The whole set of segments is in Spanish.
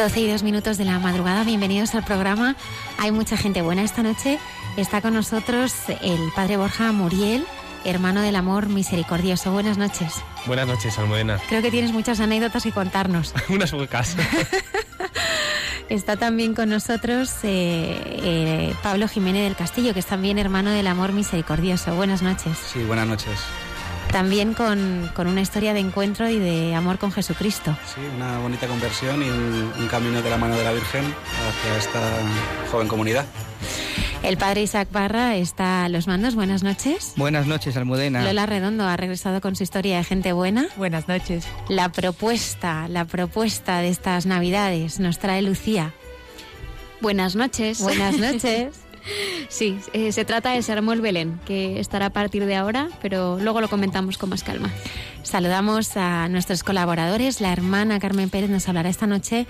12 y 2 minutos de la madrugada, bienvenidos al programa. Hay mucha gente buena esta noche. Está con nosotros el padre Borja Muriel, hermano del amor misericordioso. Buenas noches. Buenas noches, Almudena. Creo que tienes muchas anécdotas que contarnos. Unas pocas. Está también con nosotros eh, eh, Pablo Jiménez del Castillo, que es también hermano del amor misericordioso. Buenas noches. Sí, buenas noches también con, una historia de encuentro y de amor con Jesucristo. Sí, una bonita conversión y un, camino de la mano de la Virgen hacia esta joven comunidad. El padre Isaac Barra está a los mandos. Buenas noches. Buenas noches, Almudena. Lola Redondo ha regresado con su historia de gente buena. Buenas noches. La propuesta, la propuesta de estas Navidades nos trae Lucía. Buenas noches. Buenas noches. Sí, eh, se trata de Samuel Belén, que estará a partir de ahora, pero luego lo comentamos con más calma. Saludamos a nuestros colaboradores. La hermana Carmen Pérez nos hablará esta noche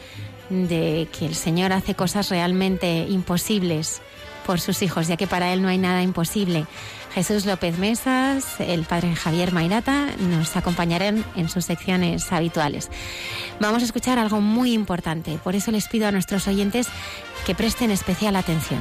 de que el Señor hace cosas realmente imposibles por sus hijos, ya que para Él no hay nada imposible. Jesús López Mesas, el padre Javier Mairata nos acompañarán en sus secciones habituales. Vamos a escuchar algo muy importante, por eso les pido a nuestros oyentes que presten especial atención.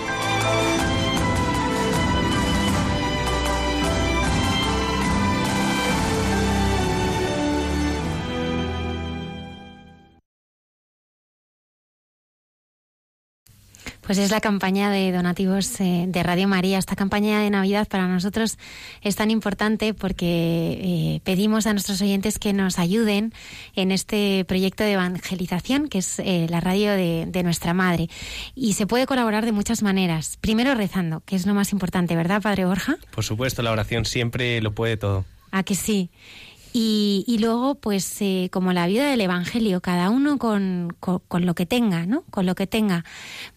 Pues es la campaña de donativos eh, de Radio María. Esta campaña de Navidad para nosotros es tan importante porque eh, pedimos a nuestros oyentes que nos ayuden en este proyecto de evangelización que es eh, la radio de, de, nuestra madre. Y se puede colaborar de muchas maneras. Primero rezando, que es lo más importante, ¿verdad, Padre Borja? Por supuesto, la oración siempre lo puede todo. ¿A que sí? Y, y luego, pues, eh, como la vida del Evangelio, cada uno con, con, lo que tenga, ¿no? Con lo que tenga.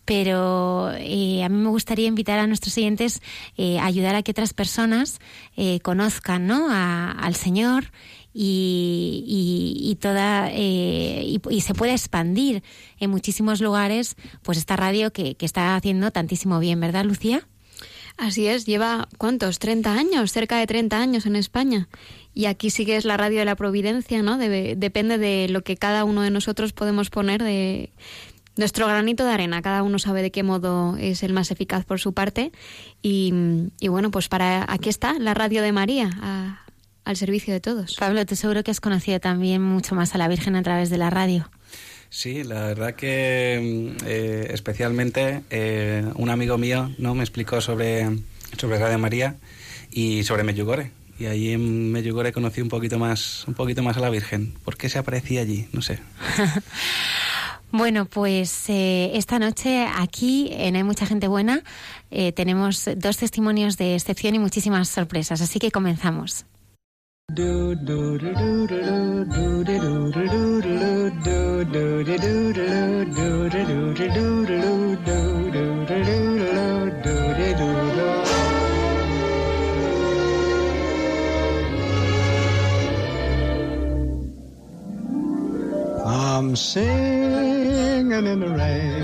Pero eh, a mí me gustaría invitar a nuestros siguientes eh, a ayudar a que otras personas eh, conozcan, ¿no? A, al Señor y, y, toda eh, y, y, se puede expandir en muchísimos lugares, pues esta radio que, que está haciendo tantísimo bien, ¿verdad, Lucía? Así es, lleva ¿cuántos? 30 años, cerca de 30 años en España. Y aquí sí que es la radio de la Providencia, ¿no? depende de lo que cada uno de nosotros podemos poner de nuestro granito de arena. Cada uno sabe de qué modo es el más eficaz por su parte. Y, y bueno, pues para aquí está la radio de María. a- al servicio de todos. Pablo, tú seguro que has conocido también mucho más a la Virgen a través de la radio. Sí, la verdad que mm, eh, especialmente eh, un amigo mío no me explicó sobre, sobre Radio María y sobre Medjugorje. Y allí en Medjugorje conocí un poquito más un poquito más a la Virgen. ¿Por qué se aparecía allí? No sé. Bueno, pues eh, esta noche aquí en Hay mucha gente buena eh, tenemos dos testimonios de excepción y muchísimas sorpresas, así que comenzamos. I'm singing in the rain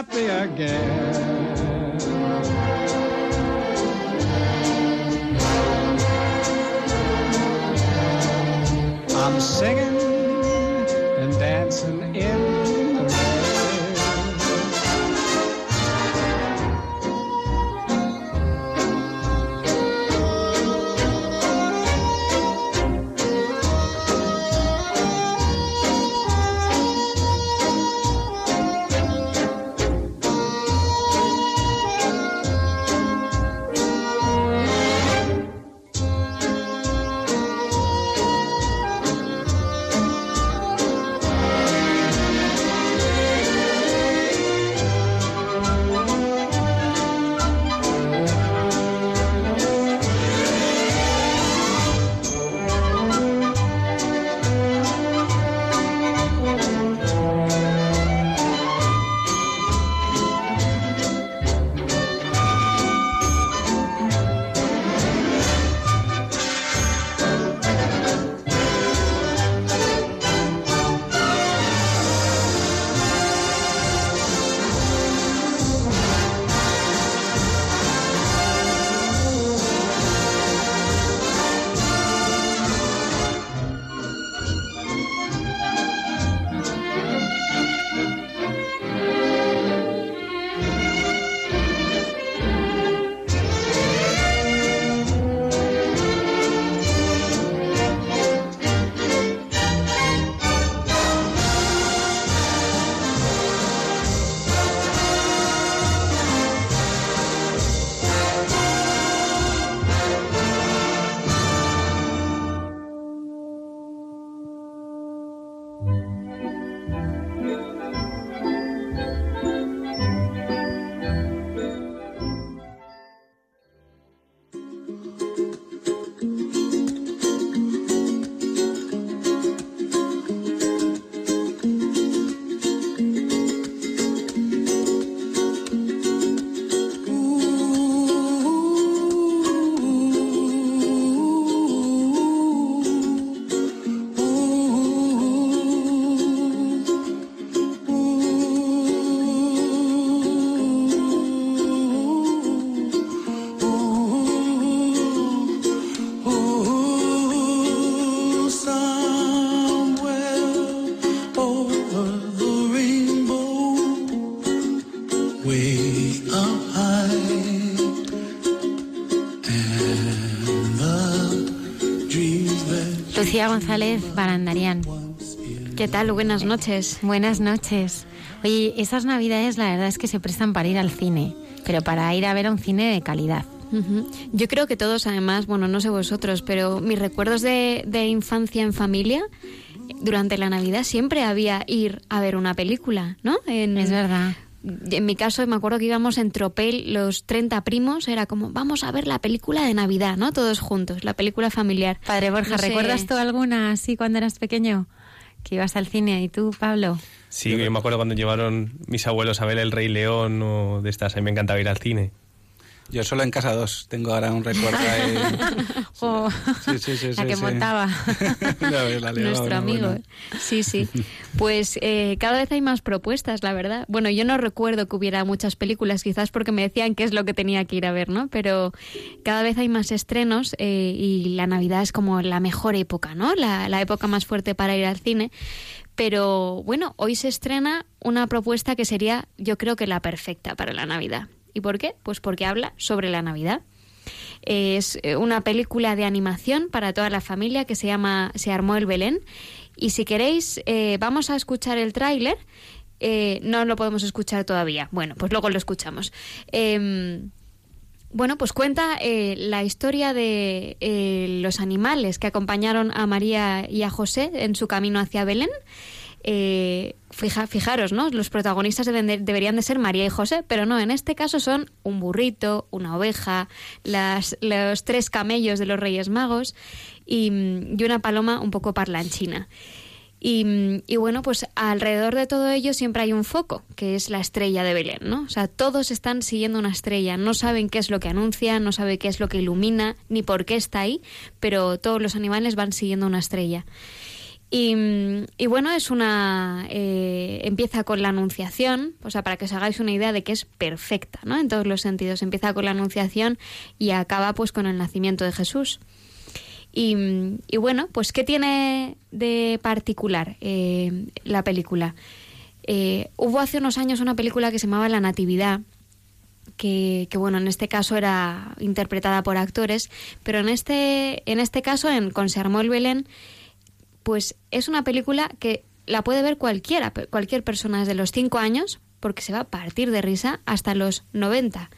Happy again. Lucía González Barandarian. ¿Qué tal? Buenas noches. Buenas noches. Oye, esas navidades la verdad es que se prestan para ir al cine, pero para ir a ver a un cine de calidad. Yo creo que todos, además, bueno, no sé vosotros, pero mis recuerdos de, de infancia en familia, durante la Navidad siempre había ir a ver una película, ¿no? En, Es verdad. En mi caso, me acuerdo que íbamos en tropel los 30 primos, era como, vamos a ver la película de Navidad, ¿no? Todos juntos, la película familiar. Padre Borja, No sé- ¿recuerdas tú alguna así cuando eras pequeño? Que ibas al cine y tú, Pablo. Sí, yo me acuerdo cuando llevaron mis abuelos a ver El Rey León o de estas. A mí me encantaba ir al cine. Yo solo en casa dos tengo ahora un recuerdo ahí. Jo, Sí, sí, sí, la que montaba. La la Nuestro amigo. bueno. Sí, sí. Pues eh, cada vez hay más propuestas, la verdad. Bueno, yo no recuerdo que hubiera muchas películas, quizás porque me decían qué es lo que tenía que ir a ver, ¿no? Pero cada vez hay más estrenos eh, y la Navidad es como la mejor época, ¿no? La, la época más fuerte para ir al cine. Pero bueno, hoy se estrena una propuesta que sería, yo creo que la perfecta para la Navidad. ¿Y por qué? Pues porque habla sobre la Navidad. Es eh, una película de animación para toda la familia que se llama Se armó el Belén. Y si queréis, eh, vamos a escuchar el tráiler. Eh, no lo podemos escuchar todavía. Bueno, pues luego lo escuchamos. Em, bueno, pues cuenta la historia de los animales que acompañaron a María y a José en su camino hacia Belén. Eh, fija- fijaros, ¿no? Los protagonistas deberían de ser María y José, pero no, en este caso son un burrito, una oveja, las, los tres camellos de los Reyes Magos y, mm, una paloma un poco parlanchina. Y, mm, y bueno, pues alrededor de todo ello siempre hay un foco, que es la estrella de Belén, ¿no? O sea, todos están siguiendo una estrella, no saben qué es lo que anuncia, no saben qué es lo que ilumina, ni por qué está ahí, pero todos los animales van siguiendo una estrella. Y, bueno, es una. eh, empieza con la anunciación, o sea, para que os hagáis una idea de que es perfecta, ¿no? En todos los sentidos. Empieza con la anunciación y acaba pues con el nacimiento de Jesús. Y, y bueno, pues ¿qué tiene de particular eh, la película? Eh, hubo hace unos años una película que se llamaba La Natividad, que, que, bueno, en este caso era interpretada por actores, pero en este, en este caso, en Con se armó el Belén, pues es una película que la puede ver cualquiera, cualquier persona desde los 5 años, porque se va a partir de risa hasta los 90.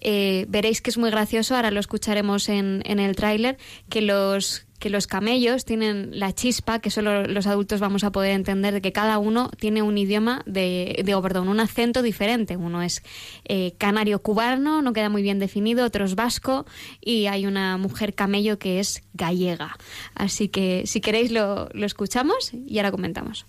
Eh, veréis que es muy gracioso, ahora lo escucharemos en, en el tráiler, que los, que los camellos tienen la chispa, que solo los adultos vamos a poder entender, de que cada uno tiene un idioma, de, digo, perdón, un acento diferente. Uno es eh, canario cubano, no queda muy bien definido, otro es vasco y hay una mujer camello que es gallega. Así que si queréis lo, lo escuchamos y ahora comentamos.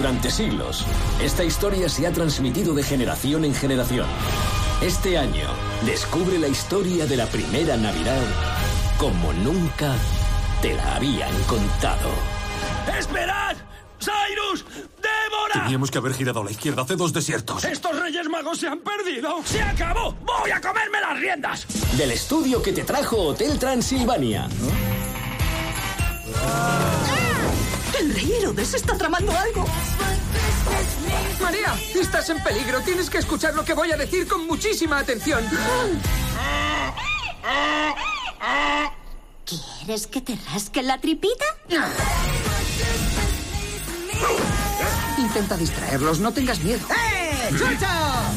Durante siglos, esta historia se ha transmitido de generación en generación. Este año, descubre la historia de la primera Navidad como nunca te la habían contado. ¡Esperad! ¡Cyrus! ¡Débora! Teníamos que haber girado a la izquierda hace dos desiertos. ¡Estos reyes magos se han perdido! ¡Se acabó! ¡Voy a comerme las riendas! Del estudio que te trajo Hotel Transilvania. El rey Herodes está tramando algo. María, estás en peligro. Tienes que escuchar lo que voy a decir con muchísima atención. ¿Quieres que te rasque la tripita? Intenta distraerlos, no tengas miedo. ¡Eh! ¡Chucha!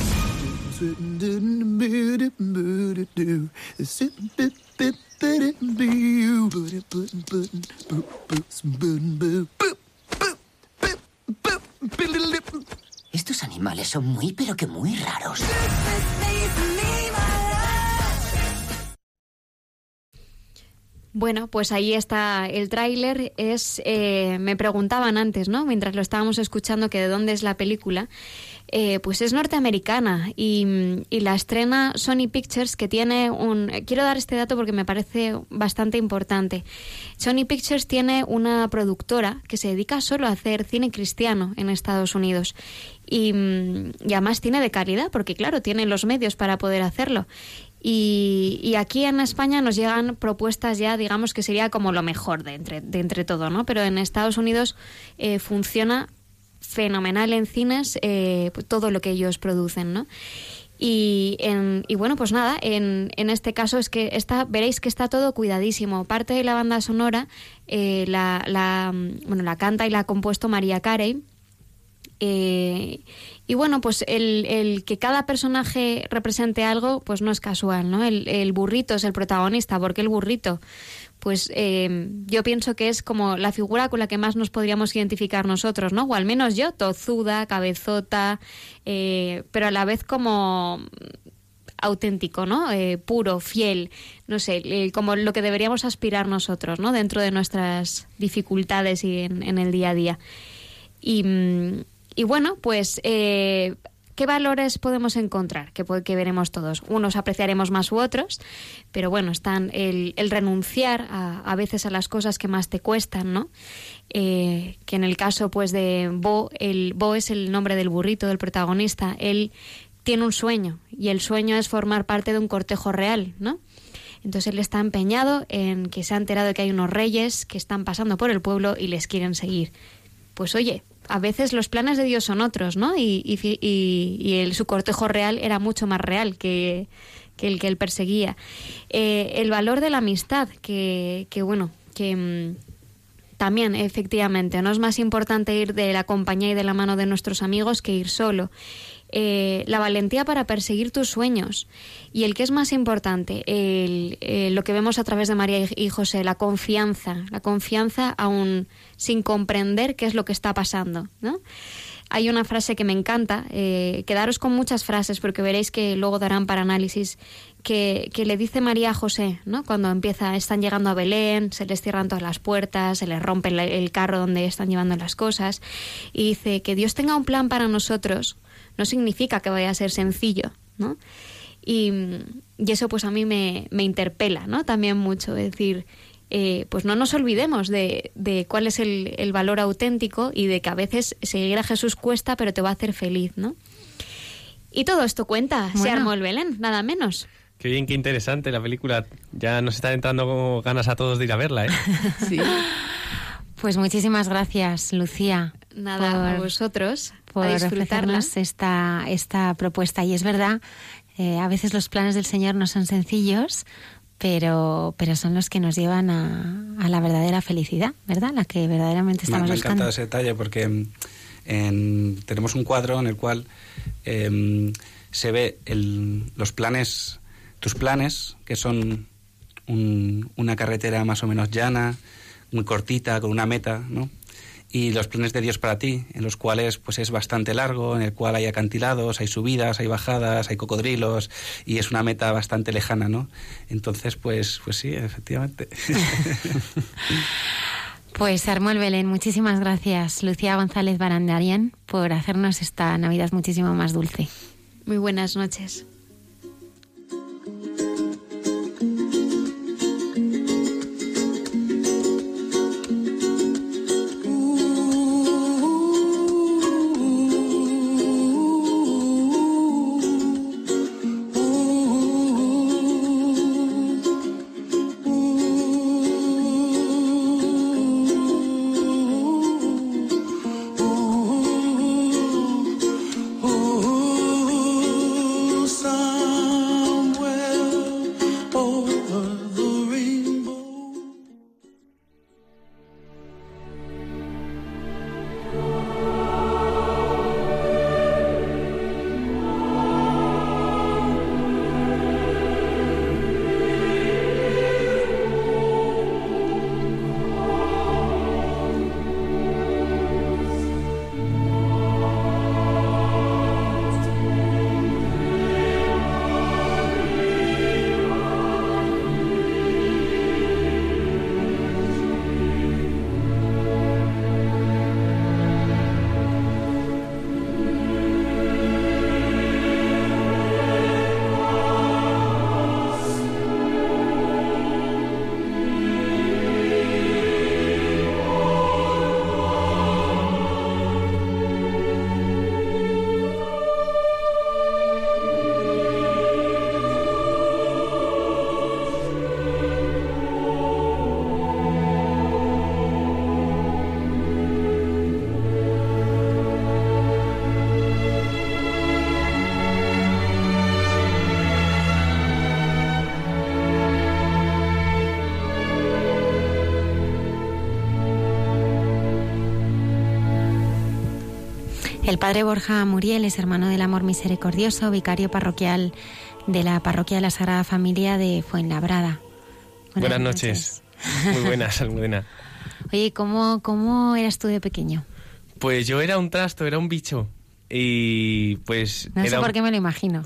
Estos animales son muy, pero que muy raros. Bueno, pues ahí está el tráiler. Es, eh, me preguntaban antes, ¿no? Mientras lo estábamos escuchando, que de dónde es la película. Eh, pues es norteamericana y, y la estrena Sony Pictures, que tiene un. Quiero dar este dato porque me parece bastante importante. Sony Pictures tiene una productora que se dedica solo a hacer cine cristiano en Estados Unidos. Y, y además tiene de calidad, porque claro, tiene los medios para poder hacerlo. Y, aquí en España nos llegan propuestas ya, digamos que sería como lo mejor de entre, de entre todo, ¿no? Pero en Estados Unidos eh, funciona fenomenal en cines eh, todo lo que ellos producen, ¿no? Y, en, y bueno, pues nada, en, en este caso es que está, veréis que está todo cuidadísimo. Parte de la banda sonora eh, la, la, mm, bueno, la canta y la ha compuesto María Carey. Eh, y bueno, pues el, el, que cada personaje represente algo, pues no es casual, ¿no? El, el burrito es el protagonista, porque el burrito, pues eh, yo pienso que es como la figura con la que más nos podríamos identificar nosotros, ¿no? O al menos yo, tozuda, cabezota, eh, pero a la vez como auténtico, ¿no? Eh, puro, fiel, no sé, eh, como lo que deberíamos aspirar nosotros, ¿no? Dentro de nuestras dificultades y en, en el día a día. Y, mm, y bueno, pues eh, ¿Qué valores podemos encontrar? Que, que, veremos todos. Unos apreciaremos más u otros, pero bueno, están el, el renunciar a, a, veces a las cosas que más te cuestan, ¿no? Eh, que en el caso pues de Bo, el Bo es el nombre del burrito, del protagonista. Él tiene un sueño y el sueño es formar parte de un cortejo real, ¿no? Entonces él está empeñado en que se ha enterado de que hay unos reyes que están pasando por el pueblo y les quieren seguir. Pues oye, a veces los planes de Dios son otros, ¿no? Y, y, y, el, su cortejo real era mucho más real que, que el que él perseguía. Eh, el valor de la amistad, que, que bueno, que mmm, también efectivamente no es más importante ir de la compañía y de la mano de nuestros amigos que ir solo. Eh, la valentía para perseguir tus sueños y el que es más importante, el, eh, lo que vemos a través de María y José, la confianza, la confianza aún sin comprender qué es lo que está pasando, ¿no? Hay una frase que me encanta, eh, quedaros con muchas frases porque veréis que luego darán para análisis, que, le dice María a José, ¿no? Cuando empieza, están llegando a Belén, se les cierran todas las puertas, se les rompe el carro donde están llevando las cosas, y dice que Dios tenga un plan para nosotros, no significa que vaya a ser sencillo, ¿no? Y, y eso pues a mí me, me interpela, ¿no? También mucho, es decir, eh, pues no nos olvidemos de, de cuál es el, el, valor auténtico y de que a veces seguir a Jesús cuesta, pero te va a hacer feliz, ¿no? Y todo esto cuenta, bueno. se armó el Belén, nada menos. Qué bien, qué interesante la película. Ya nos están entrando ganas a todos de ir a verla, ¿eh? sí. Pues muchísimas gracias, Lucía. Nada, por, a vosotros. Por ofrecernos esta, esta propuesta. Y es verdad, eh, a veces los planes del Señor no son sencillos, pero, pero son los que nos llevan a, a, la verdadera felicidad, ¿verdad? La que verdaderamente estamos me, me buscando. Me encanta ese detalle porque en, tenemos un cuadro en el cual eh, se ve el, los planes, tus planes, que son un, una carretera más o menos llana, muy cortita, con una meta, ¿no? y los planes de Dios para ti, en los cuales pues es bastante largo, en el cual hay acantilados, hay subidas, hay bajadas, hay cocodrilos y es una meta bastante lejana, ¿no? Entonces, pues, pues sí, efectivamente. Pues Armol Belén, muchísimas gracias, Lucía González Barandarian, por hacernos esta Navidad muchísimo más dulce. Muy buenas noches. El padre Borja Muriel es hermano del Amor Misericordioso, vicario parroquial de la Parroquia de la Sagrada Familia de Fuenlabrada. Buenas, noches. Muy buenas, Almudena. Oye, ¿cómo, ¿cómo eras tú de pequeño? Pues yo era un trasto, era un bicho. Y pues... No sé por un- qué me lo imagino.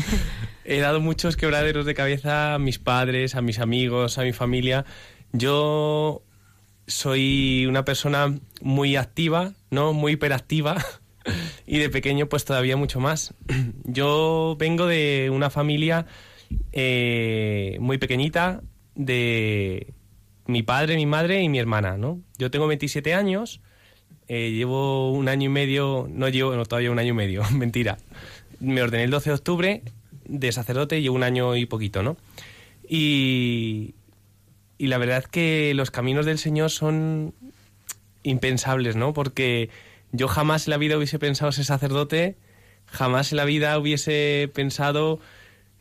He dado muchos quebraderos de cabeza a mis padres, a mis amigos, a mi familia. Yo soy una persona muy activa, ¿no? Muy hiperactiva. Y de pequeño, pues todavía mucho más. Yo vengo de una familia eh, muy pequeñita, de mi padre, mi madre y mi hermana, ¿no? Yo tengo 27 años, eh, llevo un año y medio, no llevo no, todavía un año y medio, mentira. Me ordené el 12 de octubre de sacerdote, llevo un año y poquito, ¿no? Y, y la verdad que los caminos del Señor son impensables, ¿no? Porque yo jamás en la vida hubiese pensado ser sacerdote, jamás en la vida hubiese pensado,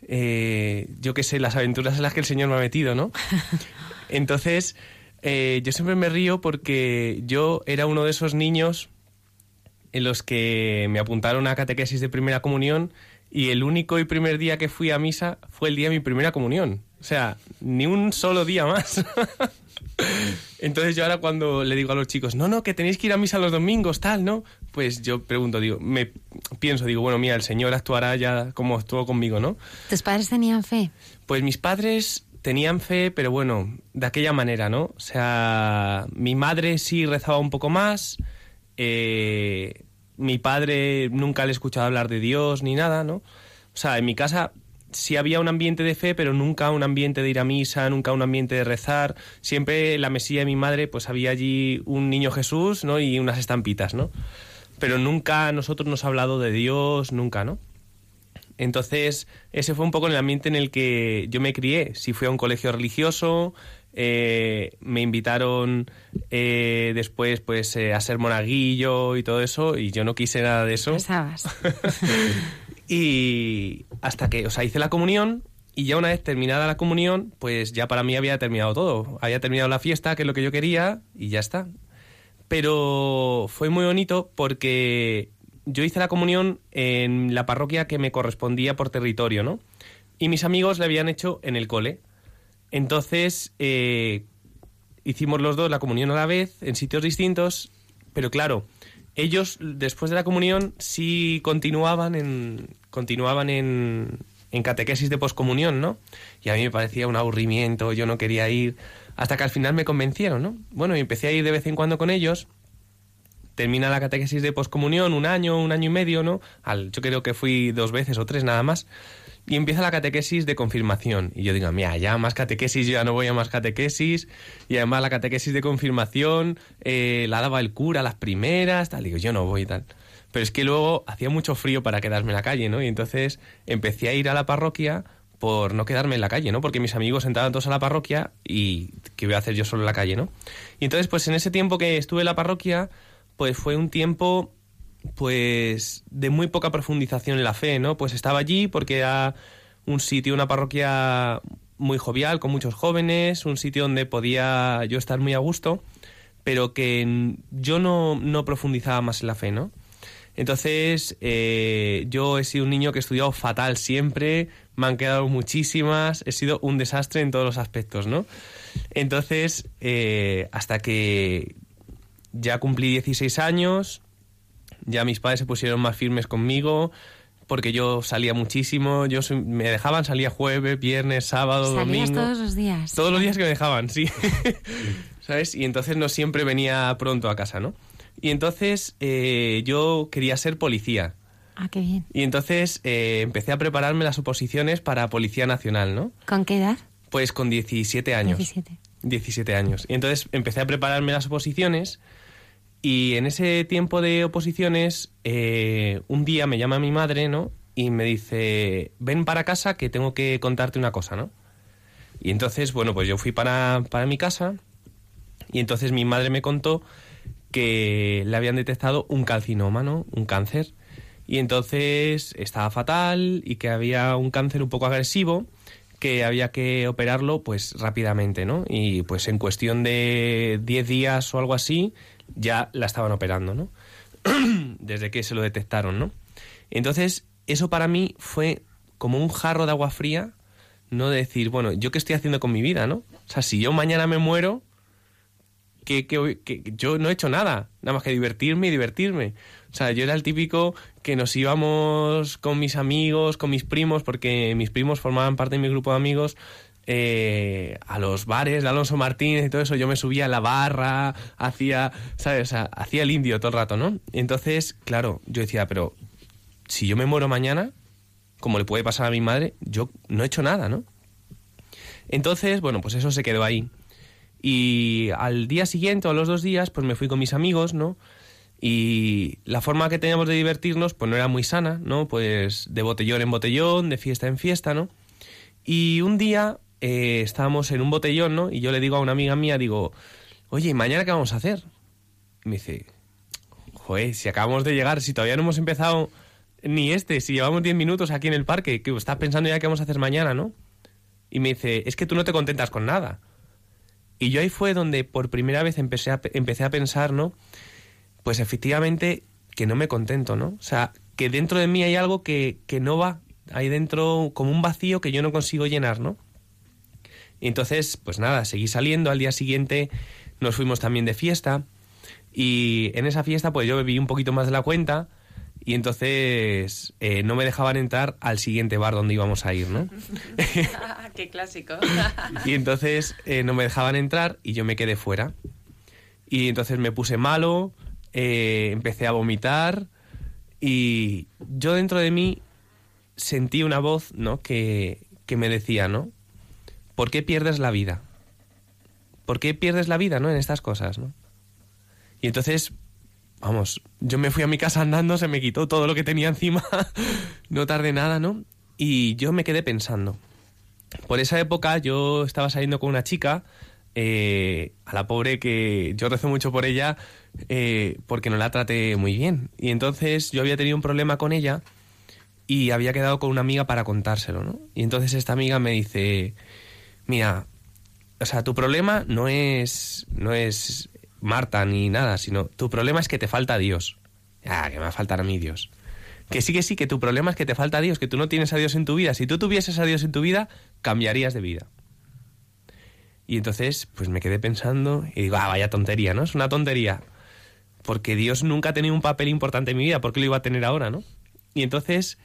eh, yo qué sé, las aventuras en las que el Señor me ha metido, ¿no? Entonces, eh, yo siempre me río porque yo era uno de esos niños en los que me apuntaron a catequesis de primera comunión y el único y primer día que fui a misa fue el día de mi primera comunión. O sea, ni un solo día más. Entonces yo ahora cuando le digo a los chicos, no, no, que tenéis que ir a misa los domingos, tal, ¿no? Pues yo pregunto, digo, me pienso, digo, bueno, mira, el Señor actuará ya como actuó conmigo, ¿no? ¿Tus padres tenían fe? Pues mis padres tenían fe, pero bueno, de aquella manera, ¿no? O sea, mi madre sí rezaba un poco más, eh, mi padre nunca le he escuchado hablar de Dios ni nada, ¿no? O sea, en mi casa sí había un ambiente de fe, pero nunca un ambiente de ir a misa, nunca un ambiente de rezar. Siempre en la mesilla de mi madre, pues había allí un niño Jesús, ¿no? Y unas estampitas, ¿no? Pero nunca a nosotros nos ha hablado de Dios, nunca, ¿no? Entonces, ese fue un poco el ambiente en el que yo me crié. Si fui a un colegio religioso, eh, me invitaron eh, después pues eh, a ser monaguillo y todo eso, y yo no quise nada de eso. Y hasta que, o sea, hice la comunión y ya una vez terminada la comunión, pues ya para mí había terminado todo. Había terminado la fiesta, que es lo que yo quería, y ya está. Pero fue muy bonito porque yo hice la comunión en la parroquia que me correspondía por territorio, ¿no? Y mis amigos la habían hecho en el cole. Entonces, eh, hicimos los dos la comunión a la vez, en sitios distintos, pero claro, ellos después de la comunión sí continuaban en continuaban en, catequesis de poscomunión, ¿no? Y a mí me parecía un aburrimiento, yo no quería ir, hasta que al final me convencieron, ¿no? Bueno, y empecé a ir de vez en cuando con ellos. Termina la catequesis de poscomunión, un año, un año y medio, ¿no? Al, yo creo que fui dos veces o tres nada más. Y empieza la catequesis de confirmación. Y yo digo, mira, ya más catequesis, ya no voy a más catequesis. Y además la catequesis de confirmación eh, la daba el cura las primeras, tal. Digo, yo no voy y tal. Pero es que luego hacía mucho frío para quedarme en la calle, ¿no? Y entonces empecé a ir a la parroquia por no quedarme en la calle, ¿no? Porque mis amigos entraban todos a la parroquia y ¿qué voy a hacer yo solo en la calle, ¿no? Y entonces, pues en ese tiempo que estuve en la parroquia, pues fue un tiempo pues de muy poca profundización en la fe, ¿no? Pues estaba allí porque era un sitio, una parroquia muy jovial, con muchos jóvenes, un sitio donde podía yo estar muy a gusto, pero que yo no, no profundizaba más en la fe, ¿no? Entonces, eh, yo he sido un niño que he estudiado fatal siempre, me han quedado muchísimas, he sido un desastre en todos los aspectos, ¿no? Entonces, eh, hasta que ya cumplí 16 años, ya mis padres se pusieron más firmes conmigo, porque yo salía muchísimo, yo soy- me dejaban, salía jueves, viernes, sábado, Salías domingo. todos los días. Todos los días que me dejaban, sí. ¿Sabes? Y entonces no siempre venía pronto a casa, ¿no? Y entonces eh, yo quería ser policía. Ah, qué bien. Y entonces eh, empecé a prepararme las oposiciones para Policía Nacional, ¿no? ¿Con qué edad? Pues con 17 años. 17. 17 años. Y entonces empecé a prepararme las oposiciones y en ese tiempo de oposiciones eh, un día me llama mi madre, ¿no? Y me dice, ven para casa que tengo que contarte una cosa, ¿no? Y entonces, bueno, pues yo fui para, para mi casa y entonces mi madre me contó que le habían detectado un calcinoma, ¿no? Un cáncer. Y entonces estaba fatal y que había un cáncer un poco agresivo que había que operarlo pues rápidamente, ¿no? Y pues en cuestión de 10 días o algo así ya la estaban operando, ¿no? desde que se lo detectaron, ¿no? Entonces, eso para mí fue como un jarro de agua fría, no de decir, bueno, ¿yo qué estoy haciendo con mi vida, no? O sea, si yo mañana me muero, que yo no he hecho nada, nada más que divertirme y divertirme. O sea, yo era el típico que nos íbamos con mis amigos, con mis primos, porque mis primos formaban parte de mi grupo de amigos, eh, a los bares de Alonso Martínez y todo eso, yo me subía a la barra, hacía, ¿sabes? Hacía el indio todo el rato, ¿no? Entonces, claro, yo decía, pero si yo me muero mañana, como le puede pasar a mi madre, yo no he hecho nada, ¿no? Entonces, bueno, pues eso se quedó ahí. Y al día siguiente o a los dos días, pues me fui con mis amigos, ¿no? Y la forma que teníamos de divertirnos, pues no era muy sana, ¿no? Pues de botellón en botellón, de fiesta en fiesta, ¿no? Y un día eh, estábamos en un botellón, ¿no? Y yo le digo a una amiga mía, digo, oye, ¿mañana qué vamos a hacer? Y me dice, joder, si acabamos de llegar, si todavía no hemos empezado ni este, si llevamos 10 minutos aquí en el parque, que estás pensando ya qué vamos a hacer mañana, ¿no? Y me dice, es que tú no te contentas con nada. Y yo ahí fue donde por primera vez empecé a, empecé a pensar, ¿no? Pues efectivamente que no me contento, ¿no? O sea, que dentro de mí hay algo que, que no va, hay dentro como un vacío que yo no consigo llenar, ¿no? Y entonces, pues nada, seguí saliendo, al día siguiente nos fuimos también de fiesta y en esa fiesta pues yo bebí un poquito más de la cuenta y entonces eh, no me dejaban entrar al siguiente bar donde íbamos a ir, ¿no? Qué clásico. y entonces eh, no me dejaban entrar y yo me quedé fuera. Y entonces me puse malo, eh, empecé a vomitar y yo dentro de mí sentí una voz, ¿no? Que, que me decía, ¿no? ¿Por qué pierdes la vida? ¿Por qué pierdes la vida, ¿no? En estas cosas, ¿no? Y entonces vamos, yo me fui a mi casa andando, se me quitó todo lo que tenía encima, no tardé nada, ¿no? Y yo me quedé pensando. Por esa época yo estaba saliendo con una chica, eh, a la pobre que yo rezo mucho por ella eh, porque no la traté muy bien. Y entonces yo había tenido un problema con ella y había quedado con una amiga para contárselo, ¿no? Y entonces esta amiga me dice, mira, o sea, tu problema no es, no es Marta ni nada, sino tu problema es que te falta Dios. Ah, que me va a faltar a mí Dios. Que sí, que sí, que tu problema es que te falta Dios, que tú no tienes a Dios en tu vida. Si tú tuvieses a Dios en tu vida, cambiarías de vida. Y entonces, pues me quedé pensando y digo, ah, vaya tontería, ¿no? Es una tontería. Porque Dios nunca ha tenido un papel importante en mi vida, ¿por qué lo iba a tener ahora, no? Y entonces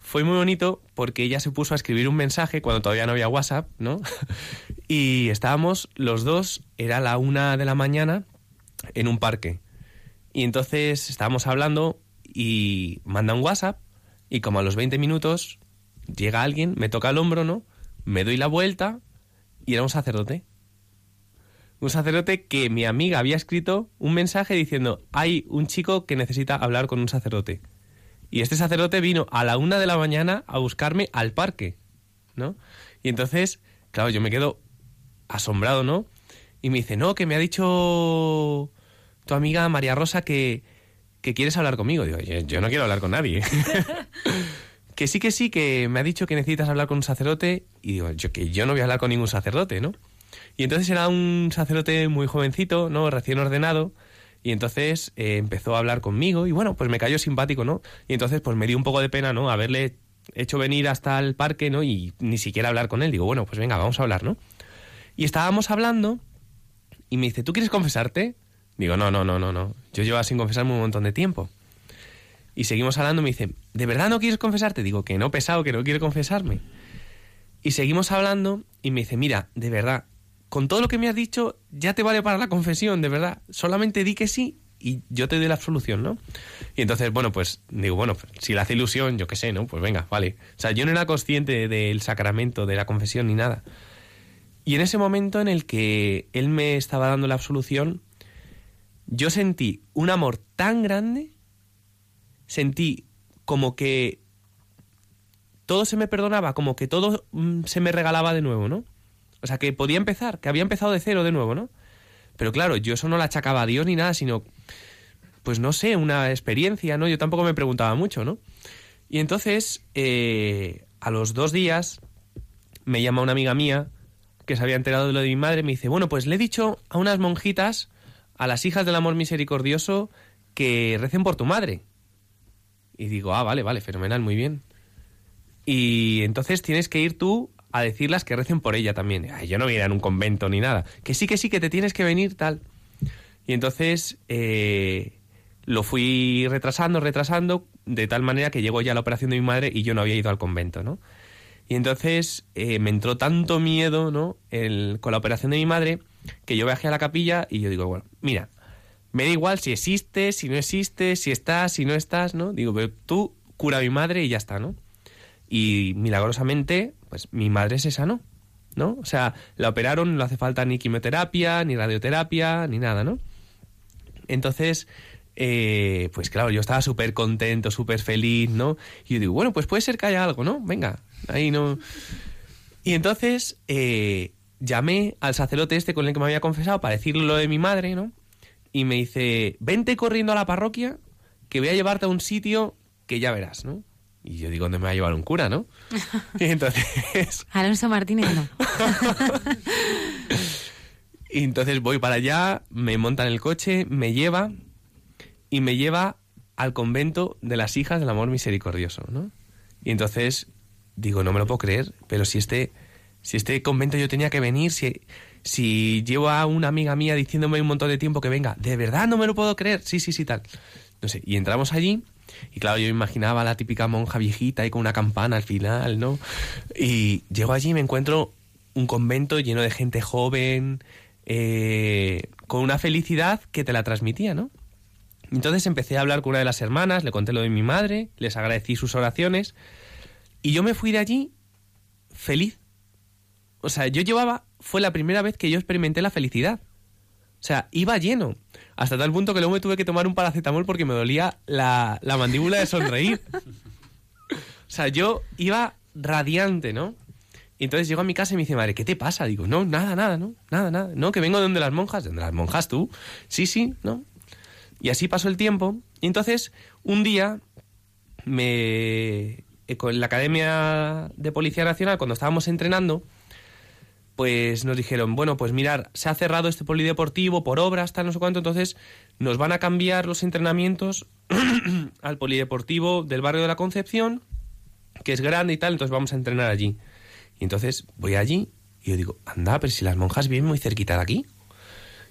fue muy bonito porque ella se puso a escribir un mensaje cuando todavía no había WhatsApp, ¿no? y estábamos los dos, era la una de la mañana, en un parque. Y entonces estábamos hablando y manda un WhatsApp y como a los 20 minutos llega alguien, me toca el hombro, ¿no? Me doy la vuelta y era un sacerdote. Un sacerdote que mi amiga había escrito un mensaje diciendo, hay un chico que necesita hablar con un sacerdote. Y este sacerdote vino a la una de la mañana a buscarme al parque, ¿no? Y entonces, claro, yo me quedo asombrado, ¿no? y me dice, no, que me ha dicho tu amiga María Rosa que, que quieres hablar conmigo. Digo, yo, no quiero hablar con nadie. que sí, que sí, que me ha dicho que necesitas hablar con un sacerdote y digo, yo que yo no voy a hablar con ningún sacerdote, ¿no? Y entonces era un sacerdote muy jovencito, ¿no? Recién ordenado. Y entonces eh, empezó a hablar conmigo y bueno, pues me cayó simpático, ¿no? Y entonces pues me dio un poco de pena, ¿no? Haberle hecho venir hasta el parque, ¿no? Y ni siquiera hablar con él. Digo, bueno, pues venga, vamos a hablar, ¿no? Y estábamos hablando y me dice, ¿tú quieres confesarte? Digo, no, no, no, no, no. Yo llevo sin confesarme un montón de tiempo. Y seguimos hablando, me dice, ¿de verdad no quieres confesarte? Digo, que no, pesado, que no quiero confesarme. Y seguimos hablando y me dice, mira, de verdad, con todo lo que me has dicho, ya te vale para la confesión, de verdad. Solamente di que sí y yo te doy la absolución, ¿no? Y entonces, bueno, pues digo, bueno, pues, si le hace ilusión, yo qué sé, ¿no? Pues venga, vale. O sea, yo no era consciente del sacramento, de la confesión ni nada. Y en ese momento en el que él me estaba dando la absolución, yo sentí un amor tan grande, sentí como que todo se me perdonaba, como que todo mm, se me regalaba de nuevo, ¿no? O sea, que podía empezar, que había empezado de cero de nuevo, ¿no? Pero claro, yo eso no la achacaba a Dios ni nada, sino, pues no sé, una experiencia, ¿no? Yo tampoco me preguntaba mucho, ¿no? Y entonces, eh, a los dos días, me llama una amiga mía, que se había enterado de lo de mi madre, me dice, bueno, pues le he dicho a unas monjitas, a las hijas del amor misericordioso, que recen por tu madre. Y digo, ah, vale, vale, fenomenal, muy bien. Y entonces tienes que ir tú a decirlas que recen por ella también. Ay, yo no voy a ir a un convento ni nada. Que sí, que sí, que te tienes que venir, tal. Y entonces eh, lo fui retrasando, retrasando, de tal manera que llegó ya la operación de mi madre y yo no había ido al convento, ¿no? Y entonces eh, me entró tanto miedo, ¿no? El, con la operación de mi madre, que yo viajé a la capilla y yo digo, bueno, mira, me da igual si existe, si no existe, si estás, si no estás, ¿no? Digo, pero tú cura a mi madre y ya está, ¿no? Y milagrosamente, pues mi madre se sanó, ¿no? O sea, la operaron, no hace falta ni quimioterapia, ni radioterapia, ni nada, ¿no? Entonces, eh, pues claro, yo estaba súper contento, súper feliz, ¿no? Y yo digo, bueno, pues puede ser que haya algo, ¿no? Venga, ahí no. Y entonces eh, llamé al sacerdote este con el que me había confesado para decirle lo de mi madre, ¿no? Y me dice, vente corriendo a la parroquia, que voy a llevarte a un sitio que ya verás, ¿no? Y yo digo, ¿dónde me va a llevar un cura, no? Y entonces... Alonso Martínez no. y entonces voy para allá, me monta en el coche, me lleva y me lleva al convento de las hijas del amor misericordioso, ¿no? Y entonces digo, no me lo puedo creer, pero si este, si este convento yo tenía que venir, si, si llevo a una amiga mía diciéndome un montón de tiempo que venga, de verdad no me lo puedo creer, sí, sí, sí, tal. No sé, y entramos allí y claro, yo imaginaba la típica monja viejita y con una campana al final, ¿no? Y llego allí y me encuentro un convento lleno de gente joven, eh, con una felicidad que te la transmitía, ¿no? Entonces empecé a hablar con una de las hermanas, le conté lo de mi madre, les agradecí sus oraciones y yo me fui de allí feliz. O sea, yo llevaba, fue la primera vez que yo experimenté la felicidad. O sea, iba lleno. Hasta tal punto que luego me tuve que tomar un paracetamol porque me dolía la, la mandíbula de sonreír. o sea, yo iba radiante, ¿no? Y entonces llego a mi casa y me dice, madre, ¿qué te pasa? Digo, no, nada, nada, no, nada, nada. No, que vengo de donde las monjas. ¿De donde las monjas tú? Sí, sí, ¿no? Y así pasó el tiempo. Y entonces, un día, me... Con la Academia de Policía Nacional, cuando estábamos entrenando, pues nos dijeron, bueno, pues mirar, se ha cerrado este polideportivo por obras, tal, no sé cuánto, entonces nos van a cambiar los entrenamientos al polideportivo del barrio de la Concepción, que es grande y tal, entonces vamos a entrenar allí. Y entonces voy allí y yo digo, anda, pero si las monjas viven muy cerquita de aquí.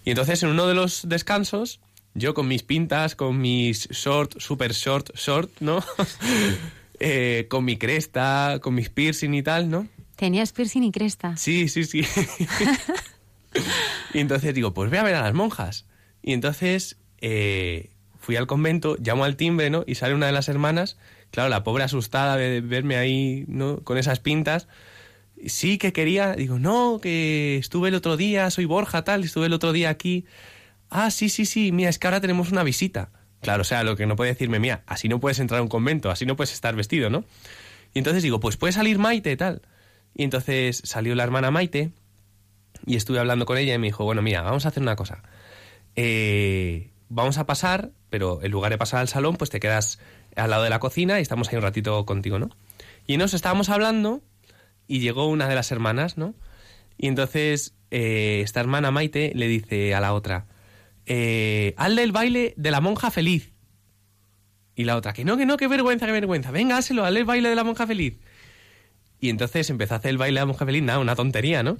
Y entonces en uno de los descansos, yo con mis pintas, con mis short, super short, short, ¿no? eh, con mi cresta, con mis piercing y tal, ¿no? Tenías piercing y cresta. Sí, sí, sí. y entonces digo, pues voy a ver a las monjas. Y entonces eh, fui al convento, llamo al timbre, ¿no? Y sale una de las hermanas, claro, la pobre asustada de verme ahí, ¿no? Con esas pintas. Sí, que quería, digo, no, que estuve el otro día, soy Borja, tal, estuve el otro día aquí. Ah, sí, sí, sí, mira, es que ahora tenemos una visita. Claro, o sea, lo que no puede decirme, mira, así no puedes entrar a un convento, así no puedes estar vestido, ¿no? Y entonces digo, pues puede salir Maite, tal. Y entonces salió la hermana Maite y estuve hablando con ella y me dijo, bueno, mira, vamos a hacer una cosa. Eh, vamos a pasar, pero en lugar de pasar al salón, pues te quedas al lado de la cocina y estamos ahí un ratito contigo, ¿no? Y nos estábamos hablando y llegó una de las hermanas, ¿no? Y entonces eh, esta hermana Maite le dice a la otra, eh, hazle el baile de la monja feliz. Y la otra, que no, que no, qué vergüenza, qué vergüenza. Venga, hazlo, hazle el baile de la monja feliz. Y entonces empezó a hacer el baile de la monja feliz, nada, una tontería, ¿no?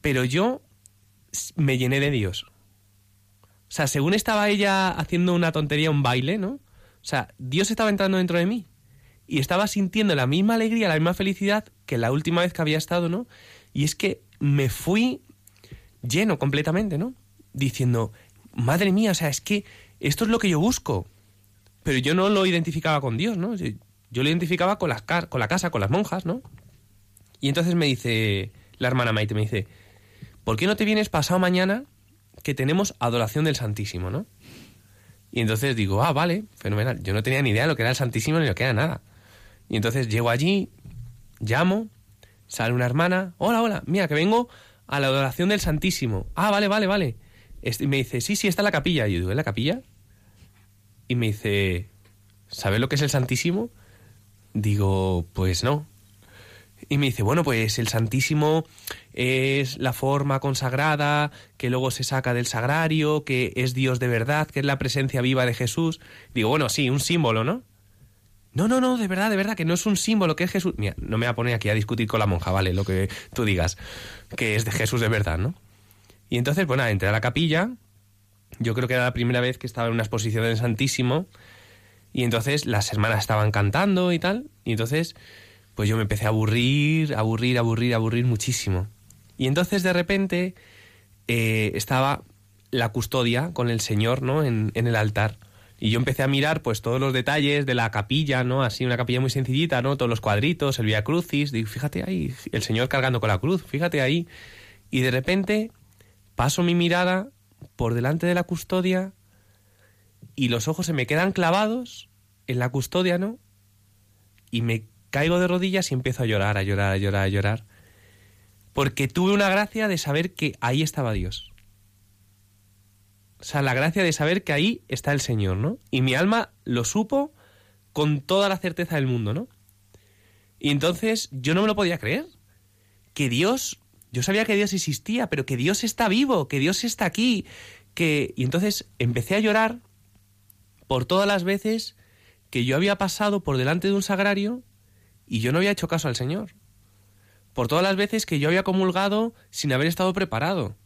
Pero yo me llené de Dios. O sea, según estaba ella haciendo una tontería, un baile, ¿no? O sea, Dios estaba entrando dentro de mí. Y estaba sintiendo la misma alegría, la misma felicidad que la última vez que había estado, ¿no? Y es que me fui lleno completamente, ¿no? Diciendo, madre mía, o sea, es que esto es lo que yo busco. Pero yo no lo identificaba con Dios, ¿no? Yo lo identificaba con, con la casa, con las monjas, ¿no? Y entonces me dice la hermana Maite, me dice, ¿por qué no te vienes pasado mañana que tenemos adoración del Santísimo, ¿no? Y entonces digo, ah, vale, fenomenal. Yo no tenía ni idea de lo que era el Santísimo ni lo que era nada. Y entonces llego allí, llamo, sale una hermana, hola, hola, mira, que vengo a la adoración del Santísimo. Ah, vale, vale, vale. Y me dice, sí, sí, está en la capilla. Y yo digo, ¿en la capilla? Y me dice, ¿sabes lo que es el Santísimo? Digo, pues no. Y me dice, bueno, pues el Santísimo es la forma consagrada, que luego se saca del sagrario, que es Dios de verdad, que es la presencia viva de Jesús. Digo, bueno, sí, un símbolo, ¿no? No, no, no, de verdad, de verdad, que no es un símbolo, que es Jesús. Mira, no me voy a poner aquí a discutir con la monja, ¿vale? Lo que tú digas, que es de Jesús de verdad, ¿no? Y entonces, bueno, entré a la capilla, yo creo que era la primera vez que estaba en una exposición del Santísimo, y entonces las hermanas estaban cantando y tal, y entonces, pues yo me empecé a aburrir, aburrir, aburrir, aburrir muchísimo. Y entonces de repente eh, estaba la custodia con el Señor, ¿no? En, en el altar. Y yo empecé a mirar pues todos los detalles de la capilla, ¿no? Así una capilla muy sencillita, ¿no? Todos los cuadritos, el Via Crucis, digo, fíjate ahí, el Señor cargando con la cruz, fíjate ahí. Y de repente paso mi mirada por delante de la custodia y los ojos se me quedan clavados en la custodia, ¿no? Y me caigo de rodillas y empiezo a llorar, a llorar, a llorar, a llorar. Porque tuve una gracia de saber que ahí estaba Dios. O sea, la gracia de saber que ahí está el Señor, ¿no? Y mi alma lo supo con toda la certeza del mundo, ¿no? Y entonces yo no me lo podía creer. Que Dios, yo sabía que Dios existía, pero que Dios está vivo, que Dios está aquí, que... Y entonces empecé a llorar por todas las veces que yo había pasado por delante de un sagrario y yo no había hecho caso al Señor. Por todas las veces que yo había comulgado sin haber estado preparado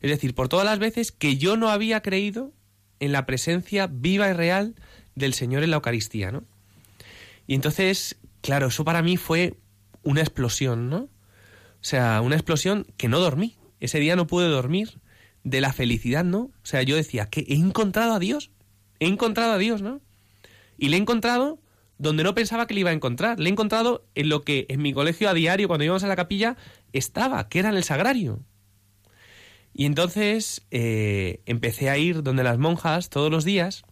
es decir, por todas las veces que yo no había creído en la presencia viva y real del Señor en la Eucaristía, ¿no? Y entonces, claro, eso para mí fue una explosión, ¿no? O sea, una explosión que no dormí. Ese día no pude dormir de la felicidad, ¿no? O sea, yo decía, que he encontrado a Dios. He encontrado a Dios, ¿no? Y le he encontrado donde no pensaba que le iba a encontrar. Le he encontrado en lo que en mi colegio a diario, cuando íbamos a la capilla, estaba, que era en el sagrario. Y entonces eh, empecé a ir donde las monjas todos los días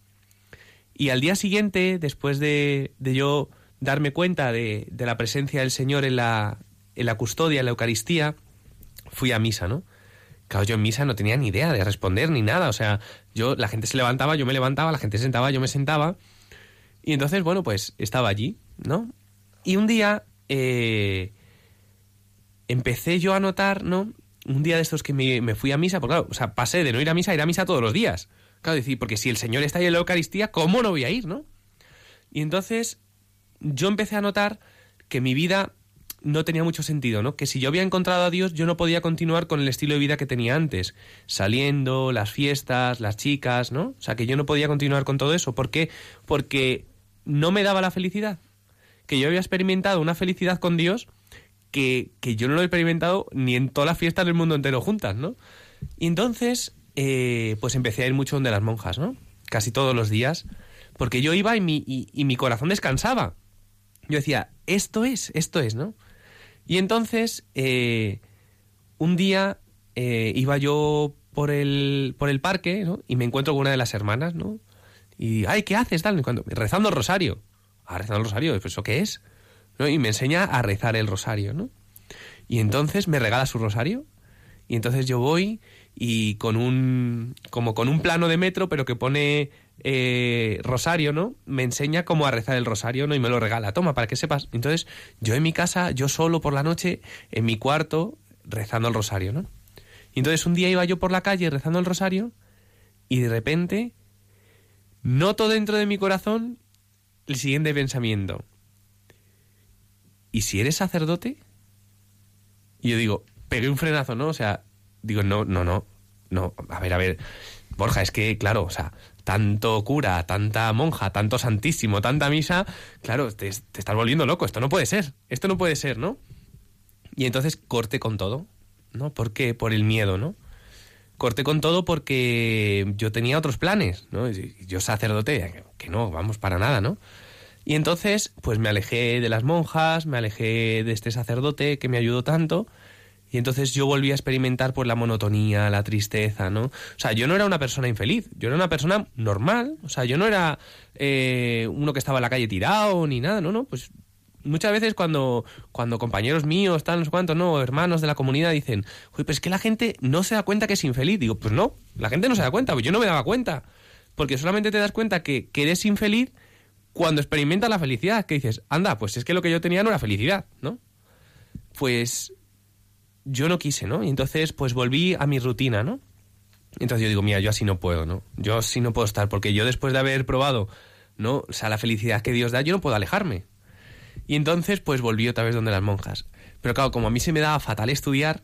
y al día siguiente, después de, yo darme cuenta de, la presencia del Señor en la, en la custodia, en la Eucaristía, fui a misa, ¿no? Claro, yo en misa no tenía ni idea de responder ni nada. O sea, yo, la gente se levantaba, yo me levantaba, la gente se sentaba, yo me sentaba. Y entonces, bueno, pues estaba allí, ¿no? Y un día eh, empecé yo a notar, ¿no? un día de estos que me, fui a misa, porque claro, o sea, pasé de no ir a misa a ir a misa todos los días. Claro, decir, porque si el Señor está ahí en la Eucaristía, ¿cómo no voy a ir, no? Y entonces yo empecé a notar que mi vida no tenía mucho sentido, ¿no? Que si yo había encontrado a Dios, yo no podía continuar con el estilo de vida que tenía antes, saliendo, las fiestas, las chicas, ¿no? O sea, que yo no podía continuar con todo eso. ¿Por qué? Porque no me daba la felicidad. Que yo había experimentado una felicidad con Dios que, yo no lo he experimentado ni en todas las fiestas del mundo entero juntas, ¿no? Y entonces, eh, pues empecé a ir mucho donde las monjas, ¿no? Casi todos los días, porque yo iba y mi, y, mi corazón descansaba. Yo decía, esto es, esto es, ¿no? Y entonces, eh, un día eh, iba yo por el, por el parque, ¿no? Y me encuentro con una de las hermanas, ¿no? Y, ay, ¿qué haces? Tal, cuando, rezando el rosario. Ah, rezando el rosario, ¿pues ¿eso qué es? Y me enseña a rezar el rosario, ¿no? Y entonces me regala su rosario y entonces yo voy y con un como con un plano de metro pero que pone eh, rosario, ¿no? Me enseña cómo a rezar el rosario, ¿no? Y me lo regala. Toma, para que sepas. Entonces, yo en mi casa, yo solo por la noche, en mi cuarto, rezando el rosario, ¿no? Y entonces un día iba yo por la calle rezando el rosario y de repente noto dentro de mi corazón el siguiente pensamiento. ¿y si eres sacerdote? Y yo digo, pegué un frenazo, ¿no? O sea, digo, no, no, no, no, a ver, a ver, Borja, es que, claro, o sea, tanto cura, tanta monja, tanto santísimo, tanta misa, claro, te, te estás volviendo loco, esto no puede ser, esto no puede ser, ¿no? Y entonces corté con todo, ¿no? ¿Por qué? Por el miedo, ¿no? Corté con todo porque yo tenía otros planes, ¿no? Yo sacerdote, que no, vamos, para nada, ¿no? Y entonces, pues me alejé de las monjas, me alejé de este sacerdote que me ayudó tanto. Y entonces yo volví a experimentar pues la monotonía, la tristeza, ¿no? O sea, yo no era una persona infeliz, yo era una persona normal, o sea, yo no era eh, uno que estaba en la calle tirado ni nada, no, no, pues muchas veces cuando, cuando compañeros míos, tal, no sé cuántos, no, hermanos de la comunidad dicen, oye, pues es que la gente no se da cuenta que es infeliz. Digo, pues no, la gente no se da cuenta, pues yo no me daba cuenta. Porque solamente te das cuenta que, que eres infeliz cuando experimentas la felicidad, que dices, anda, pues es que lo que yo tenía no era felicidad, ¿no? pues yo no quise, ¿no? Y entonces pues volví a mi rutina, ¿no? Entonces yo digo, mira, yo así no puedo, ¿no? Yo así no puedo estar, porque yo después de haber probado, ¿no? O sea, la felicidad que Dios da, yo no puedo alejarme. Y entonces pues volví otra vez donde las monjas. Pero claro, como a mí se me daba fatal estudiar,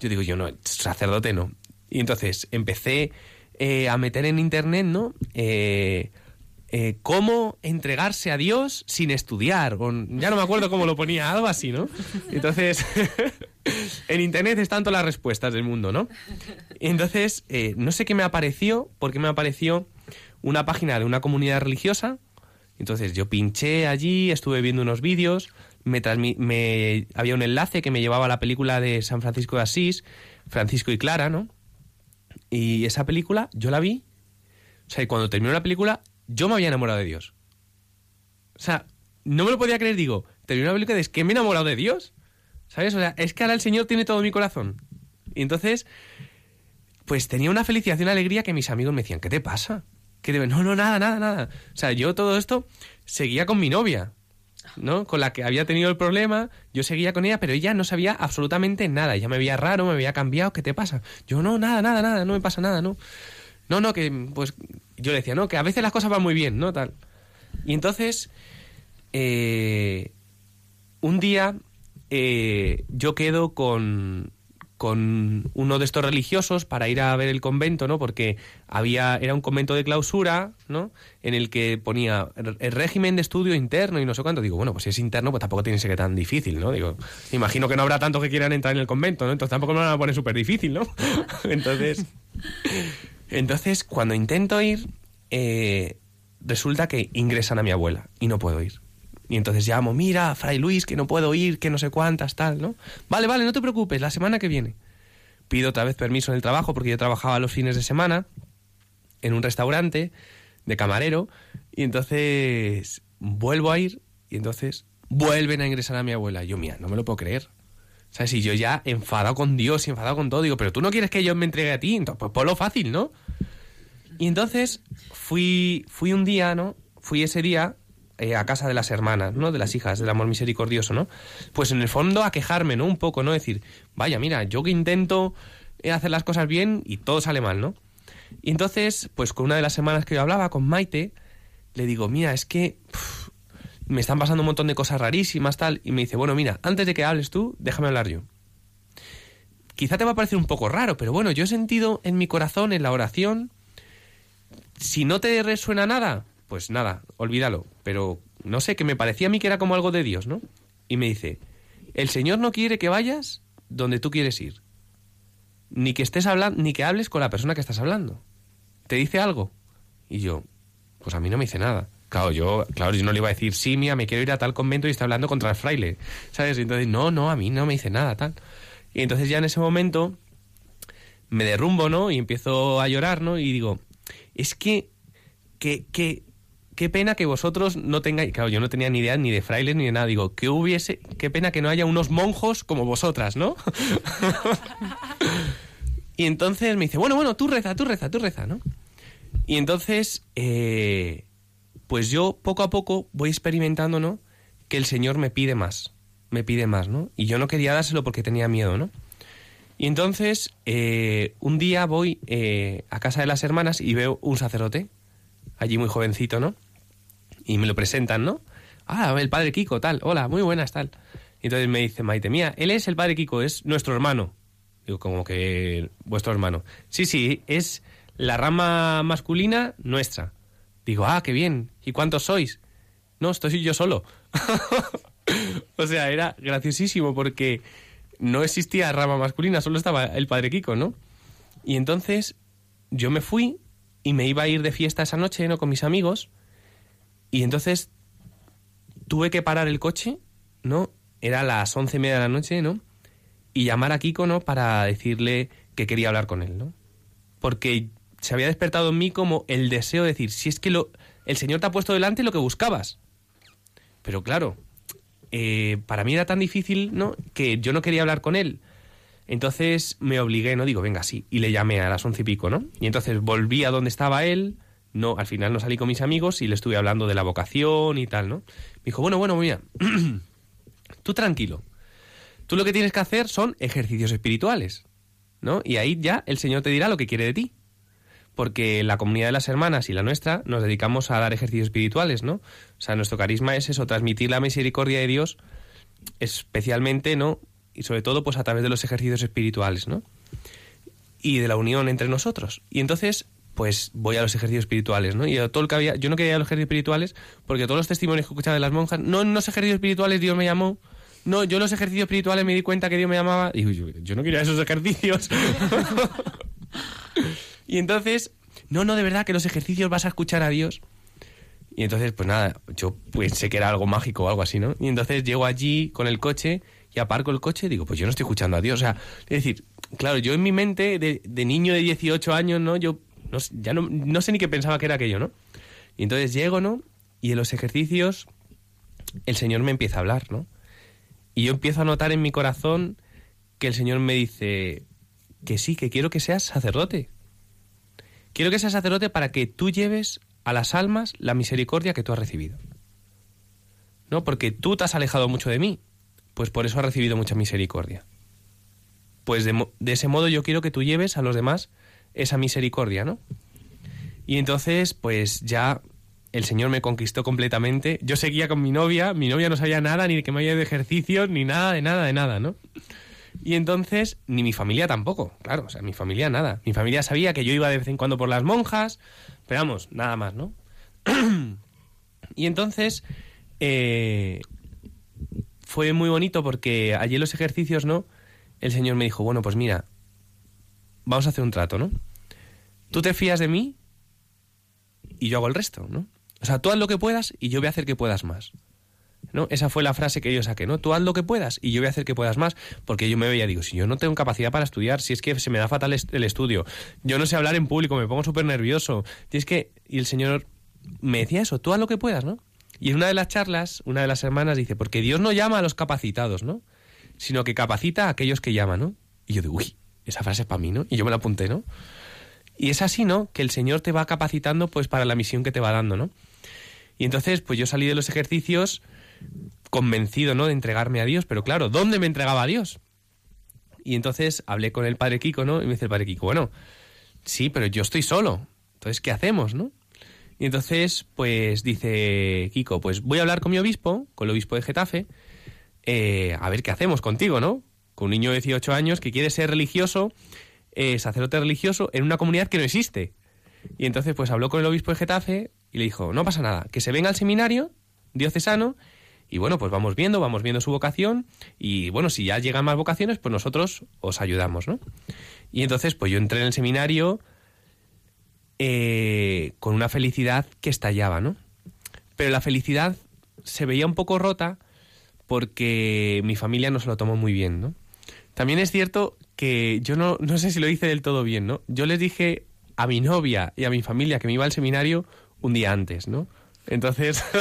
yo digo, yo no, sacerdote no. Y entonces empecé eh, a meter en internet, ¿no? Eh, eh, cómo entregarse a Dios sin estudiar. ya no me acuerdo cómo lo ponía, algo así, ¿no? Entonces, en Internet están todas las respuestas del mundo, ¿no? Entonces, eh, no sé qué me apareció, porque me apareció una página de una comunidad religiosa. Entonces yo pinché allí, estuve viendo unos vídeos, me, me había un enlace que me llevaba a la película de San Francisco de Asís, Francisco y Clara, ¿no? Y esa película yo la vi. O sea, y cuando terminó la película, yo me había enamorado de Dios. O sea, no me lo podía creer, digo, terminó una película de es que me he enamorado de Dios. ¿Sabes? O sea, es que ahora el Señor tiene todo mi corazón. Y entonces, pues tenía una felicidad y una alegría que mis amigos me decían, ¿qué te pasa? Que no, no, nada, nada, nada. O sea, yo todo esto seguía con mi novia, ¿no? Con la que había tenido el problema, yo seguía con ella, pero ella no sabía absolutamente nada. Ella me veía raro, me había cambiado, ¿qué te pasa? Yo, no, nada, nada, nada, no me pasa nada, ¿no? No, no, que pues yo le decía, no, que a veces las cosas van muy bien, ¿no? Tal. Y entonces, eh, un día eh, yo quedo con, con uno de estos religiosos para ir a ver el convento, ¿no? Porque había era un convento de clausura, ¿no? En el que ponía el régimen de estudio interno y no sé cuánto. Digo, bueno, pues si es interno, pues tampoco tiene que ser tan difícil, ¿no? Digo, imagino que no habrá tanto que quieran entrar en el convento, ¿no? Entonces tampoco me van a poner súper difícil, ¿no? Entonces, entonces, cuando intento ir, eh, resulta que ingresan a mi abuela y no puedo ir. Y entonces llamo, mira, Fray Luis, que no puedo ir, que no sé cuántas, tal, ¿no? Vale, vale, no te preocupes, la semana que viene. Pido otra vez permiso en el trabajo porque yo trabajaba los fines de semana en un restaurante de camarero y entonces vuelvo a ir y entonces vuelven a ingresar a mi abuela. Yo, mira, no me lo puedo creer. Sea, si yo ya enfadado con Dios y enfadado con todo, digo, pero tú no quieres que yo me entregue a ti, entonces, pues ponlo fácil, ¿no? Y entonces fui, fui un día, ¿no? Fui ese día eh, a casa de las hermanas, ¿no? De las hijas del amor misericordioso, ¿no? Pues en el fondo a quejarme, ¿no? Un poco, ¿no? Decir, vaya, mira, yo que intento eh, hacer las cosas bien y todo sale mal, ¿no? Y entonces, pues con una de las semanas que yo hablaba, con Maite, le digo, mira, es que me están pasando un montón de cosas rarísimas, tal, y me dice, bueno, mira, antes de que hables tú, déjame hablar yo. Quizá te va a parecer un poco raro, pero bueno, yo he sentido en mi corazón, en la oración, si no te resuena nada, pues nada, olvídalo. Pero no sé, que me parecía a mí que era como algo de Dios, ¿no? Y me dice, el Señor no quiere que vayas donde tú quieres ir. Ni que estés hablando, ni que hables con la persona que estás hablando. ¿Te dice algo? Y yo, pues a mí no me dice nada. Claro, yo, claro, yo no le iba a decir, sí, mía, me quiero ir a tal convento y está hablando contra el fraile. ¿Sabes? Entonces, no, no, a mí no me dice nada, tal. Y entonces ya en ese momento me derrumbo, ¿no? Y empiezo a llorar, ¿no? Y digo, es que, que, que, qué pena que vosotros no tengáis, claro, yo no tenía ni idea ni de frailes ni de nada, digo, que hubiese, qué pena que no haya unos monjos como vosotras, ¿no? y entonces me dice, bueno, bueno, tú reza, tú reza, tú reza, ¿no? Y entonces, eh, pues yo poco a poco voy experimentando, ¿no? Que el Señor me pide más, me pide más, ¿no? Y yo no quería dárselo porque tenía miedo, ¿no? Y entonces, eh, un día voy eh, a casa de las hermanas y veo un sacerdote, allí muy jovencito, ¿no? Y me lo presentan, ¿no? Ah, el padre Kiko, tal, hola, muy buenas, tal. Y entonces me dice Maite, mía, él es el padre Kiko, es nuestro hermano. Digo, como que vuestro hermano. Sí, sí, es la rama masculina nuestra. Digo, ah, qué bien. ¿Y cuántos sois? No, estoy yo solo. o sea, era graciosísimo porque no existía rama masculina, solo estaba el padre Kiko, ¿no? Y entonces yo me fui y me iba a ir de fiesta esa noche, ¿no? Con mis amigos. Y entonces tuve que parar el coche, ¿no? Era las once y media de la noche, ¿no? Y llamar a Kiko, ¿no? Para decirle que quería hablar con él, ¿no? Porque se había despertado en mí como el deseo de decir, si es que lo, el Señor te ha puesto delante lo que buscabas. Pero claro, eh, para mí era tan difícil, ¿no? Que yo no quería hablar con él. Entonces me obligué, ¿no? Digo, venga, sí. Y le llamé a las once y pico, ¿no? Y entonces volví a donde estaba él. No, al final no salí con mis amigos y le estuve hablando de la vocación y tal, ¿no? Me dijo, bueno, bueno, mira, tú tranquilo. Tú lo que tienes que hacer son ejercicios espirituales, ¿no? Y ahí ya el Señor te dirá lo que quiere de ti. Porque la comunidad de las hermanas y la nuestra nos dedicamos a dar ejercicios espirituales, ¿no? O sea, nuestro carisma es eso, transmitir la misericordia de Dios, especialmente, ¿no? Y sobre todo, pues a través de los ejercicios espirituales, ¿no? Y de la unión entre nosotros. Y entonces, pues voy a los ejercicios espirituales, ¿no? Y todo lo que había, yo no quería los ejercicios espirituales porque todos los testimonios que escuchaba de las monjas, no en los ejercicios espirituales Dios me llamó, no, yo en los ejercicios espirituales me di cuenta que Dios me llamaba y yo, yo no quería esos ejercicios. y entonces, no, no, de verdad que los ejercicios vas a escuchar a Dios. Y entonces, pues nada, yo pensé que era algo mágico o algo así, ¿no? Y entonces llego allí con el coche y aparco el coche y digo, pues yo no estoy escuchando a Dios. O sea, es decir, claro, yo en mi mente de, de niño de 18 años, ¿no? Yo no, ya no, no sé ni qué pensaba que era aquello, ¿no? Y entonces llego, ¿no? Y en los ejercicios el Señor me empieza a hablar, ¿no? Y yo empiezo a notar en mi corazón que el Señor me dice que sí, que quiero que seas sacerdote. Quiero que seas sacerdote para que tú lleves a las almas la misericordia que tú has recibido. ¿No? Porque tú te has alejado mucho de mí, pues por eso has recibido mucha misericordia. Pues de, ese modo yo quiero que tú lleves a los demás esa misericordia, ¿no? Y entonces, pues ya el Señor me conquistó completamente. Yo seguía con mi novia, mi novia no sabía nada, ni que me había de ejercicio, ni nada, de nada, de nada, ¿no? Y entonces, ni mi familia tampoco, claro, o sea, mi familia nada. Mi familia sabía que yo iba de vez en cuando por las monjas, pero vamos, nada más, ¿no? y entonces, eh, fue muy bonito porque allí en los ejercicios, ¿no? El Señor me dijo, bueno, pues mira, vamos a hacer un trato, ¿no? Tú te fías de mí y yo hago el resto, ¿no? O sea, tú haz lo que puedas y yo voy a hacer que puedas más. ¿No? Esa fue la frase que yo saqué, ¿no? Tú haz lo que puedas y yo voy a hacer que puedas más, porque yo me veía, digo, si yo no tengo capacidad para estudiar, si es que se me da fatal el estudio, yo no sé hablar en público, me pongo súper nervioso, y es que, y el Señor me decía eso, tú haz lo que puedas, ¿no? Y en una de las charlas, una de las hermanas dice, porque Dios no llama a los capacitados, ¿no? Sino que capacita a aquellos que llaman, ¿no? Y yo digo, uy, esa frase es para mí, ¿no? Y yo me la apunté, ¿no? Y es así, ¿no? Que el Señor te va capacitando pues para la misión que te va dando, ¿no? Y entonces, pues yo salí de los ejercicios convencido, ¿no? De entregarme a Dios, pero claro, ¿dónde me entregaba a Dios? Y entonces hablé con el padre Kiko, ¿no? Y me dice el padre Kiko, bueno, sí, pero yo estoy solo. Entonces, ¿qué hacemos, no? Y entonces, pues dice Kiko, pues voy a hablar con mi obispo, con el obispo de Getafe, eh, a ver qué hacemos contigo, ¿no? Con un niño de 18 años que quiere ser religioso, eh, sacerdote religioso, en una comunidad que no existe. Y entonces, pues habló con el obispo de Getafe y le dijo, no pasa nada, que se venga al seminario diocesano y bueno, pues vamos viendo, vamos viendo su vocación y bueno, si ya llegan más vocaciones, pues nosotros os ayudamos, ¿no? Y entonces, pues yo entré en el seminario eh, con una felicidad que estallaba, ¿no? Pero la felicidad se veía un poco rota porque mi familia no se lo tomó muy bien, ¿no? También es cierto que yo no, no sé si lo hice del todo bien, ¿no? Yo les dije a mi novia y a mi familia que me iba al seminario un día antes, ¿no? Entonces,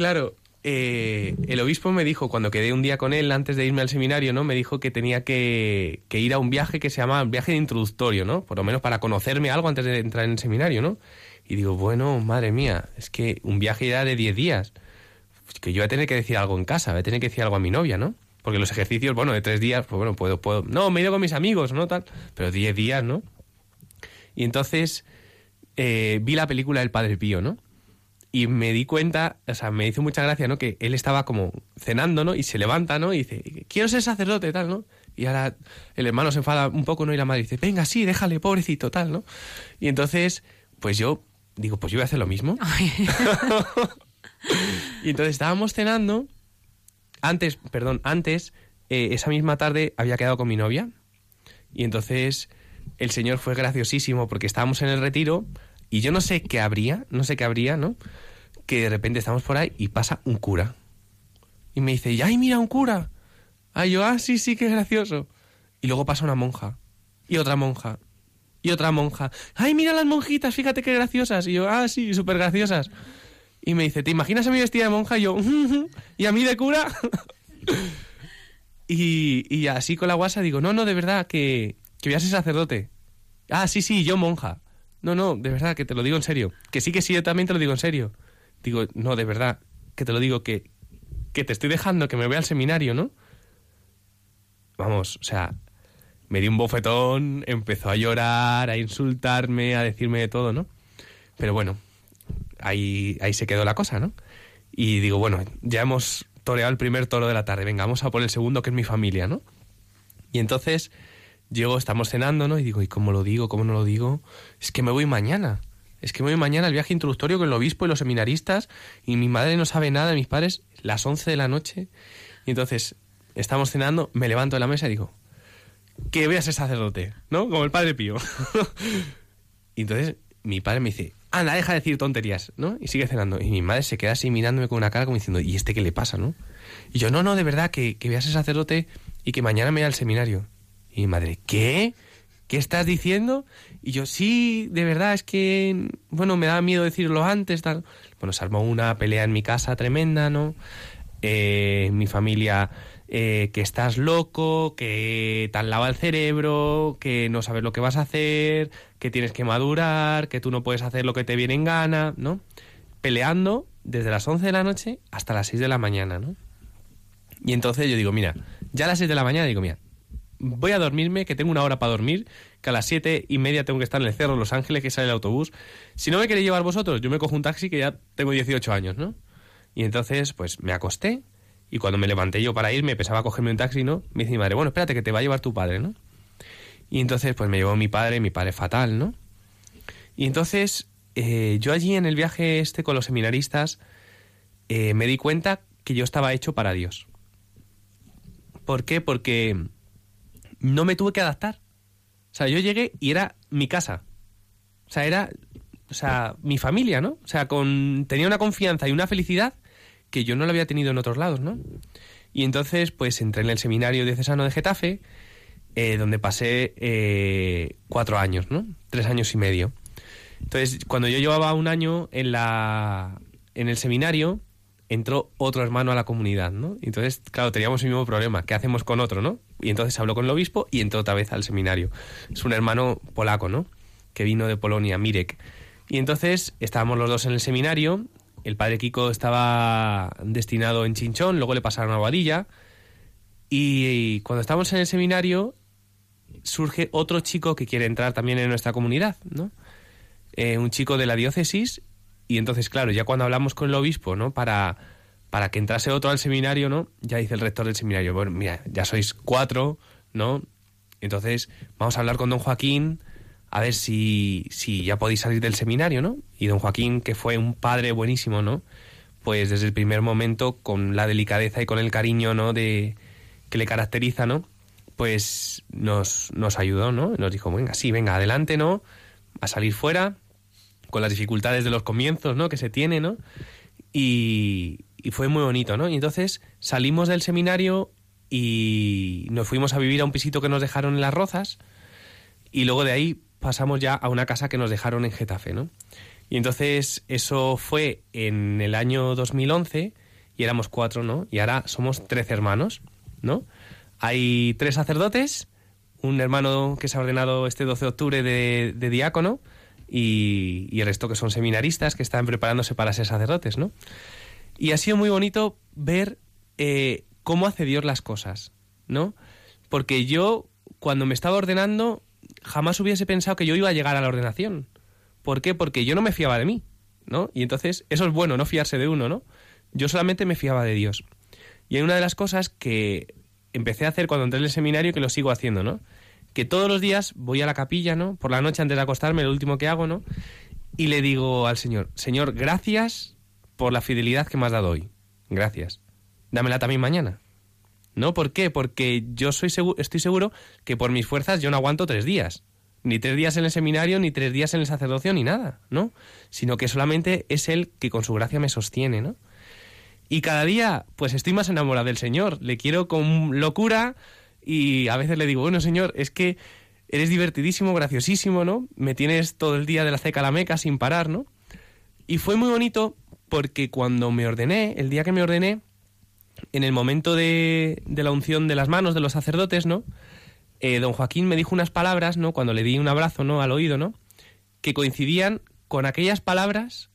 claro, eh, el obispo me dijo, cuando quedé un día con él antes de irme al seminario, ¿no? Me dijo que tenía que, ir a un viaje que se llama viaje de introductorio, ¿no? Por lo menos para conocerme algo antes de entrar en el seminario, ¿no? Y digo, bueno, madre mía, es que un viaje ya de 10 días, que yo voy a tener que decir algo en casa, voy a tener que decir algo a mi novia, ¿no? Porque los ejercicios, bueno, de tres días, pues bueno, puedo, puedo, no, me he ido con mis amigos, ¿no? Tal, pero 10 días, ¿no? Y entonces eh, vi la película El Padre Pío, ¿no? Y me di cuenta, o sea, me hizo mucha gracia, ¿no? Que él estaba como cenando, ¿no? Y se levanta, ¿no? Y dice, quiero ser sacerdote, tal, ¿no? Y ahora el hermano se enfada un poco, ¿no? Y la madre dice, venga, sí, déjale, pobrecito, tal, ¿no? Y entonces, pues yo digo, pues yo voy a hacer lo mismo. y entonces estábamos cenando. Antes, perdón, antes, eh, esa misma tarde había quedado con mi novia. Y entonces el Señor fue graciosísimo porque estábamos en el retiro y yo no sé qué habría, no sé qué habría, ¿no? Que de repente estamos por ahí y pasa un cura. Y me dice, ¡ay, mira, un cura! Ay, yo, ah, sí, sí, qué gracioso. Y luego pasa una monja. Y otra monja. Y otra monja. ¡Ay, mira las monjitas! Fíjate qué graciosas. Y yo, ah, sí, súper graciosas. Y me dice, ¿te imaginas a mí vestida de monja? Y yo, ¿y a mí de cura? y, y así con la guasa digo, no, no, de verdad, que, que voy a ser sacerdote. Ah, sí, sí, yo monja. No, no, de verdad, que te lo digo en serio. Que sí, que sí, yo también te lo digo en serio. Digo, no, de verdad, que te lo digo, que, que te estoy dejando que me vea al seminario, ¿no? Vamos, o sea, me dio un bofetón, empezó a llorar, a insultarme, a decirme de todo, ¿no? Pero bueno, ahí, ahí se quedó la cosa, ¿no? Y digo, bueno, ya hemos toreado el primer toro de la tarde, venga, vamos a por el segundo, que es mi familia, ¿no? Y entonces llego, estamos cenando, ¿no? Y digo, ¿y cómo lo digo? ¿Cómo no lo digo? Es que me voy mañana. Es que me voy mañana al viaje introductorio con el obispo y los seminaristas y mi madre no sabe nada, mis padres, las 11 de la noche. Y entonces estamos cenando, me levanto de la mesa y digo, que veas ese sacerdote, ¿no? Como el padre Pío. y entonces mi padre me dice, anda, deja de decir tonterías, ¿no? Y sigue cenando. Y mi madre se queda así mirándome con una cara como diciendo, ¿y este qué le pasa, no? Y yo, no, no, de verdad, que, que veas ese sacerdote y que mañana me vaya al seminario. Y madre, ¿qué? ¿Qué estás diciendo? Y yo, sí, de verdad, es que, bueno, me da miedo decirlo antes. Bueno, se armó una pelea en mi casa tremenda, ¿no? Eh, mi familia, eh, que estás loco, que te han lavado el cerebro, que no sabes lo que vas a hacer, que tienes que madurar, que tú no puedes hacer lo que te viene en gana, ¿no? Peleando desde las 11 de la noche hasta las 6 de la mañana, ¿no? Y entonces yo digo, mira, ya a las 6 de la mañana digo, mira, voy a dormirme, que tengo una hora para dormir, que a las siete y media tengo que estar en el Cerro Los Ángeles, que sale el autobús. Si no me queréis llevar vosotros, yo me cojo un taxi que ya tengo 18 años, ¿no? Y entonces, pues me acosté y cuando me levanté yo para ir, me pesaba cogerme un taxi, ¿no? Me dice mi madre, bueno, espérate que te va a llevar tu padre, ¿no? Y entonces, pues me llevó mi padre, mi padre fatal, ¿no? Y entonces, eh, yo allí en el viaje este con los seminaristas, eh, me di cuenta que yo estaba hecho para Dios. ¿Por qué? Porque no me tuve que adaptar. O sea, yo llegué y era mi casa. O sea, era o sea, mi familia, ¿no? O sea, con, tenía una confianza y una felicidad que yo no la había tenido en otros lados, ¿no? Y entonces, pues entré en el seminario diocesano de Getafe, eh, donde pasé eh, cuatro años, ¿no? Tres años y medio. Entonces, cuando yo llevaba un año en, la, en el seminario, entró otro hermano a la comunidad, ¿no? Entonces, claro, teníamos el mismo problema. ¿Qué hacemos con otro, no? Y entonces habló con el obispo y entró otra vez al seminario. Es un hermano polaco, ¿no? Que vino de Polonia, Mirek. Y entonces estábamos los dos en el seminario. El padre Kiko estaba destinado en Chinchón, luego le pasaron a Guadilla. Y cuando estábamos en el seminario, surge otro chico que quiere entrar también en nuestra comunidad, ¿no? Eh, un chico de la diócesis y entonces, claro, ya cuando hablamos con el obispo, ¿no? Para, para que entrase otro al seminario, ¿no? Ya dice el rector del seminario, bueno, mira, ya sois cuatro, ¿no? Entonces, vamos a hablar con don Joaquín, a ver si, si ya podéis salir del seminario, ¿no? Y don Joaquín, que fue un padre buenísimo, ¿no? Pues desde el primer momento, con la delicadeza y con el cariño, ¿no? De, que le caracteriza, ¿no? Pues nos, nos ayudó, ¿no? Nos dijo, venga, sí, venga, adelante, ¿no? A salir fuera, con las dificultades de los comienzos, ¿no? Que se tiene, ¿no? Y, fue muy bonito, ¿no? Y entonces salimos del seminario y nos fuimos a vivir a un pisito que nos dejaron en Las Rozas y luego de ahí pasamos ya a una casa que nos dejaron en Getafe, ¿no? Y entonces eso fue en el año 2011 y éramos cuatro, ¿no? Y ahora somos trece hermanos, ¿no? Hay tres sacerdotes, un hermano que se ha ordenado este 12 de octubre de diácono, y, el resto que son seminaristas que están preparándose para ser sacerdotes, ¿no? Y ha sido muy bonito ver eh, cómo hace Dios las cosas, ¿no? Porque yo, cuando me estaba ordenando, jamás hubiese pensado que yo iba a llegar a la ordenación. ¿Por qué? Porque yo no me fiaba de mí, ¿no? Y entonces, eso es bueno, no fiarse de uno, ¿no? Yo solamente me fiaba de Dios. Y hay una de las cosas que empecé a hacer cuando entré en el seminario que lo sigo haciendo, ¿no? Que todos los días voy a la capilla, ¿no? Por la noche antes de acostarme, lo último que hago, ¿no? Y le digo al Señor, Señor, gracias por la fidelidad que me has dado hoy. Gracias. Dámela también mañana. ¿No? ¿Por qué? Porque yo soy seguro, estoy seguro que por mis fuerzas yo no aguanto tres días. Ni tres días en el seminario, ni tres días en el sacerdocio, ni nada, ¿no? Sino que solamente es Él que con su gracia me sostiene, ¿no? Y cada día, pues estoy más enamorado del Señor. Le quiero con locura, y a veces le digo, bueno, señor, es que eres divertidísimo, graciosísimo, ¿no? Me tienes todo el día de la ceca a la meca sin parar, ¿no? Y fue muy bonito porque cuando me ordené, el día que me ordené, en el momento de, de la unción de las manos de los sacerdotes, ¿no? Eh, don Joaquín me dijo unas palabras, ¿no? Cuando le di un abrazo, ¿no? Al oído, ¿no? Que coincidían con aquellas palabras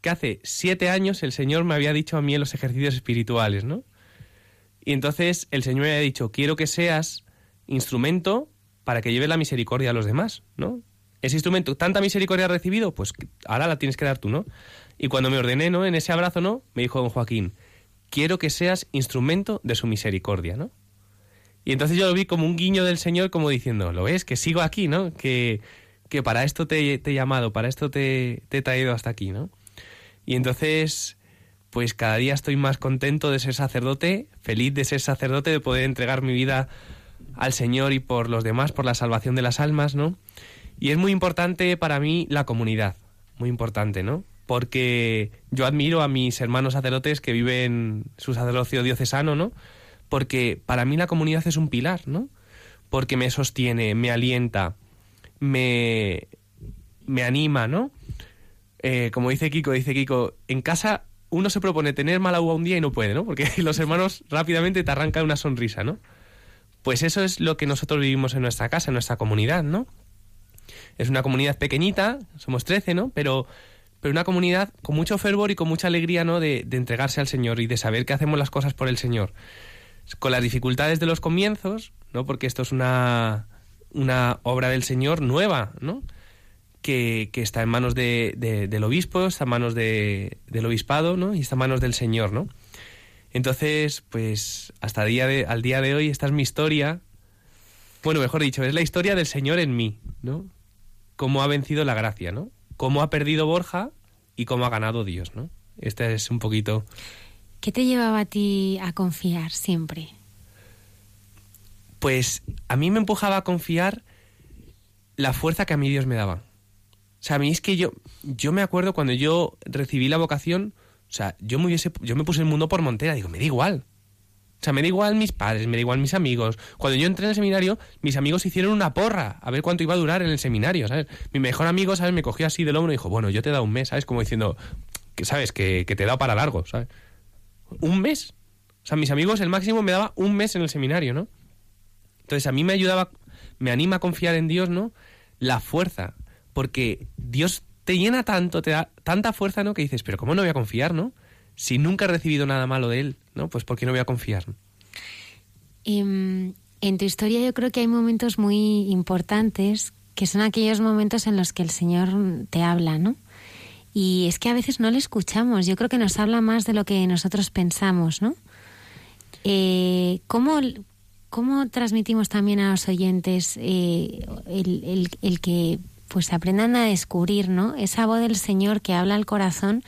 que hace siete años el Señor me había dicho a mí en los ejercicios espirituales, ¿no? Y entonces el Señor me había dicho, quiero que seas instrumento para que lleves la misericordia a los demás, ¿no? Ese instrumento, tanta misericordia has recibido, pues ahora la tienes que dar tú, ¿no? Y cuando me ordené, ¿no? En ese abrazo, ¿no? Me dijo don Joaquín, quiero que seas instrumento de su misericordia, ¿no? Y entonces yo lo vi como un guiño del Señor, como diciendo, ¿lo ves? Que sigo aquí, ¿no? Que, que para esto te, te he llamado, para esto te, te he traído hasta aquí, ¿no? Y entonces, pues cada día estoy más contento de ser sacerdote, feliz de ser sacerdote, de poder entregar mi vida al Señor y por los demás, por la salvación de las almas, ¿no? Y es muy importante para mí la comunidad, muy importante, ¿no? Porque yo admiro a mis hermanos sacerdotes que viven su sacerdocio diocesano, ¿no? Porque para mí la comunidad es un pilar, ¿no? Porque me sostiene, me alienta, me, me anima, ¿no? Eh, como dice Kiko, dice Kiko, en casa uno se propone tener mala uva un día y no puede, ¿no? Porque los hermanos rápidamente te arrancan una sonrisa, ¿no? Pues eso es lo que nosotros vivimos en nuestra casa, en nuestra comunidad, ¿no? Es una comunidad pequeñita, somos 13, ¿no? Pero, pero una comunidad con mucho fervor y con mucha alegría, ¿no? De, de entregarse al Señor y de saber que hacemos las cosas por el Señor. Con las dificultades de los comienzos, ¿no? Porque esto es una, una obra del Señor nueva, ¿no? Que, que está en manos de, de, del obispo, está en manos de, del obispado, ¿no? Y está en manos del Señor, ¿no? Entonces, pues hasta día de, al día de hoy esta es mi historia. Bueno, mejor dicho, es la historia del Señor en mí, ¿no? Cómo ha vencido la gracia, ¿no? Cómo ha perdido Borja y cómo ha ganado Dios, ¿no? Este es un poquito... ¿Qué te llevaba a ti a confiar siempre? Pues a mí me empujaba a confiar la fuerza que a mí Dios me daba. O sea, a mí es que yo, yo me acuerdo cuando yo recibí la vocación, o sea, yo me, yo me puse el mundo por montera, digo, me da igual. O sea, me da igual mis padres, me da igual mis amigos. Cuando yo entré en el seminario, mis amigos hicieron una porra a ver cuánto iba a durar en el seminario, ¿sabes? Mi mejor amigo, ¿sabes? Me cogió así del hombro y dijo, bueno, yo te he dado un mes, ¿sabes? Como diciendo, que sabes, que, que te he dado para largo, ¿sabes? Un mes. O sea, mis amigos, el máximo me daba un mes en el seminario, ¿no? Entonces a mí me ayudaba, me anima a confiar en Dios, ¿no? La fuerza, porque Dios te llena tanto, te da tanta fuerza, ¿no? Que dices, pero ¿cómo no voy a confiar, no? Si nunca he recibido nada malo de Él, ¿no? Pues ¿por qué no voy a confiar? En, en tu historia yo creo que hay momentos muy importantes que son aquellos momentos en los que el Señor te habla, ¿no? Y es que a veces no le escuchamos. Yo creo que nos habla más de lo que nosotros pensamos, ¿no? Eh, ¿cómo, ¿Cómo transmitimos también a los oyentes eh, el, el, que pues aprendan a descubrir, ¿no? Esa voz del Señor que habla al corazón,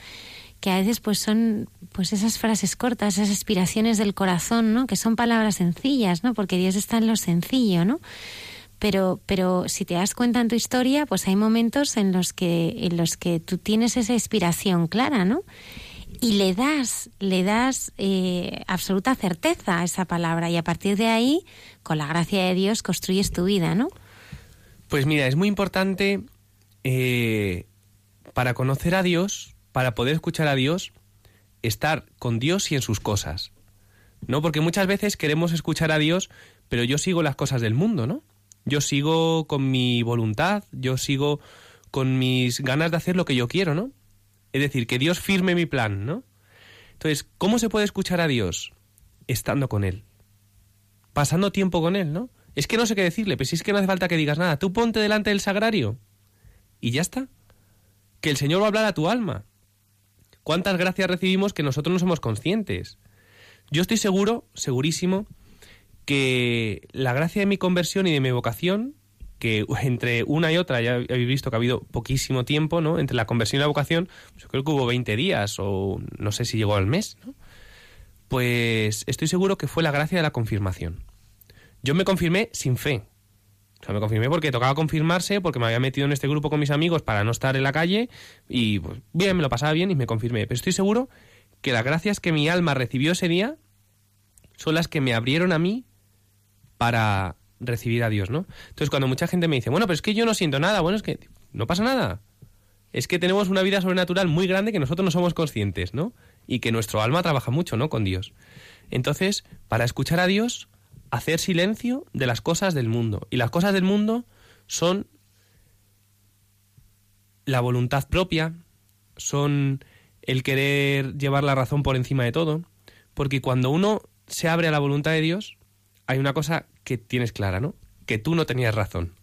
que a veces pues son pues esas frases cortas, esas aspiraciones del corazón, ¿no? Que son palabras sencillas, ¿no? Porque Dios está en lo sencillo, ¿no? Pero, pero si te das cuenta en tu historia, pues hay momentos en los que, en los que tú tienes esa inspiración clara, ¿no? y le das, le das eh, absoluta certeza a esa palabra y a partir de ahí, con la gracia de Dios, construyes tu vida, ¿no? Pues mira, es muy importante eh, para conocer a Dios, para poder escuchar a Dios, estar con Dios y en sus cosas. ¿No? Porque muchas veces queremos escuchar a Dios, pero yo sigo las cosas del mundo, ¿no? Yo sigo con mi voluntad, yo sigo con mis ganas de hacer lo que yo quiero, ¿no? Es decir, que Dios firme mi plan, ¿no? Entonces, ¿cómo se puede escuchar a Dios? Estando con Él. Pasando tiempo con Él, ¿no? Es que no sé qué decirle, pero si es que no hace falta que digas nada. Tú ponte delante del sagrario y ya está. Que el Señor va a hablar a tu alma. ¿Cuántas gracias recibimos que nosotros no somos conscientes? Yo estoy seguro, segurísimo, que la gracia de mi conversión y de mi vocación que entre una y otra ya habéis visto que ha habido poquísimo tiempo, ¿no? Entre la conversión y la vocación, yo creo que hubo 20 días o no sé si llegó al mes, ¿no? Pues estoy seguro que fue la gracia de la confirmación. Yo me confirmé sin fe. O sea, me confirmé porque tocaba confirmarse, porque me había metido en este grupo con mis amigos para no estar en la calle y pues bien, me lo pasaba bien y me confirmé. Pero estoy seguro que las gracias que mi alma recibió ese día son las que me abrieron a mí para recibir a Dios, ¿no? Entonces, cuando mucha gente me dice, bueno, pero es que yo no siento nada, bueno, es que no pasa nada. Es que tenemos una vida sobrenatural muy grande que nosotros no somos conscientes, ¿no? Y que nuestro alma trabaja mucho, ¿no? Con Dios. Entonces, para escuchar a Dios, hacer silencio de las cosas del mundo. Y las cosas del mundo son la voluntad propia, son el querer llevar la razón por encima de todo, porque cuando uno se abre a la voluntad de Dios, hay una cosa que tienes clara, ¿no? Que tú no tenías razón.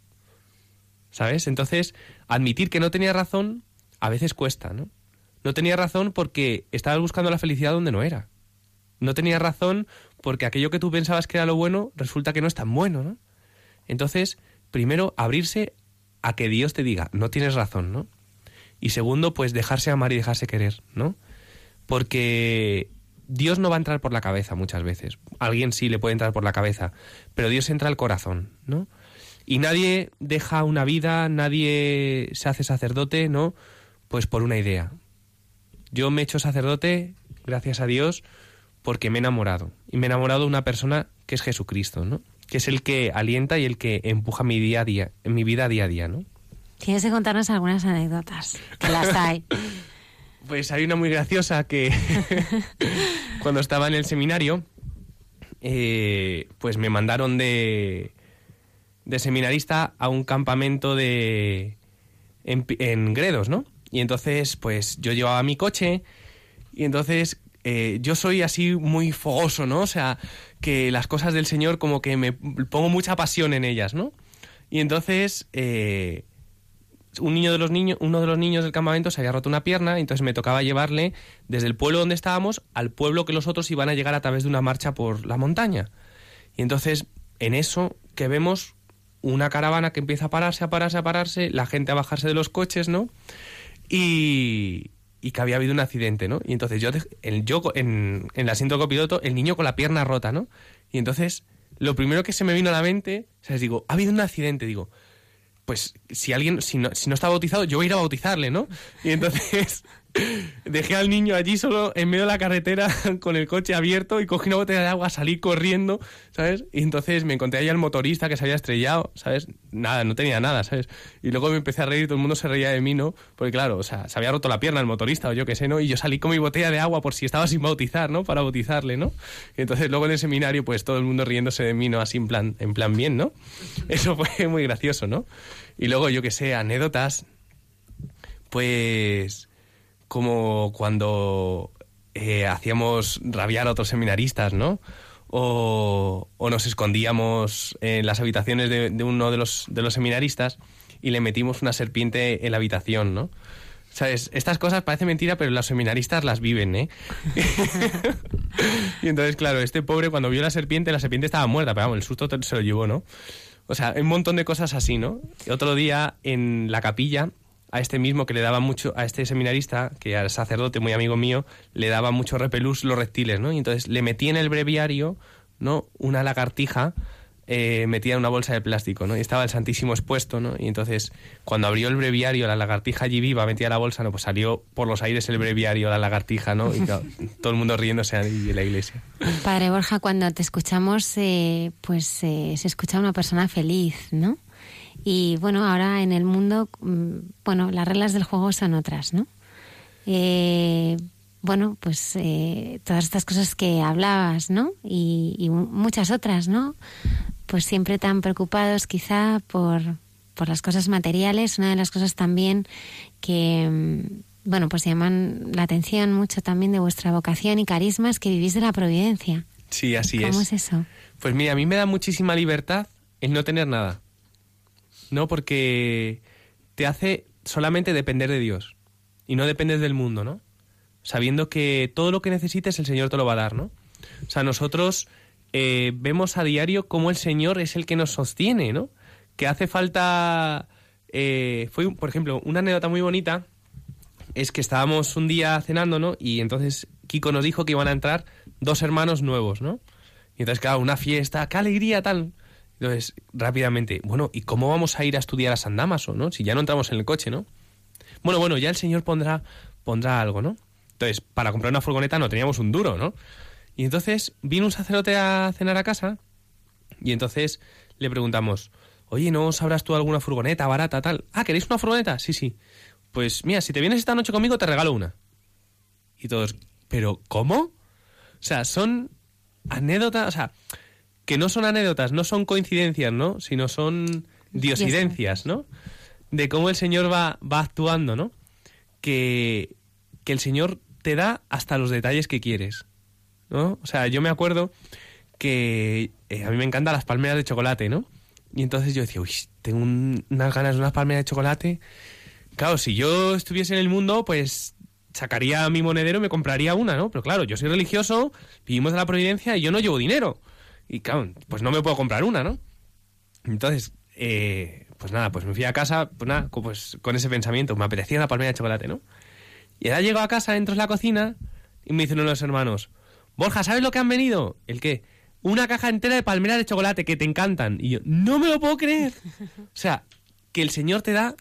¿Sabes? Entonces, admitir que no tenías razón a veces cuesta, ¿no? No tenía razón porque estabas buscando la felicidad donde no era. No tenía razón porque aquello que tú pensabas que era lo bueno resulta que no es tan bueno, ¿no? Entonces, primero, abrirse a que Dios te diga, no tienes razón, ¿no? Y segundo, pues dejarse amar y dejarse querer, ¿no? Porque Dios no va a entrar por la cabeza muchas veces. Alguien sí le puede entrar por la cabeza, pero Dios entra al corazón, ¿no? Y nadie deja una vida, nadie se hace sacerdote, ¿no? Pues por una idea. Yo me he hecho sacerdote, gracias a Dios, porque me he enamorado. Y me he enamorado de una persona que es Jesucristo, ¿no? Que es el que alienta y el que empuja mi día a día, mi vida día a día, ¿no? Tienes que contarnos algunas anécdotas, que las hay. pues hay una muy graciosa que cuando estaba en el seminario, eh, pues me mandaron de, de seminarista a un campamento de en, en Gredos, ¿no? Y entonces, pues yo llevaba mi coche y entonces eh, yo soy así muy fogoso, ¿no? O sea, que las cosas del Señor como que me pongo mucha pasión en ellas, ¿no? Y entonces, eh, un niño de los niños, uno de los niños del campamento se había roto una pierna, entonces me tocaba llevarle desde el pueblo donde estábamos al pueblo que los otros iban a llegar a través de una marcha por la montaña. Y entonces, en eso que vemos una caravana que empieza a pararse, a pararse, a pararse, la gente a bajarse de los coches, ¿no? Y, y que había habido un accidente, ¿no? Y entonces yo, el, yo en, en el asiento copiloto, el niño con la pierna rota, ¿no? Y entonces lo primero que se me vino a la mente, sea, digo, ha habido un accidente, digo, pues si alguien, si no, si no está bautizado, yo voy a ir a bautizarle, ¿no? Y entonces dejé al niño allí solo en medio de la carretera con el coche abierto y cogí una botella de agua, salí corriendo, ¿sabes? Y entonces me encontré ahí al motorista que se había estrellado, ¿sabes? Nada, no tenía nada, ¿sabes? Y luego me empecé a reír, todo el mundo se reía de mí, ¿no? Porque claro, o sea, se había roto la pierna el motorista o yo qué sé, ¿no? Y yo salí con mi botella de agua por si estaba sin bautizar, ¿no? Para bautizarle, ¿no? Y entonces luego en el seminario, pues todo el mundo riéndose de mí, ¿no? Así en plan, en plan bien, ¿no? Eso fue muy gracioso, ¿no? Y luego, yo qué sé, anécdotas, pues como cuando eh, hacíamos rabiar a otros seminaristas, ¿no? O, nos escondíamos en las habitaciones de, uno de los, seminaristas y le metimos una serpiente en la habitación, ¿no? ¿Sabes? Estas cosas parecen mentira, pero los seminaristas las viven, ¿eh? y entonces, claro, este pobre cuando vio la serpiente, la serpiente estaba muerta, pero vamos, el susto se lo llevó, ¿no? O sea, un montón de cosas así, ¿no? Otro día en la capilla a este mismo que le daba mucho, a este seminarista, que era sacerdote muy amigo mío, le daba mucho repelús los reptiles, ¿no? Y entonces le metí en el breviario, ¿no? Una lagartija eh, metida en una bolsa de plástico, ¿no? Y estaba el Santísimo expuesto, ¿no? Y entonces, cuando abrió el breviario, la lagartija allí viva, metía la bolsa, ¿no? Pues salió por los aires el breviario, la lagartija, ¿no? Y todo el mundo riéndose ahí en la iglesia. Padre Borja, cuando te escuchamos, eh, pues eh, se escucha una persona feliz, ¿no? Y bueno, ahora en el mundo, mm, bueno, las reglas del juego son otras, ¿no? Eh, bueno, pues eh, todas estas cosas que hablabas, ¿no? Y, y, muchas otras, ¿no? Pues siempre tan preocupados quizá por, por las cosas materiales. Una de las cosas también que, mm, bueno, pues llaman la atención mucho también de vuestra vocación y carisma es que vivís de la providencia. Sí, así ¿Cómo es. ¿Cómo es eso? Pues mira, a mí me da muchísima libertad el no tener nada. ¿No? Porque te hace solamente depender de Dios y no dependes del mundo, ¿no? Sabiendo que todo lo que necesites el Señor te lo va a dar, ¿no? O sea, nosotros eh, vemos a diario cómo el Señor es el que nos sostiene, ¿no? Que hace falta... Eh, fue, por ejemplo, una anécdota muy bonita es que estábamos un día cenando, ¿no? Y entonces Kiko nos dijo que iban a entrar dos hermanos nuevos, ¿no? Y entonces, claro, una fiesta, qué alegría, tal. Entonces, rápidamente, bueno, ¿y cómo vamos a ir a estudiar a San Damaso, no? Si ya no entramos en el coche, ¿no? Bueno, bueno, ya el señor pondrá, pondrá algo, ¿no? Entonces, para comprar una furgoneta no teníamos un duro, ¿no? Y entonces vino un sacerdote a cenar a casa y entonces le preguntamos, oye, ¿no sabrás tú alguna furgoneta barata, tal? Ah, ¿queréis una furgoneta? Sí, sí. Pues mira, si te vienes esta noche conmigo te regalo una. Y todos, ¿pero cómo? O sea, son anécdotas, o sea, que no son anécdotas, no son coincidencias, ¿no? Sino son diosidencias, ¿no? De cómo el Señor va, va actuando, ¿no? Que, que el Señor te da hasta los detalles que quieres, ¿no? O sea, yo me acuerdo que eh, a mí me encantan las palmeras de chocolate, ¿no? Y entonces yo decía, uy, tengo un- unas ganas de unas palmeras de chocolate. Claro, si yo estuviese en el mundo, pues sacaría mi monedero y me compraría una, ¿no? Pero claro, yo soy religioso, vivimos de la providencia y yo no llevo dinero. Y claro, pues no me puedo comprar una, ¿no? Entonces, eh, pues nada, pues me fui a casa, pues nada, pues con ese pensamiento, me apetecía una palmera de chocolate, ¿no? Y ahora llego a casa, entro en la cocina y me dicen uno los hermanos, Borja, ¿sabes lo que han venido? ¿El qué? Una caja entera de palmeras de chocolate que te encantan. Y yo, no me lo puedo creer. O sea, que el Señor te da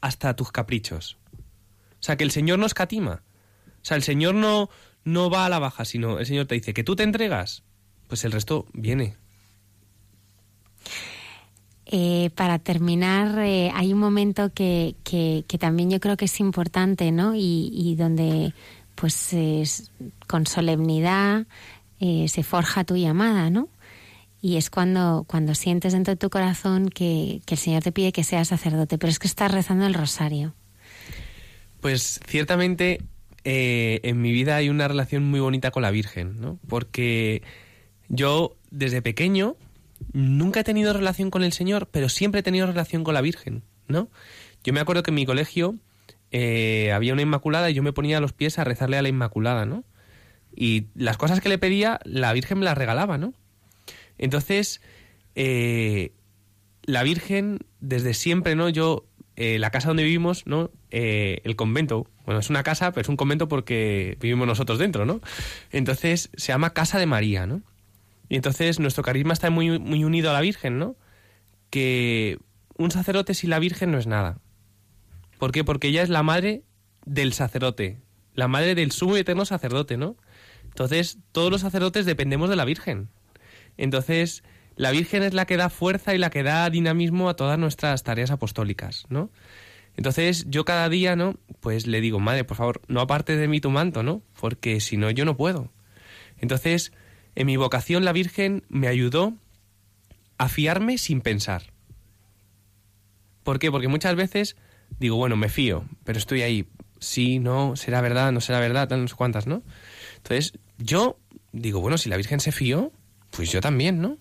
hasta tus caprichos. O sea, que el Señor no escatima. O sea, el Señor no, no va a la baja, sino el Señor te dice que tú te entregas, pues el resto viene. Eh, para terminar, eh, hay un momento que, que, que también yo creo que es importante, ¿no? Y, y donde, pues, es- con solemnidad eh, se forja tu llamada, ¿no? Y es cuando, cuando sientes dentro de tu corazón que, que el Señor te pide que seas sacerdote, pero es que estás rezando el rosario. Pues ciertamente en mi vida hay una relación muy bonita con la Virgen, ¿no? Porque yo desde pequeño nunca he tenido relación con el Señor, pero siempre he tenido relación con la Virgen, ¿no? Yo me acuerdo que en mi colegio eh, había una Inmaculada y yo me ponía a los pies a rezarle a la Inmaculada, ¿no? Y las cosas que le pedía, la Virgen me las regalaba, ¿no? Entonces, eh, la Virgen, desde siempre, ¿no? Yo, eh, la casa donde vivimos, ¿no? El convento, bueno, es una casa, pero es un convento porque vivimos nosotros dentro, ¿no? Entonces, se llama Casa de María, ¿no? Y entonces nuestro carisma está muy, muy unido a la Virgen, ¿no? Que un sacerdote sin la Virgen no es nada. ¿Por qué? Porque ella es la madre del sacerdote, la madre del sumo y eterno sacerdote, ¿no? Entonces, todos los sacerdotes dependemos de la Virgen. Entonces, la Virgen es la que da fuerza y la que da dinamismo a todas nuestras tareas apostólicas, ¿no? Entonces, yo cada día, ¿no? Pues le digo, madre, por favor, no apartes de mí tu manto, ¿no? Porque si no, yo no puedo. Entonces, en mi vocación, la Virgen me ayudó a fiarme sin pensar. ¿Por qué? Porque muchas veces digo, bueno, me fío, pero estoy ahí. Sí, no, será verdad, no será verdad, tal, no sé cuántas, ¿no? Entonces, yo digo, bueno, si la Virgen se fió, pues yo también, ¿no?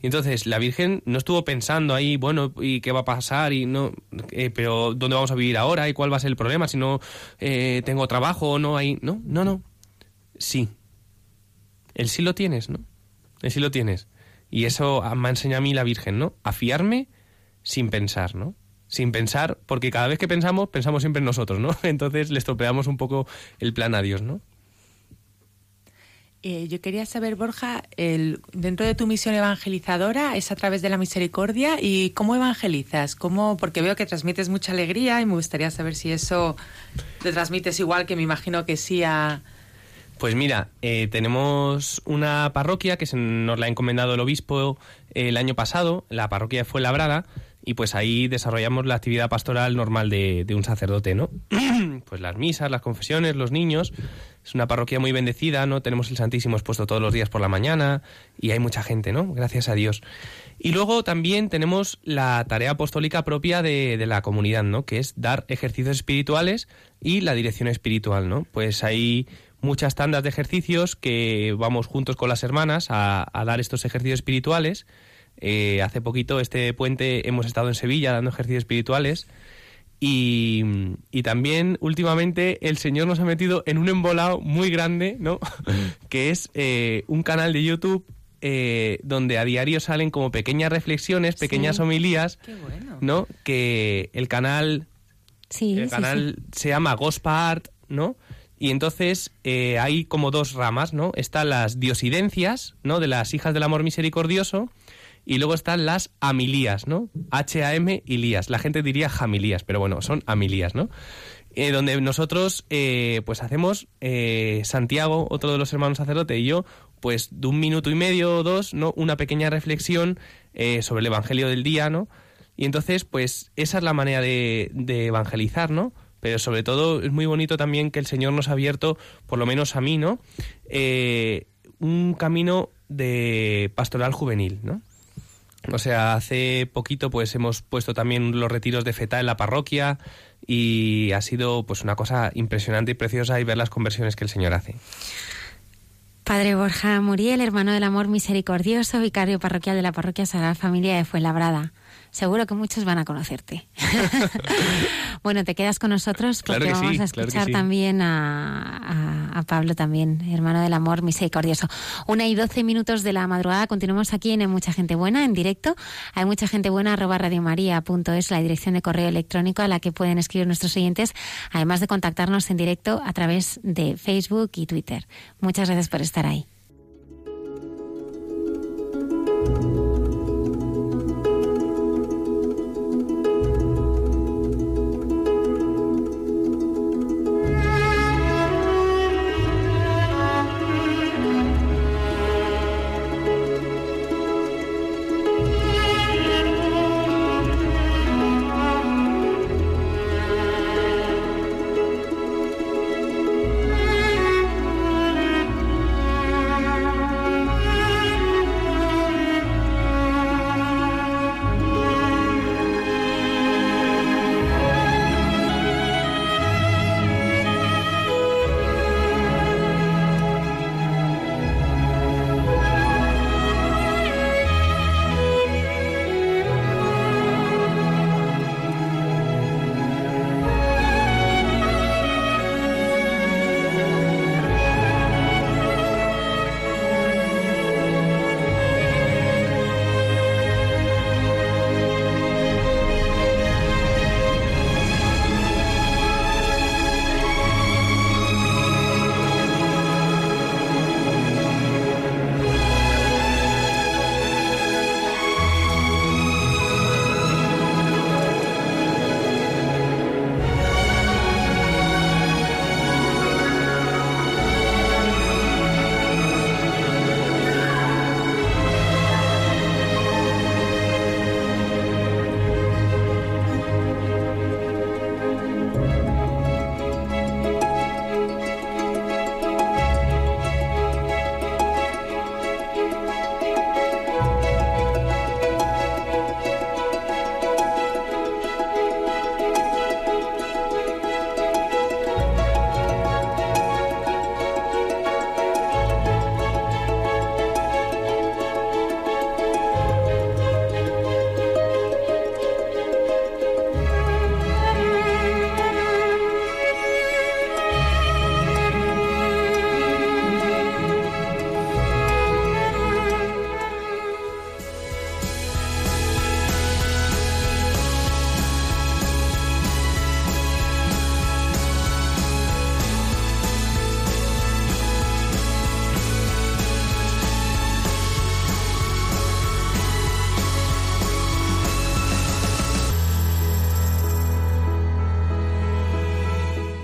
Y entonces la Virgen no estuvo pensando ahí, bueno, ¿y qué va a pasar? Y no, eh, pero ¿dónde vamos a vivir ahora? ¿Y cuál va a ser el problema? Si no eh, tengo trabajo o no hay... No, no, no. Sí. El sí lo tienes, ¿no? El sí lo tienes. Y eso me ha enseñado a mí la Virgen, ¿no? A fiarme sin pensar, ¿no? Sin pensar, porque cada vez que pensamos, pensamos siempre en nosotros, ¿no? Entonces le estropeamos un poco el plan a Dios, ¿no? Eh, yo quería saber, Borja, el, dentro de tu misión evangelizadora es a través de la misericordia y cómo evangelizas, cómo, porque veo que transmites mucha alegría y me gustaría saber si eso te transmites igual que me imagino que sí a, Pues mira, eh, tenemos una parroquia que se nos la ha encomendado el obispo eh, el año pasado, la parroquia fue labrada, y pues ahí desarrollamos la actividad pastoral normal de, un sacerdote, ¿no? pues las misas, las confesiones, los niños. Es una parroquia muy bendecida, ¿no? Tenemos el Santísimo expuesto todos los días por la mañana y hay mucha gente, ¿no? Gracias a Dios. Y luego también tenemos la tarea apostólica propia de, de la comunidad, ¿no? Que es dar ejercicios espirituales y la dirección espiritual, ¿no? Pues hay muchas tandas de ejercicios que vamos juntos con las hermanas a, a dar estos ejercicios espirituales. Eh, hace poquito, este puente, hemos estado en Sevilla dando ejercicios espirituales. Y, y también últimamente el Señor nos ha metido en un embolado muy grande, ¿no? que es eh, un canal de YouTube eh, donde a diario salen como pequeñas reflexiones, pequeñas Sí. homilías, Qué bueno. ¿no? Que el canal Sí, el sí, canal se llama Gospa Art, ¿no? Y entonces eh, hay como dos ramas, ¿no? Están las diosidencias, ¿no? De las hijas del amor misericordioso. Y luego están las amilías, ¿no? H-A-M y lías. La gente diría jamilías, pero bueno, son amilías, ¿no? Eh, donde nosotros, eh, pues hacemos, Santiago, otro de los hermanos sacerdote, y yo, pues de un minuto y medio o dos, ¿no? Una pequeña reflexión sobre el Evangelio del día, ¿no? Y entonces, pues esa es la manera de, de evangelizar, ¿no? Pero sobre todo es muy bonito también que el Señor nos ha abierto, por lo menos a mí, ¿no? Eh, un camino de pastoral juvenil, ¿no? O sea, hace poquito pues hemos puesto también los retiros de FETA en la parroquia y ha sido pues una cosa impresionante y preciosa y ver las conversiones que el Señor hace. Padre Borja Muriel, hermano del amor misericordioso, vicario parroquial de la parroquia Sagrada Familia de Fuenlabrada seguro que muchos van a conocerte. bueno, te quedas con nosotros porque vamos a escuchar también a, Pablo también, hermano del amor misericordioso. Una y doce minutos de la madrugada, continuamos aquí en Mucha Gente Buena, en directo. Hay mucha gente buena, arroba radiomaria.es, la dirección de correo electrónico a la que pueden escribir nuestros oyentes, además de contactarnos en directo a través de Facebook y Twitter. Muchas gracias por estar ahí.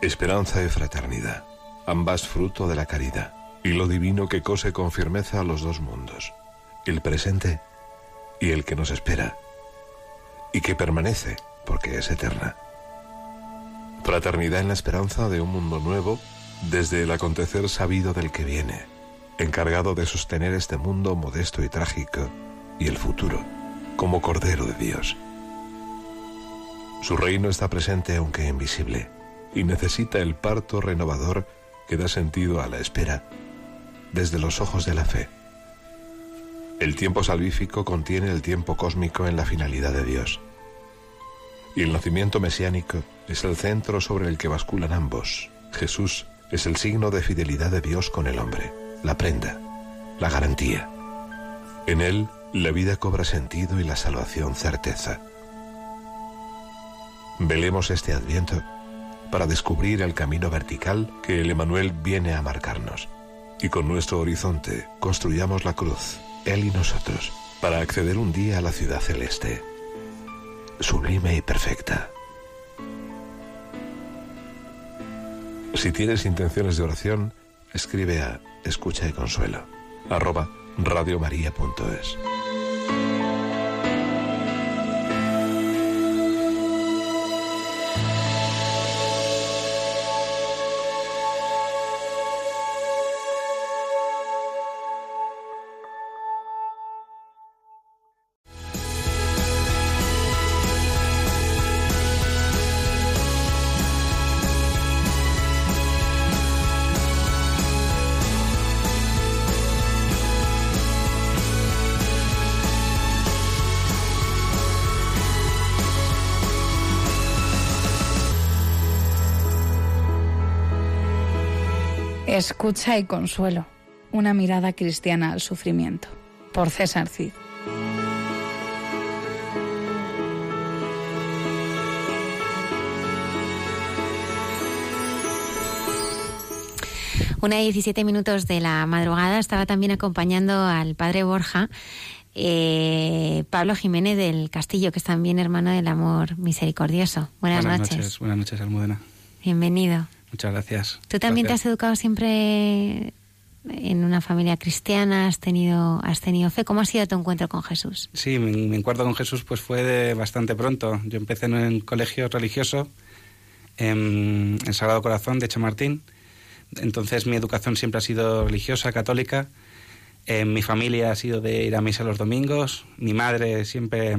Esperanza y fraternidad, ambas fruto de la caridad, y lo divino que cose con firmeza a los dos mundos, el presente y el que nos espera, y que permanece porque es eterna. Fraternidad en la esperanza de un mundo nuevo desde el acontecer sabido del que viene, encargado de sostener este mundo modesto y trágico y el futuro, como Cordero de Dios. Su reino está presente aunque invisible, y necesita el parto renovador que da sentido a la espera, desde los ojos de la fe. El tiempo salvífico contiene el tiempo cósmico en la finalidad de Dios. Y el nacimiento mesiánico es el centro sobre el que basculan ambos. Jesús es el signo de fidelidad de Dios con el hombre, la prenda, la garantía. En él la vida cobra sentido y la salvación certeza. Velemos este adviento para descubrir el camino vertical que el Emanuel viene a marcarnos. Y con nuestro horizonte construyamos la cruz, Él y nosotros, para acceder un día a la ciudad celeste, sublime y perfecta. Si tienes intenciones de oración, escribe a escucha y consuelo arroba radiomaria.es. Escucha y consuelo. Una mirada cristiana al sufrimiento. Por César Cid. Una y 17 minutos de la madrugada estaba también acompañando al padre Borja, eh, Pablo Jiménez del Castillo, que es también hermano del amor misericordioso. Buenas, noches. Buenas noches, Almudena. Bienvenido. Muchas gracias. ¿Tú también Gracias. te has educado siempre en una familia cristiana? ¿Has tenido, has tenido fe? ¿Cómo ha sido tu encuentro con Jesús? Sí, mi, mi encuentro con Jesús pues fue de bastante pronto. Yo empecé en un colegio religioso en el Sagrado Corazón de Chamartín. Entonces mi educación siempre ha sido religiosa, católica. En mi familia ha sido de ir a misa los domingos. Mi madre siempre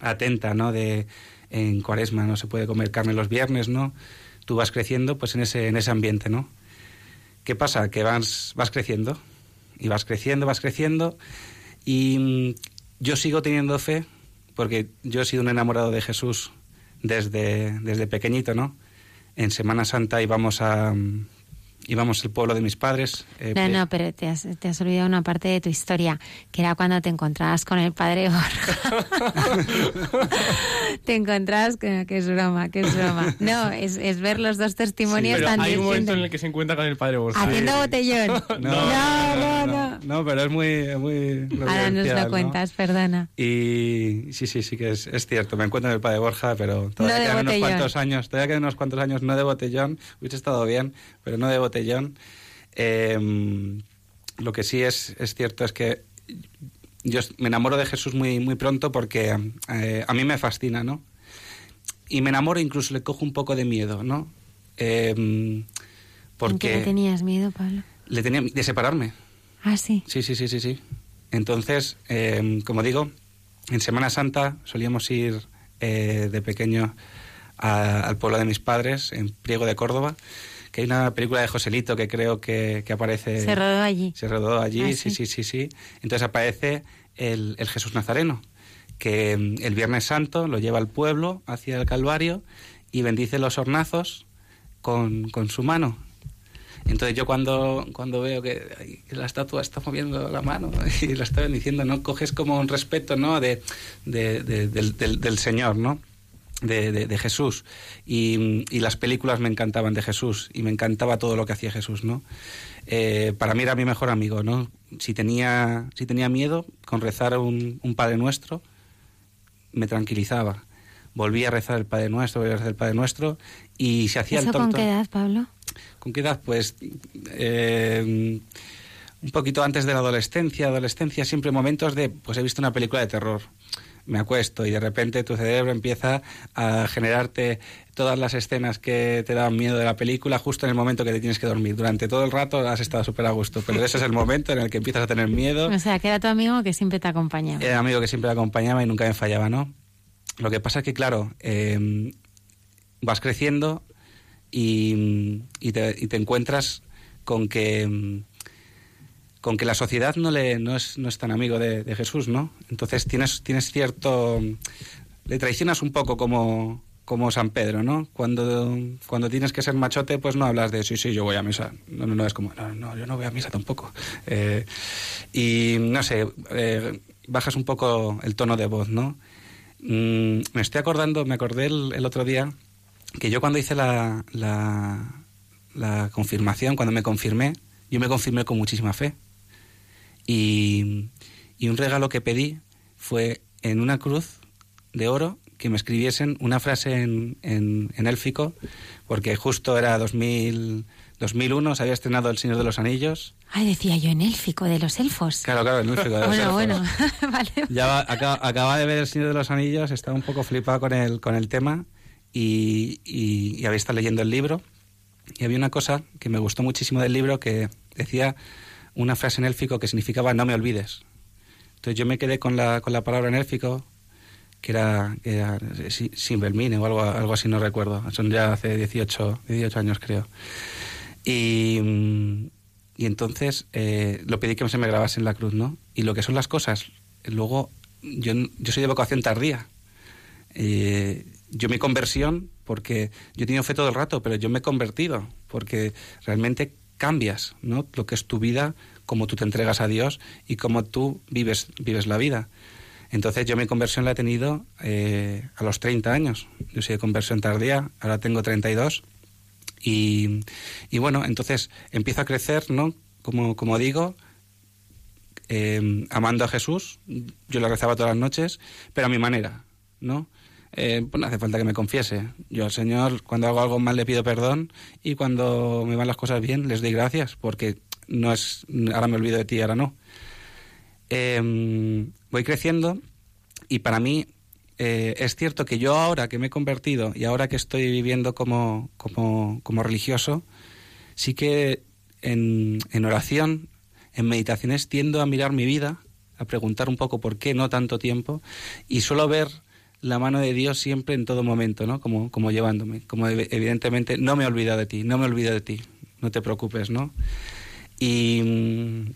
atenta, ¿no? De en Cuaresma no se puede comer carne los viernes, ¿no? Tú vas creciendo pues en ese en ese ambiente, ¿no? ¿Qué pasa? Que vas vas creciendo y vas creciendo, vas creciendo y mm, yo sigo teniendo fe porque yo he sido un enamorado de Jesús desde, desde pequeñito, ¿no? En Semana Santa íbamos a mm, íbamos al pueblo de mis padres. eh, No, no, pero te has, te has olvidado una parte de tu historia, que era cuando te encontrabas con el padre Borja. te encontrabas con... Que es broma, que es broma. No, es, es ver los dos testimonios Pero tan hay un momento en el que se encuentra con el padre Borja. Haciendo botellón. No, no, no. No, pero es muy... muy Ahora nos lo ¿no? cuentas, perdona. Y sí, sí, sí que es, es cierto. Me encuentro en el padre Borja, pero todavía No quedan unos cuantos años. Todavía quedan unos cuantos años, no de botellón. Hubiese estado bien, pero no de botellón. Eh, lo que sí es, es cierto es que yo me enamoro de Jesús muy, muy pronto porque eh, a mí me fascina, ¿no? Y me enamoro, incluso le cojo un poco de miedo, ¿no? Eh, ¿En qué porque le tenías miedo, Pablo? le tenía de separarme. Ah, sí. Sí, sí, sí, sí, sí. Entonces, eh, como digo, en Semana Santa solíamos ir eh, de pequeño a- al pueblo de mis padres, en Priego de Córdoba, que hay una película de Joselito que creo que, que aparece... Se rodó allí. Se rodó allí, Ah, sí, sí. sí, sí. Entonces aparece el, el Jesús Nazareno, que mm, el Viernes Santo lo lleva al pueblo hacia el Calvario y bendice los hornazos con, con su mano. Entonces yo cuando, cuando veo que ay, la estatua está moviendo la mano y la está bendiciendo, ¿no? Coges como un respeto, ¿no? De, de- de- del, del- del Señor, ¿no? De, de- de Jesús. Y, y las películas me encantaban de Jesús y me encantaba todo lo que hacía Jesús, ¿no? Eh, para mí era mi mejor amigo, ¿no? Si tenía, si tenía miedo con rezar un, un Padre Nuestro, me tranquilizaba. Volvía a rezar el Padre Nuestro, volvía a rezar el Padre Nuestro y se hacía ¿Eso el con tonto. qué edad, Pablo? ¿Con qué edad? Pues eh, un poquito antes de la adolescencia. Adolescencia siempre momentos de, pues he visto una película de terror. Me acuesto y de repente tu cerebro empieza a generarte todas las escenas que te dan miedo de la película justo en el momento que te tienes que dormir. Durante todo el rato has estado súper a gusto, pero ese es el momento en el que empiezas a tener miedo. O sea, que era tu amigo que siempre te acompañaba. Era amigo que siempre me acompañaba y nunca me fallaba, ¿no? Lo que pasa es que, claro, eh, vas creciendo y, y te, y te encuentras con que mm, con que la sociedad no le no es, no es tan amigo de, Jesús, ¿no? Entonces tienes tienes cierto le traicionas un poco como como San Pedro, ¿no? Cuando, cuando tienes que ser machote, pues no hablas de sí, sí, yo voy a misa. No, no, no, es como, no, no, yo no voy a misa tampoco. Eh, y no sé, eh, bajas un poco el tono de voz, ¿no? Mm, me estoy acordando, me acordé el, el otro día que yo cuando hice la, la, la confirmación, cuando me confirmé, yo me confirmé con muchísima fe. Y, Y un regalo que pedí fue en una cruz de oro que me escribiesen una frase en, en, en élfico, porque justo era 2000, 2001, se había estrenado El Señor de los Anillos. Ay, decía yo en élfico, de los elfos. Claro, claro, en élfico. De los bueno, elfos. bueno, vale. Ya va- acaba, acaba de ver El Señor de los Anillos, estaba un poco flipado con el, con el tema y, y, y había estado leyendo el libro. Y había una cosa que me gustó muchísimo del libro que decía una frase en élfico que significaba no me olvides. Entonces yo me quedé con la, con la palabra en élfico, que era, que era Si- Simbelmine o algo, algo así, no recuerdo. Son ya hace 18, 18 años, creo. Y, y entonces eh, lo pedí que se me grabase en la cruz, ¿no? Y lo que son las cosas, luego yo, yo soy de vocación tardía. Eh, yo mi conversión, porque yo he tenido fe todo el rato, pero yo me he convertido, porque realmente cambias, ¿no? Lo que es tu vida, cómo tú te entregas a Dios y cómo tú vives, vives la vida. Entonces yo mi conversión la he tenido eh, a los 30 años. Yo soy de conversión tardía, ahora tengo 32. Y, y bueno, entonces empiezo a crecer, ¿no? Como, como digo, eh, amando a Jesús. Yo lo rezaba todas las noches, pero a mi manera, ¿no? Eh, pues no hace falta que me confiese. Yo al Señor, cuando hago algo mal, le pido perdón y cuando me van las cosas bien, les doy gracias, porque no es, ahora me olvido de ti, ahora no. Eh, voy creciendo y para mí eh, es cierto que yo ahora que me he convertido y ahora que estoy viviendo como, como, como religioso, sí que en, en oración, en meditaciones, tiendo a mirar mi vida, a preguntar un poco por qué no tanto tiempo y suelo ver la mano de Dios siempre en todo momento, ¿no? Como, como llevándome, como ev- evidentemente no me he olvidado de ti, no me olvido de ti, no te preocupes, ¿no? Y mm,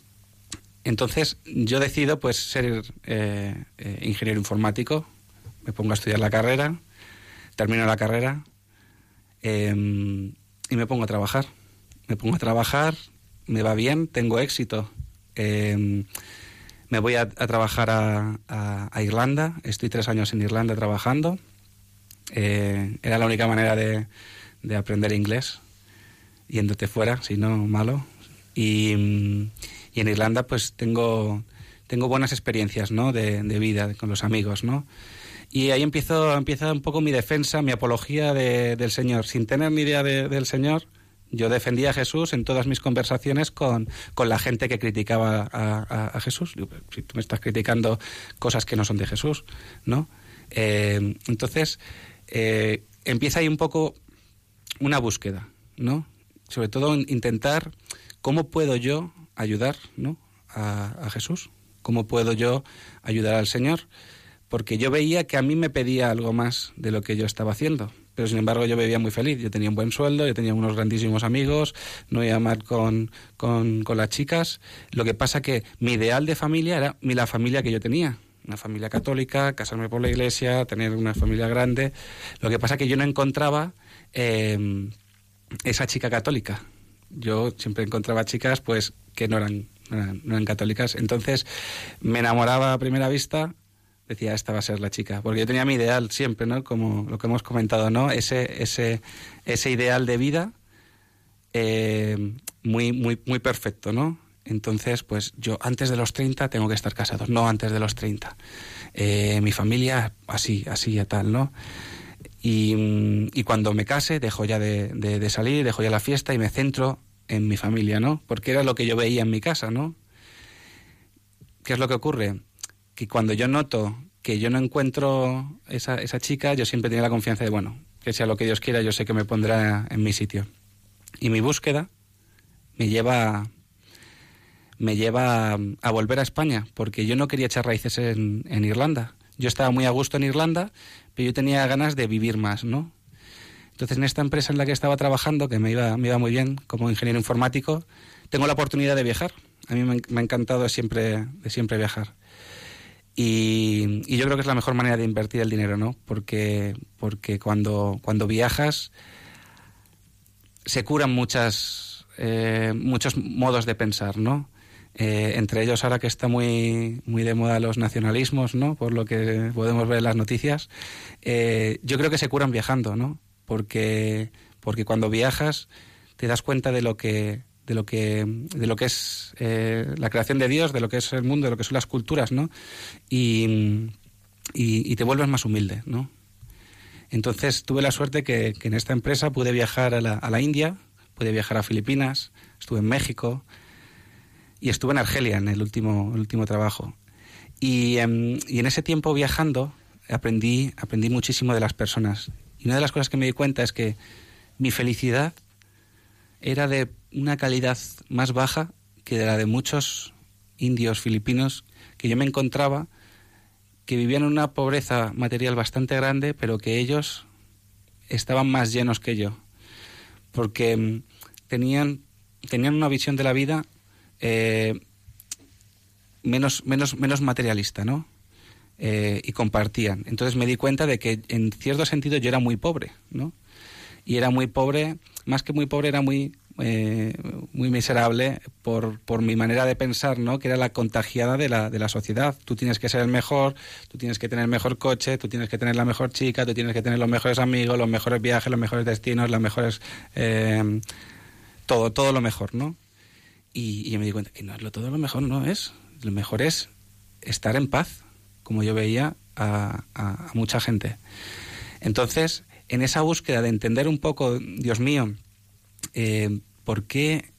entonces yo decido pues ser eh, eh, ingeniero informático, me pongo a estudiar la carrera, termino la carrera eh, y me pongo a trabajar. Me pongo a trabajar, me va bien, tengo éxito. Me voy a, trabajar a, Irlanda, estoy tres años en Irlanda trabajando. Eh, era la única manera de, de aprender inglés, yéndote fuera, si no, malo. Y, en Irlanda pues tengo, tengo buenas experiencias ¿no? de, vida con los amigos, ¿no? Y ahí empiezo, empieza un poco mi defensa, mi apología de- del Señor. Sin tener ni idea de- del Señor, yo defendía a Jesús en todas mis conversaciones con, con la gente que criticaba a, Jesús. Digo, "Pero Si tú me estás criticando cosas que no son de Jesús, ¿no? Eh, entonces, eh, empieza ahí un poco una búsqueda, ¿no? Sobre todo en intentar cómo puedo yo ayudar, ¿no? A, a Jesús, cómo puedo yo ayudar al Señor, porque yo veía que a mí me pedía algo más de lo que yo estaba haciendo. Pero sin embargo yo vivía muy feliz, yo tenía un buen sueldo, yo tenía unos grandísimos amigos, no iba mal con, con, con las chicas. Lo que pasa que mi ideal de familia era la familia que yo tenía, una familia católica, casarme por la iglesia, tener una familia grande. Lo que pasa que yo no encontraba eh, esa chica católica. Yo siempre encontraba chicas pues que no eran, no eran, no eran católicas. Entonces me enamoraba a primera vista, decía, esta va a ser la chica. Porque yo tenía mi ideal siempre, ¿no? Como lo que hemos comentado, ¿no? Ese, ese, ese ideal de vida eh, muy, muy, muy perfecto, ¿no? Entonces, pues yo antes de los 30 tengo que estar casado, no antes de los 30. Eh, mi familia, así, así y tal, ¿no? Y, mm, y cuando me case, dejo ya de, de- de salir, dejo ya la fiesta y me centro en mi familia, ¿no? Porque era lo que yo veía en mi casa, ¿no? ¿Qué es lo que ocurre? Que cuando yo noto que yo no encuentro esa, esa chica, yo siempre tenía la confianza de, bueno, que sea lo que Dios quiera, yo sé que me pondrá en mi sitio. Y mi búsqueda me lleva me lleva a volver a España, porque yo no quería echar raíces en, en Irlanda. Yo estaba muy a gusto en Irlanda, pero yo tenía ganas de vivir más, ¿no? Entonces, en esta empresa en la que estaba trabajando, que me iba, me iba muy bien como ingeniero informático, tengo la oportunidad de viajar. A mí me, ha encantado siempre, de siempre viajar. Y, y yo creo que es la mejor manera de invertir el dinero, ¿no? Porque, porque cuando, cuando viajas se curan muchas, eh, muchos modos de pensar, ¿no? Eh, entre ellos ahora que está muy, muy de moda los nacionalismos, ¿no? Por lo que podemos ver en las noticias, eh, yo creo que se curan viajando, ¿no? Porque, porque cuando viajas te das cuenta de lo que, de lo que, de lo que es eh, la creación de Dios, de lo que es el mundo, de lo que son las culturas, ¿no? Y, y, te vuelves más humilde, ¿no? Entonces tuve la suerte que, en esta empresa pude viajar a la, a la India, pude viajar a Filipinas, estuve en México y estuve en Argelia en el último, último trabajo. Y, em, y, en ese tiempo viajando aprendí, aprendí muchísimo de las personas. Y una de las cosas que me di cuenta es que mi felicidad era de una calidad más baja que de la de muchos indios filipinos que yo me encontraba que vivían en una pobreza material bastante grande, pero que ellos estaban más llenos que yo, porque mm, tenían, tenían una visión de la vida eh, menos, menos, menos materialista, ¿no? Eh, y compartían. Entonces me di cuenta de que en cierto sentido yo era muy pobre, ¿no? Y era muy pobre, más que muy pobre, era muy eh, muy miserable por, por, mi manera de pensar, ¿no? Que era la contagiada de la, de la sociedad. Tú tienes que ser el mejor, tú tienes que tener el mejor coche, tú tienes que tener la mejor chica, tú tienes que tener los mejores amigos, los mejores viajes, los mejores destinos, las mejores... Eh, todo, todo lo mejor, ¿no? Y, y, me di cuenta que no, lo, todo lo mejor no es. Lo mejor es estar en paz, como yo veía a, a, a mucha gente. Entonces, en esa búsqueda de entender un poco, Dios mío, eh, ¿por qué,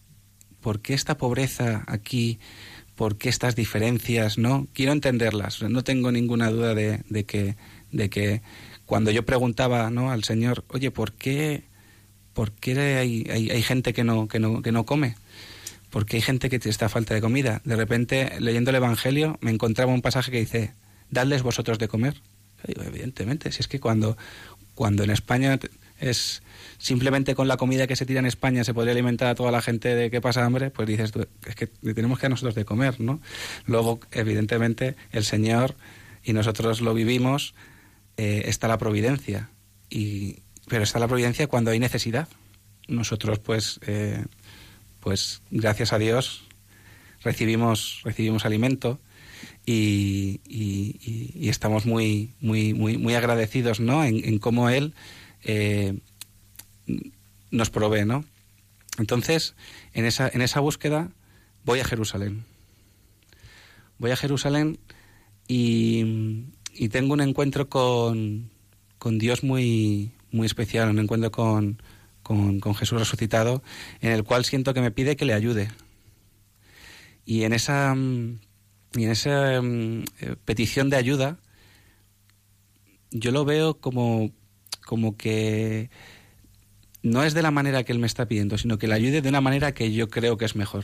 ¿por qué esta pobreza aquí? ¿Por qué estas diferencias? No, quiero entenderlas. No tengo ninguna duda de, de que, de que cuando yo preguntaba ¿no? al Señor, oye, ¿por qué, por qué hay, hay, gente que no, que, no, que no come? ¿Por qué hay gente que está falta de comida? De repente, leyendo el Evangelio, me encontraba un pasaje que dice, dadles vosotros de comer. Digo, evidentemente, si es que cuando, cuando en España es simplemente con la comida que se tira en España se podría alimentar a toda la gente de que pasa hambre, pues dices, es que tenemos que a nosotros de comer, ¿no? Luego, evidentemente, el Señor, y nosotros lo vivimos, eh, está la providencia, y, pero está la providencia cuando hay necesidad. Nosotros, pues, eh, pues gracias a Dios, recibimos, recibimos alimento, y, y, estamos muy, muy, muy, muy agradecidos ¿no? en cómo Él eh, nos provee, ¿no? Entonces, en esa, en esa búsqueda voy a Jerusalén. Voy a Jerusalén y, y tengo un encuentro con, con, Dios muy, muy especial, un encuentro con, con, Jesús resucitado, en el cual siento que me pide que le ayude. Y en esa, y en esa um, petición de ayuda, yo lo veo como, como que no es de la manera que él me está pidiendo, sino que le ayude de una manera que yo creo que es mejor.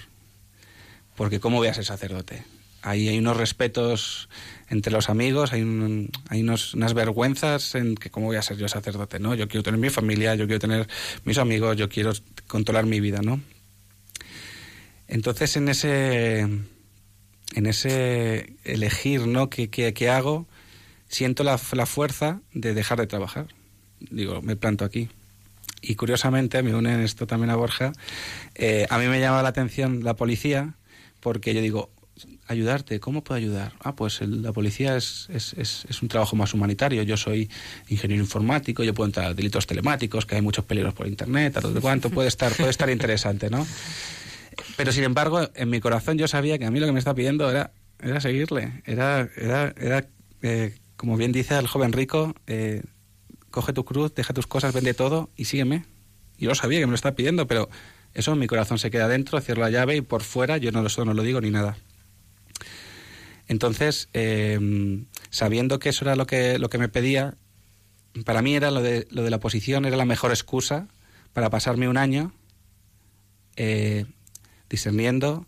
Porque ¿cómo voy a ser sacerdote? Ahí hay unos respetos entre los amigos, hay, un, hay unas vergüenzas en que cómo voy a ser yo sacerdote, ¿no? Yo quiero tener mi familia, yo quiero tener mis amigos, yo quiero controlar mi vida, ¿no? Entonces en ese, en ese elegir, ¿no? ¿Qué, qué, qué hago? Siento la, la fuerza de dejar de trabajar. Digo, me planto aquí y curiosamente, me une esto también a Borja, eh, a mí me llama la atención la policía porque yo digo, ayudarte, ¿cómo puedo ayudar? Ah, pues la policía es, es, es, un trabajo más humanitario. Yo soy ingeniero informático, yo puedo entrar a delitos telemáticos, que hay muchos peligros por internet, a todo cuanto puede estar, puede estar interesante, ¿no? Pero sin embargo, en mi corazón yo sabía que a mí lo que me estaba pidiendo era, era seguirle, era, era, era eh, como bien dice el joven rico, eh, coge tu cruz, deja tus cosas, vende todo y sígueme. Yo lo sabía que me lo estaba pidiendo, pero eso mi corazón se queda dentro, cierro la llave y por fuera yo no, eso no lo digo ni nada. Entonces, eh, sabiendo que eso era lo que, lo que me pedía, para mí era lo de, lo de la posición, era la mejor excusa para pasarme un año eh, discerniendo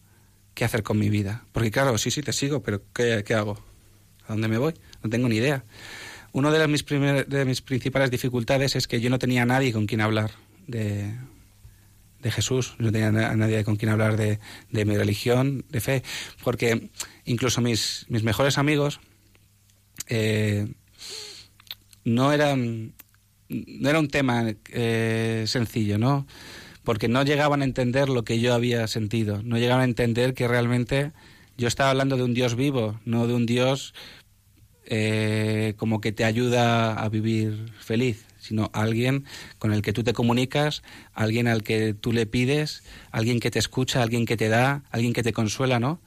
qué hacer con mi vida. Porque claro, sí, sí, te sigo, pero ¿qué, qué hago? ¿A dónde me voy? No tengo ni idea. Una de, mis, de mis principales dificultades es que yo no tenía a nadie con quien hablar de, de Jesús, no tenía a nadie con quien hablar de, mi religión, de fe, porque incluso mis, mis mejores amigos eh, no eran no era un tema eh, sencillo, ¿no? Porque no llegaban a entender lo que yo había sentido, no llegaban a entender que realmente yo estaba hablando de un Dios vivo, no de un Dios eh, como que te ayuda a vivir feliz, sino alguien con el que tú te comunicas, alguien al que tú le pides, alguien que te escucha, alguien que te da, alguien que te consuela, ¿no?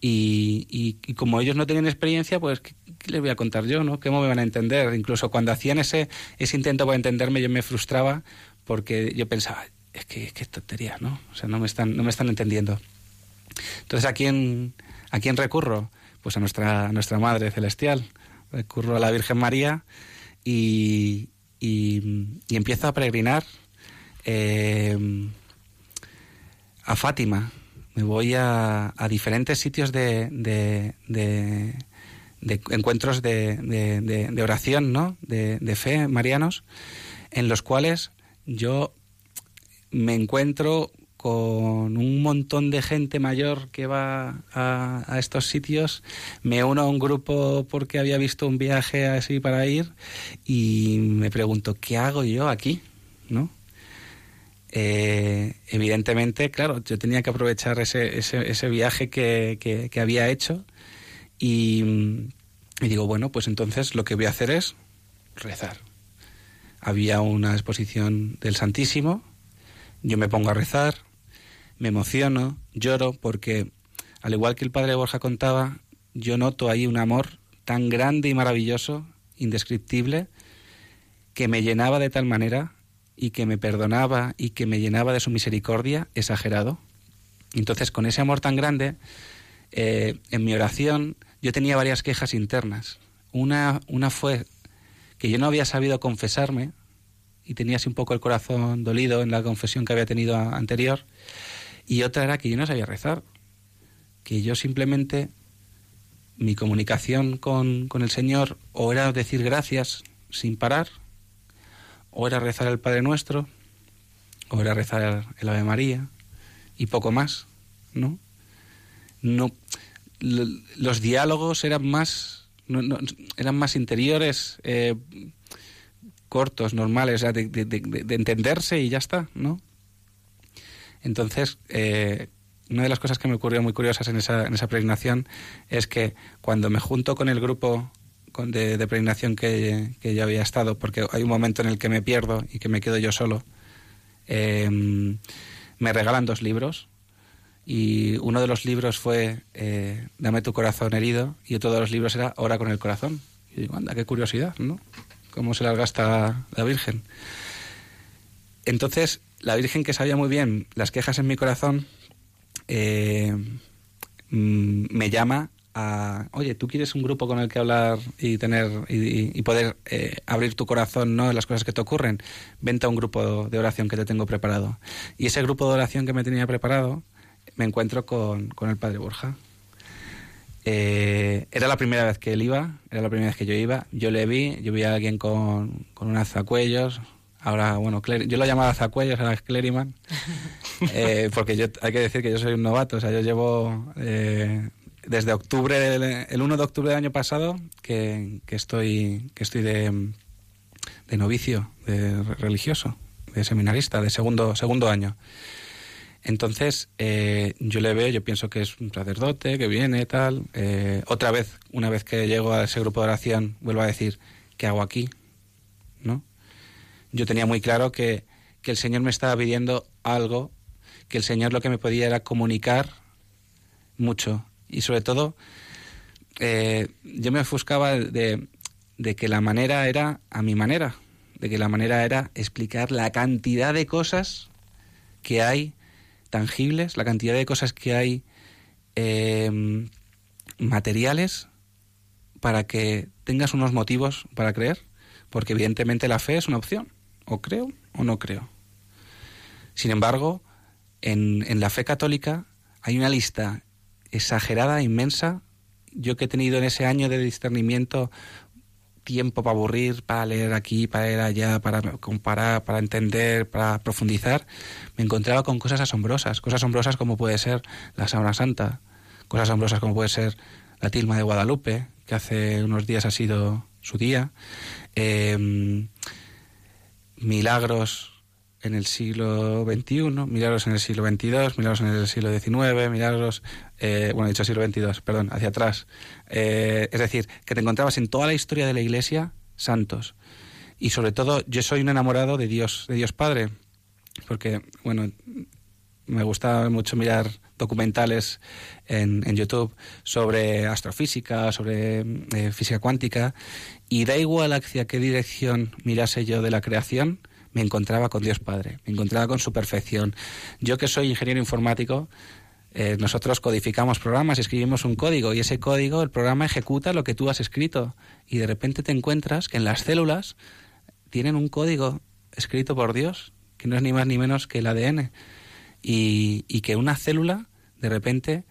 Y, como ellos no tenían experiencia, pues, ¿qué, les voy a contar yo, no? ¿Cómo me van a entender? Incluso cuando hacían ese, ese intento para entenderme, yo me frustraba porque yo pensaba, es que, es que tontería, ¿no? O sea, no me están, no me están entendiendo. Entonces, ¿a quién, ¿a quién recurro? Pues a nuestra, a nuestra Madre Celestial. Recurro a la Virgen María y, y, empiezo a peregrinar eh, a Fátima. Me voy a, a diferentes sitios de, de, de, de encuentros de, oración, ¿no? De, fe marianos, en los cuales yo me encuentro con un montón de gente mayor que va a, estos sitios, me uno a un grupo porque había visto un viaje así para ir y me pregunto, ¿qué hago yo aquí? ¿No? Eh, evidentemente, claro, yo tenía que aprovechar ese, ese, viaje que, que, había hecho y, y digo, bueno, pues entonces lo que voy a hacer es rezar. Había una exposición del Santísimo, yo me pongo a rezar, me emociono, lloro, porque al igual que el padre Borja contaba, yo noto ahí un amor tan grande y maravilloso, indescriptible, que me llenaba de tal manera y que me perdonaba y que me llenaba de su misericordia, exagerado. Entonces, con ese amor tan grande, eh, en mi oración yo tenía varias quejas internas. Una, una fue que yo no había sabido confesarme y tenía así un poco el corazón dolido en la confesión que había tenido anterior. Y otra era que yo no sabía rezar, que yo simplemente mi comunicación con, con el Señor o era decir gracias sin parar, o era rezar el Padre Nuestro, o era rezar el Ave María, y poco más, ¿no? No, los diálogos eran más, eran más interiores, eh, cortos, normales, de, entenderse y ya está, ¿no? Entonces, eh, una de las cosas que me ocurrió muy curiosas en esa, en esa pregnación es que cuando me junto con el grupo de, de pregnación que, que ya había estado, porque hay un momento en el que me pierdo y que me quedo yo solo, em, me regalan dos libros y uno de los libros fue eh, Dame tu corazón herido y otro de los libros era Ora con el corazón. Y digo, anda, qué curiosidad, ¿no? Cómo se las gasta la Virgen. Entonces, la Virgen que sabía muy bien las quejas en mi corazón, eh, mm, me llama a, oye, tú quieres un grupo con el que hablar y tener y, poder eh, abrir tu corazón, ¿no? Las cosas que te ocurren. Vente a un grupo de oración que te tengo preparado. Y ese grupo de oración que me tenía preparado, me encuentro con, con el Padre Borja. Eh, era la primera vez que él iba, era la primera vez que yo iba. Yo le vi, yo vi a alguien con, con unas zacuellos, Ahora, bueno, yo lo llamaba Zacuellos, ahora es Cleriman, eh, porque yo, hay que decir que yo soy un novato, o sea, yo llevo eh, desde octubre, el 1 de octubre del año pasado, que, que estoy, que estoy de, de novicio, de religioso, de seminarista, de segundo, segundo año. Entonces, eh, yo le veo, yo pienso que es un sacerdote, que viene, tal. otra vez, una vez que llego a ese grupo de oración, vuelvo a decir, ¿qué hago aquí? ¿No? Yo tenía muy claro que, el Señor me estaba pidiendo algo, que el Señor lo que me podía era comunicar mucho. Y sobre todo, eh, yo me ofuscaba de, de que la manera era a mi manera, de que la manera era explicar la cantidad de cosas que hay tangibles, la cantidad de cosas que hay eh, materiales para que tengas unos motivos para creer, porque evidentemente la fe es una opción o creo o no creo. Sin embargo, en, en la fe católica hay una lista exagerada, inmensa. Yo que he tenido en ese año de discernimiento tiempo para aburrir, para leer aquí, para leer allá, para comparar, para entender, para profundizar, me encontraba con cosas asombrosas, cosas asombrosas como puede ser la Sábana Santa, cosas asombrosas como puede ser la tilma de Guadalupe, que hace unos días ha sido su día, eh, milagros en el siglo XXI, milagros en el siglo XXII, milagros en el siglo XIX, milagros, eh, bueno, dicho siglo XXII, perdón, hacia atrás. Eh, es decir, que te encontrabas en toda la historia de la Iglesia santos. Y sobre todo, yo soy un enamorado de Dios, de Dios Padre, porque, bueno, me gusta mucho mirar documentales en, en YouTube sobre astrofísica, sobre eh, física cuántica, y da igual hacia qué dirección mirase yo de la creación, me encontraba con Dios Padre, me encontraba con su perfección. Yo que soy ingeniero informático, eh, nosotros codificamos programas, escribimos un código y ese código, el programa ejecuta lo que tú has escrito y de repente te encuentras que en las células tienen un código escrito por Dios, que no es ni más ni menos que el ADN, y, que una célula de repente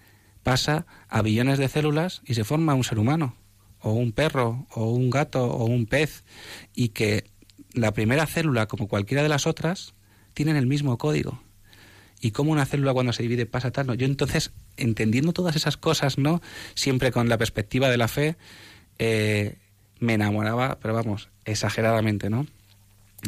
pasa a billones de células y se forma un ser humano, o un perro, o un gato, o un pez, y que la primera célula, como cualquiera de las otras, tienen el mismo código. Y cómo una célula cuando se divide pasa tal. ¿no? Yo entonces, entendiendo todas esas cosas, ¿no? Siempre con la perspectiva de la fe, eh, me enamoraba, pero vamos, exageradamente, ¿no?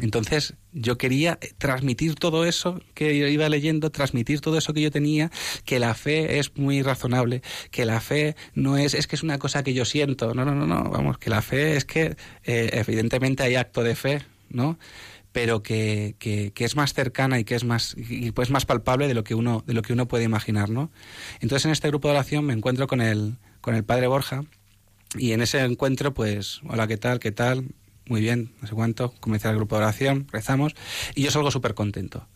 Entonces yo quería transmitir todo eso que yo iba leyendo, transmitir todo eso que yo tenía, que la fe es muy razonable, que la fe no es, es que es una cosa que yo siento, no, no, no, no, vamos, que la fe es que eh, evidentemente hay acto de fe, ¿no? pero que, que, que, es más cercana y que es más y pues más palpable de lo que uno de lo que uno puede imaginar no entonces en este grupo de oración me encuentro con el con el padre Borja y en ese encuentro pues hola qué tal qué tal muy bien no sé cuánto comencé el grupo de oración rezamos y yo salgo súper contento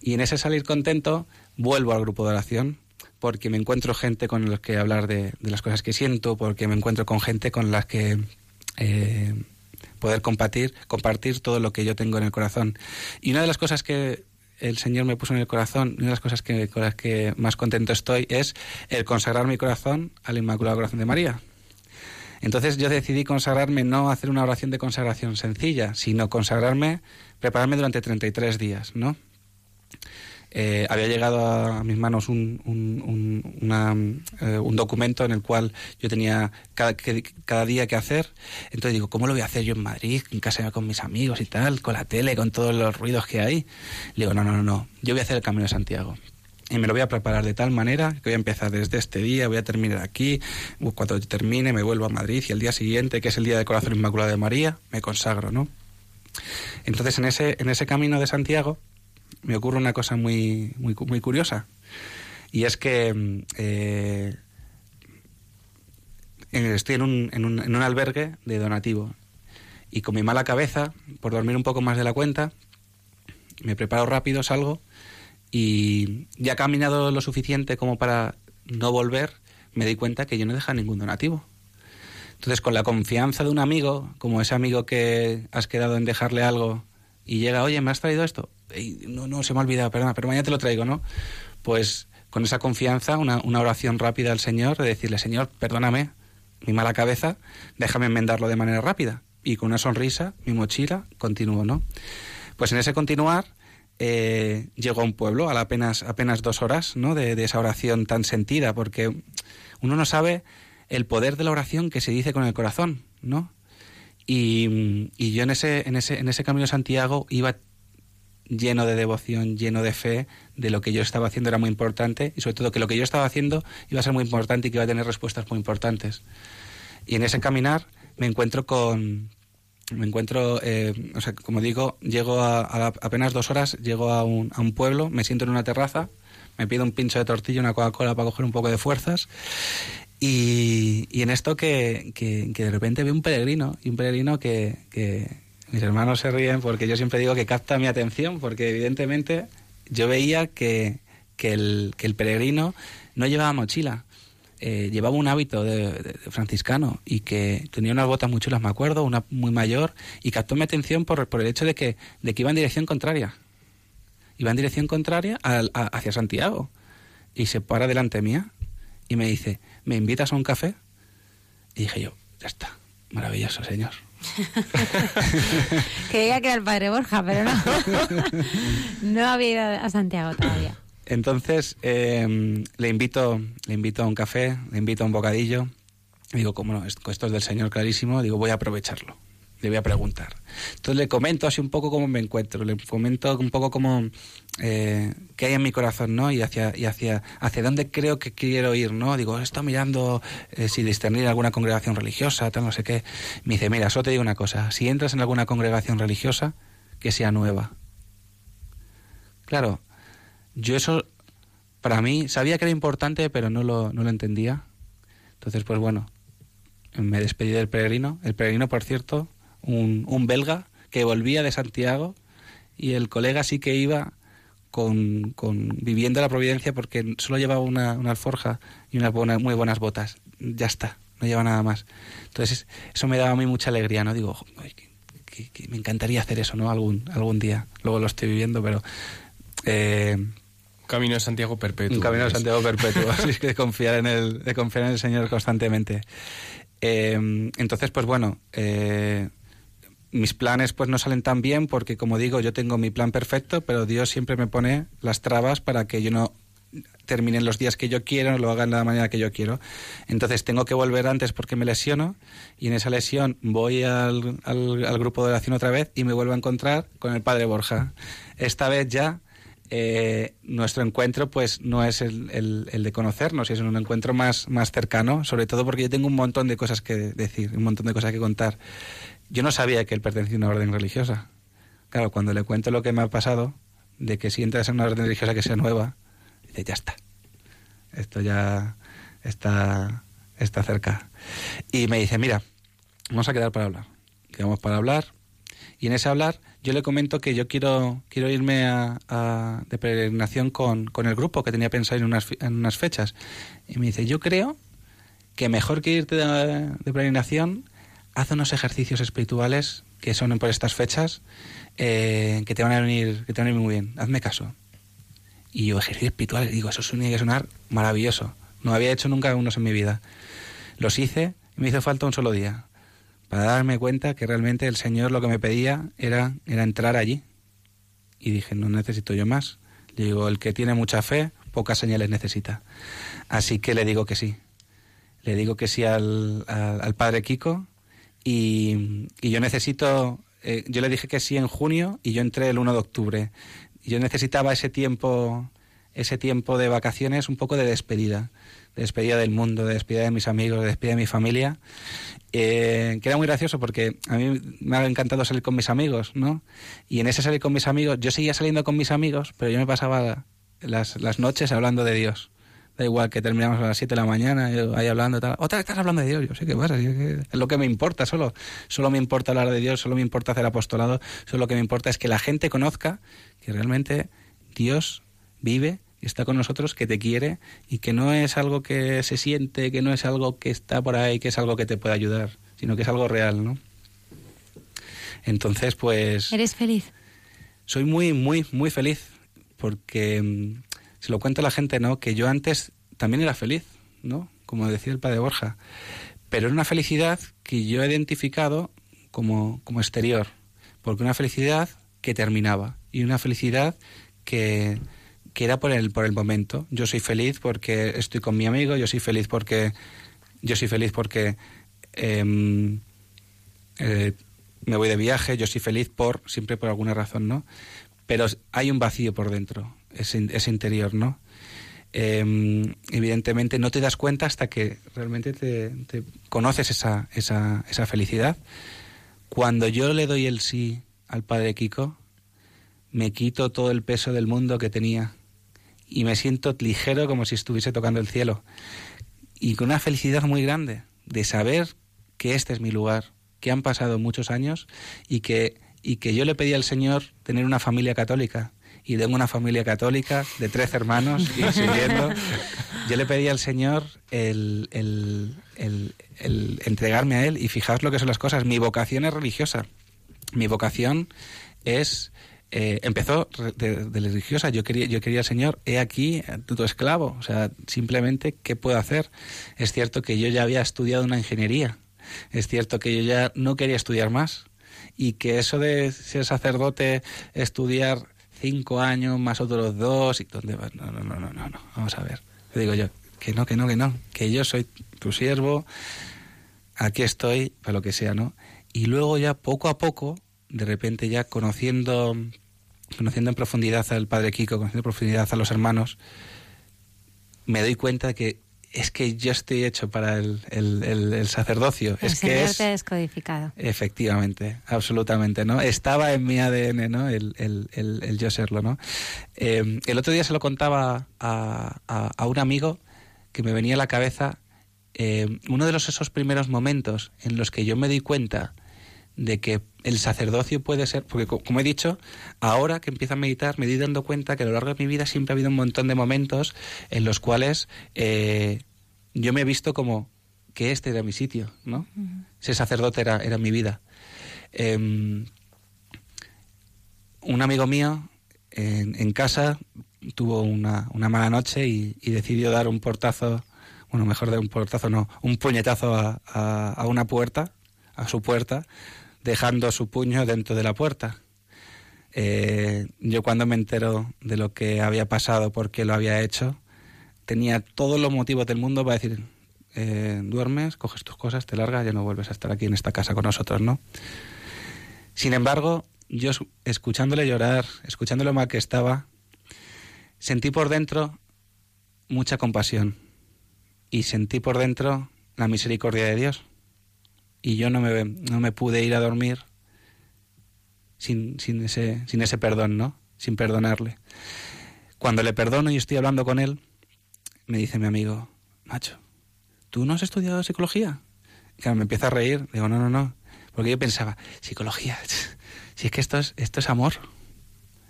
y en ese salir contento vuelvo al grupo de oración porque me encuentro gente con los que hablar de, de las cosas que siento porque me encuentro con gente con las que eh, poder compartir, compartir todo lo que yo tengo en el corazón. Y una de las cosas que el Señor me puso en el corazón, una de las cosas que, con las que más contento estoy es el consagrar mi corazón al Inmaculado Corazón de María. Entonces yo decidí consagrarme, no hacer una oración de consagración sencilla, sino consagrarme, prepararme durante 33 días, ¿no? eh, había llegado a mis manos un, un, un, eh, un, documento en el cual yo tenía cada, cada día que hacer. Entonces digo, ¿cómo lo voy a hacer yo en Madrid, en casa con mis amigos y tal, con la tele, con todos los ruidos que hay? Le digo, no, no, no, no, yo voy a hacer el Camino de Santiago. Y me lo voy a preparar de tal manera que voy a empezar desde este día, voy a terminar aquí, cuando termine me vuelvo a Madrid y el día siguiente, que es el Día del Corazón Inmaculado de María, me consagro, ¿no? Entonces en ese, en ese camino de Santiago, me ocurre una cosa muy, muy, muy curiosa. Y es que eh, estoy en un, en, un, en un albergue de donativo. Y con mi mala cabeza, por dormir un poco más de la cuenta, me preparo rápido, salgo y ya caminado lo suficiente como para no volver, me di cuenta que yo no he dejado ningún donativo. Entonces, con la confianza de un amigo, como ese amigo que has quedado en dejarle algo y llega, oye, ¿me has traído esto? No, no, se me ha olvidado, perdona, pero mañana te lo traigo, ¿no? Pues con esa confianza, una, una oración rápida al Señor, de decirle, Señor, perdóname mi mala cabeza, déjame enmendarlo de manera rápida. Y con una sonrisa, mi mochila, continúo, ¿no? Pues en ese continuar, eh, llego a un pueblo a apenas, apenas dos horas, ¿no? De, esa oración tan sentida, porque uno no sabe el poder de la oración que se dice con el corazón, ¿no? Y, y, yo en ese, en, ese, en ese camino Santiago iba lleno de devoción, lleno de fe, de lo que yo estaba haciendo era muy importante y sobre todo que lo que yo estaba haciendo iba a ser muy importante y que iba a tener respuestas muy importantes. Y en ese caminar me encuentro con... Me encuentro, eh, o sea, como digo, llego a, a, apenas dos horas, llego a un, a un pueblo, me siento en una terraza, me pido un pincho de tortilla, una Coca-Cola para coger un poco de fuerzas y, y en esto que, que, de repente veo un peregrino, y un peregrino que, que, mis hermanos se ríen porque yo siempre digo que capta mi atención, porque evidentemente yo veía que, que, el, que el peregrino no llevaba mochila, eh, llevaba un hábito de, de, de, franciscano y que tenía unas botas muy chulas, me acuerdo, una muy mayor, y captó mi atención por, por el hecho de que, de que iba en dirección contraria. Iba en dirección contraria a, a, hacia Santiago. Y se para delante mía y me dice, ¿me invitas a un café? Y dije yo, ya está, maravilloso, señor. Creía que era el padre Borja, pero no. no había ido a Santiago todavía. Entonces eh, le invito, le invito a un café, le invito a un bocadillo. Digo, como no, esto es del Señor clarísimo, digo, voy a aprovecharlo. le voy a preguntar. Entonces le comento así un poco cómo me encuentro, le comento un poco cómo eh, qué hay en mi corazón, ¿no? Y hacia, y hacia, hacia dónde creo que quiero ir, ¿no? Digo, estado mirando eh, si discernir alguna congregación religiosa, tal, no sé qué. Me dice, mira, solo te digo una cosa, si entras en alguna congregación religiosa, que sea nueva. Claro, yo eso, para mí, sabía que era importante, pero no lo, no lo entendía. Entonces, pues bueno, me despedí del peregrino. El peregrino, por cierto, un, un belga que volvía de Santiago y el colega sí que iba con, con viviendo la providencia porque solo llevaba una, una alforja y unas buenas, muy buenas botas. Ya está, no lleva nada más. Entonces eso me daba a mí mucha alegría, ¿no? Digo, "Ay, que, que- que me encantaría hacer eso, ¿no? Algún, algún día. Luego lo estoy viviendo, pero... eh, Camino de Santiago perpetuo. un camino de Santiago perpetuo, así que de confiar en el, de confiar en el Señor constantemente. Eh, entonces, pues bueno, eh, mis planes pues no salen tan bien porque, como digo, yo tengo mi plan perfecto, pero Dios siempre me pone las trabas para que yo no termine en los días que yo quiero, lo haga en la manera que yo quiero. Entonces tengo que volver antes porque me lesiono y en esa lesión voy al, al- al grupo de oración otra vez y me vuelvo a encontrar con el padre Borja. Esta vez ya eh, nuestro encuentro pues no es el, de conocernos, es un encuentro más, más cercano, sobre todo porque yo tengo un montón de cosas que decir, un montón de cosas que contar. Yo no sabía que él pertenecía a una orden religiosa. Claro, cuando le cuento lo que me ha pasado, de que si entras en una orden religiosa que sea nueva, dice, ya está. Esto ya está, está cerca. Y me dice, mira, vamos a quedar para hablar. Quedamos para hablar. Y en ese hablar yo le comento que yo quiero, quiero irme a, de peregrinación con, con el grupo que tenía pensado en unas, en unas fechas. Y me dice, yo creo que mejor que irte de, de peregrinación, haz unos ejercicios espirituales que son por estas fechas eh, que te van a venir que te van a muy bien. Hazme caso. Y yo, ejercicios espirituales, digo, eso tiene que sonar maravilloso. No había hecho nunca unos en mi vida. Los hice y me hizo falta un solo día para darme cuenta que realmente el Señor lo que me pedía era, era entrar allí. Y dije, no necesito yo más. Le digo, el que tiene mucha fe, pocas señales necesita. Así que le digo que sí. Le digo que sí al, al, al padre Kiko y, y yo necesito, eh, yo le dije que sí en junio y yo entré el 1 de octubre. Yo necesitaba ese tiempo, ese tiempo de vacaciones, un poco de despedida, de despedida del mundo, de despedida de mis amigos, de despedida de mi familia, eh, que era muy gracioso porque a mí me ha encantado salir con mis amigos, ¿no? Y en ese salir con mis amigos, yo seguía saliendo con mis amigos, pero yo me pasaba las, las noches hablando de Dios. Da igual que terminamos a las 7 de la mañana, yo ahí hablando, tal. Otra vez estás hablando de Dios, yo sé qué pasa, es, que es lo que me importa solo. Solo me importa hablar de Dios, solo me importa hacer apostolado, solo lo que me importa es que la gente conozca que realmente Dios vive está con nosotros, que te quiere y que no es algo que se siente, que no es algo que está por ahí, que es algo que te puede ayudar, sino que es algo real, ¿no? Entonces, pues ¿Eres feliz? soy muy, muy, muy feliz porque mm, se lo cuento a la gente, ¿no? Que yo antes también era feliz, ¿no? Como decía el padre Borja. Pero era una felicidad que yo he identificado como, como exterior. Porque una felicidad que terminaba y una felicidad que, que era por el, por el momento. Yo soy feliz porque estoy con mi amigo, yo soy feliz porque yo soy feliz porque em, eh, me voy de viaje, yo soy feliz por, siempre por alguna razón, ¿no? Pero hay un vacío por dentro, ese, ese interior, ¿no? Eh, evidentemente no te das cuenta hasta que realmente te, te conoces esa, esa, esa felicidad. Cuando yo le doy el sí al padre Kiko, me quito todo el peso del mundo que tenía y me siento ligero como si estuviese tocando el cielo y con una felicidad muy grande de saber que este es mi lugar, que han pasado muchos años y que, y que yo le pedí al Señor tener una familia católica. Y tengo una familia católica de tres hermanos y siguiendo. Yo le pedí al Señor el, el, el, el entregarme a Él y fijaos lo que son las cosas. Mi vocación es religiosa. Mi vocación es eh, empezó de, de, religiosa. Yo quería, yo quería, Señor, he aquí tu esclavo. O sea, simplemente, ¿qué puedo hacer? Es cierto que yo ya había estudiado una ingeniería. Es cierto que yo ya no quería estudiar más. Y que eso de ser sacerdote, estudiar cinco años más otros dos, y dónde vas? No, no, no, no, no, no. Vamos a ver. Le digo yo, que no, que no, que no. Que yo soy tu siervo, aquí estoy, para lo que sea, ¿no? Y luego ya poco a poco, de repente ya conociendo, conociendo en profundidad al padre Kiko, conociendo en profundidad a los hermanos, me doy cuenta de que es que yo estoy hecho para el, el, el, sacerdocio. El es Señor que es te descodificado. efectivamente, absolutamente, ¿no? Estaba en mi ADN, ¿no? El, el, el, el yo serlo, ¿no? Eh, el otro día se lo contaba a, a, a, un amigo que me venía a la cabeza eh, uno de los esos primeros momentos en los que yo me di cuenta de que el sacerdocio puede ser, porque como he dicho, ahora que empiezo a meditar me di dando cuenta que a lo largo de mi vida siempre ha habido un montón de momentos en los cuales eh, yo me he visto como que este era mi sitio, ¿no? Uh -huh. Ese sacerdote era, era mi vida. Eh, un amigo mío en, en casa tuvo una, una mala noche y, y, decidió dar un portazo, bueno, mejor de un portazo, no, un puñetazo a, a, a una puerta, a su puerta, dejando su puño dentro de la puerta. Eh, yo cuando me entero de lo que había pasado, por qué lo había hecho, tenía todos los motivos del mundo para decir, eh, duermes, coges tus cosas, te largas, ya no vuelves a estar aquí en esta casa con nosotros, ¿no? Sin embargo, yo escuchándole llorar, escuchándole mal que estaba, sentí por dentro mucha compasión y sentí por dentro la misericordia de Dios y yo no me, no me pude ir a dormir sin, sin, ese, sin ese perdón, ¿no? Sin perdonarle. Cuando le perdono y estoy hablando con él, me dice mi amigo, macho, ¿tú no has estudiado psicología? Me empieza a reír, digo, no, no, no, porque yo pensaba, psicología, si es que esto es, esto es amor,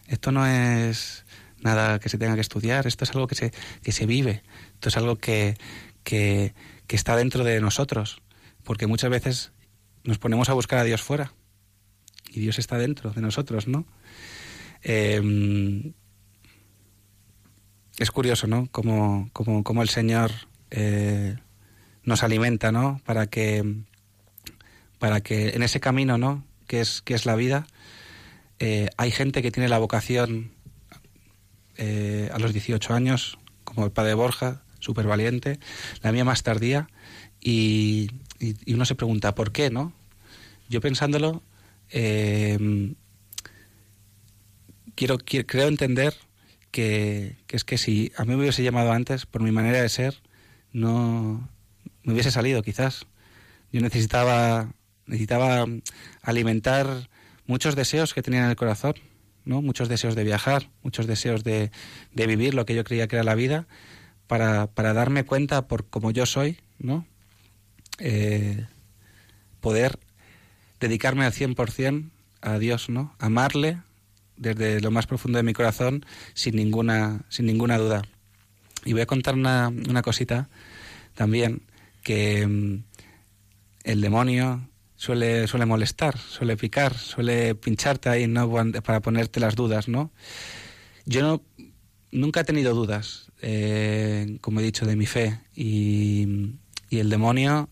esto no es nada que se tenga que estudiar, esto es algo que se, que se vive, esto es algo que, que, que está dentro de nosotros porque muchas veces nos ponemos a buscar a Dios fuera y Dios está dentro de nosotros, ¿no? Eh, es curioso, ¿no? Como, como, como el Señor eh, nos alimenta, ¿no? Para que, para que en ese camino, ¿no? Que es, que es la vida, eh, hay gente que tiene la vocación eh, a los 18 años, como el padre Borja, súper valiente, la mía más tardía, y, y, uno se pregunta, ¿por qué, no? Yo pensándolo, eh, quiero, quiero, creo entender que, que, es que si a mí me hubiese llamado antes, por mi manera de ser, no me hubiese salido quizás. Yo necesitaba, necesitaba alimentar muchos deseos que tenía en el corazón, ¿no? Muchos deseos de viajar, muchos deseos de, de vivir lo que yo creía que era la vida, para, para darme cuenta por como yo soy, ¿no? Eh, poder dedicarme al 100% a Dios, ¿no? Amarle desde lo más profundo de mi corazón sin ninguna, sin ninguna duda. Y voy a contar una, cosita también, que um, el demonio suele, suele molestar, suele picar, suele pincharte ahí, ¿no? Para ponerte las dudas, ¿no? Yo no, nunca he tenido dudas, eh, como he dicho, de mi fe. Y, y el demonio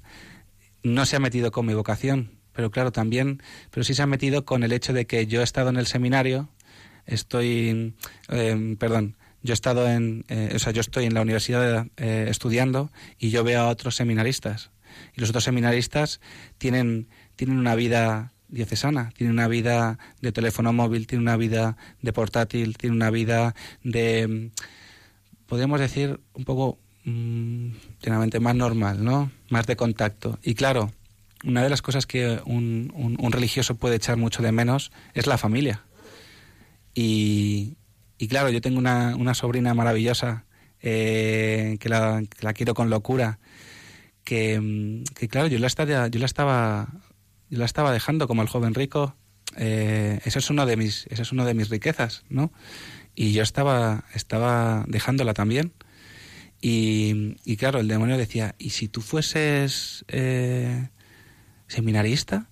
no se ha metido con mi vocación, pero claro, también, pero sí se ha metido con el hecho de que yo he estado en el seminario, estoy, eh, perdón, yo he estado en, eh, o sea, yo estoy en la universidad eh, estudiando y yo veo a otros seminaristas. Y los otros seminaristas tienen tienen una vida diocesana, tienen una vida de teléfono móvil, tienen una vida de portátil, tienen una vida de, podríamos decir, un poco mmm, más normal, ¿no? Más de contacto. Y claro, una de las cosas que un, un, religioso puede echar mucho de menos es la familia. Y, y claro, yo tengo una, una sobrina maravillosa eh, que, la, que, la, quiero con locura. Que, que, claro, yo la, estaba, yo la estaba yo la estaba dejando como el joven rico. Eh, eso es uno de mis, eso es de mis riquezas, ¿no? Y yo estaba, estaba dejándola también. Y, y claro, el demonio decía, ¿y si tú fueses eh, seminarista?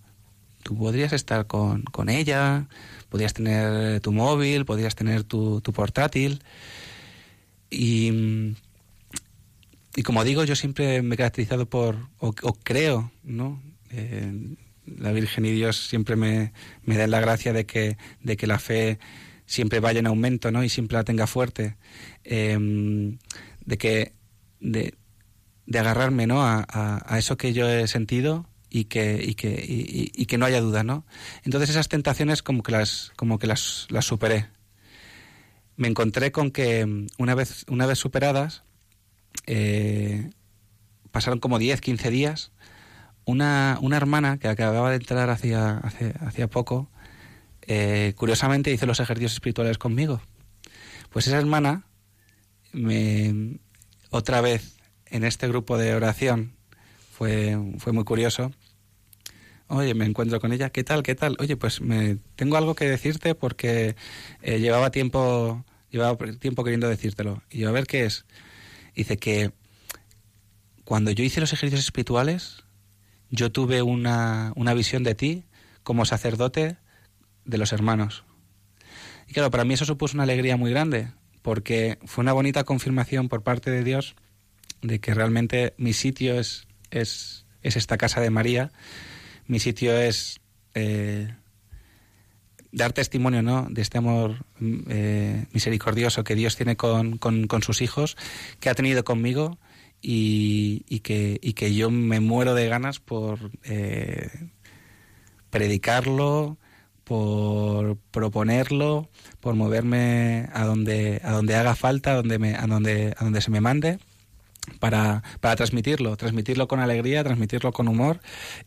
Tú podrías estar con, con ella, podrías tener tu móvil, podrías tener tu, tu portátil. Y, y, como digo, yo siempre me he caracterizado por, o, o creo, ¿no? Eh, la Virgen y Dios siempre me, me dan la gracia de que, de que la fe siempre vaya en aumento, ¿no? Y siempre la tenga fuerte. Eh, de que, de, de agarrarme, ¿no? A, a, a, eso que yo he sentido y que, y que, y, que no haya duda, ¿no? Entonces esas tentaciones como que las, como que las, las superé. Me encontré con que mm, una vez, una vez superadas, eh, pasaron como 10, 15 días, una, una hermana que acababa de entrar hacía, hacía poco, eh, curiosamente hizo los ejercicios espirituales conmigo. Pues esa hermana, me, otra vez en este grupo de oración, fue, fue muy curioso. Oye, me encuentro con ella, ¿qué tal? ¿Qué tal? Oye, pues me, tengo algo que decirte porque eh, llevaba tiempo llevaba tiempo queriendo decírtelo. Y yo, a ver qué es. Dice que cuando yo hice los ejercicios espirituales, yo tuve una, una visión de ti como sacerdote de los hermanos. Y claro, para mí eso supuso una alegría muy grande, porque fue una bonita confirmación por parte de Dios de que realmente mi sitio es, es, es esta casa de María, mi sitio es eh, dar testimonio ¿no? de este amor eh, misericordioso que Dios tiene con, con, sus hijos, que ha tenido conmigo y, que, que yo me muero de ganas por eh, predicarlo, por proponerlo, por moverme a donde, a donde haga falta, a donde, me, a donde, a donde se me mande. Para, para transmitirlo, transmitirlo con alegría, transmitirlo con humor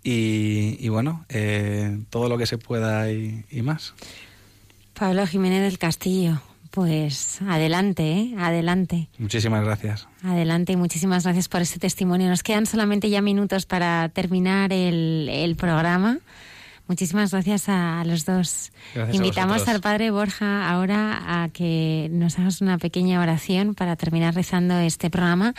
y, y bueno, eh, todo lo que se pueda y, y más. Pablo Jiménez del Castillo, pues adelante, ¿eh? adelante. Muchísimas gracias. Adelante y muchísimas gracias por este testimonio. Nos quedan solamente ya minutos para terminar el, el programa. Muchísimas gracias a los dos. Gracias Invitamos al Padre Borja ahora a que nos hagas una pequeña oración para terminar rezando este programa,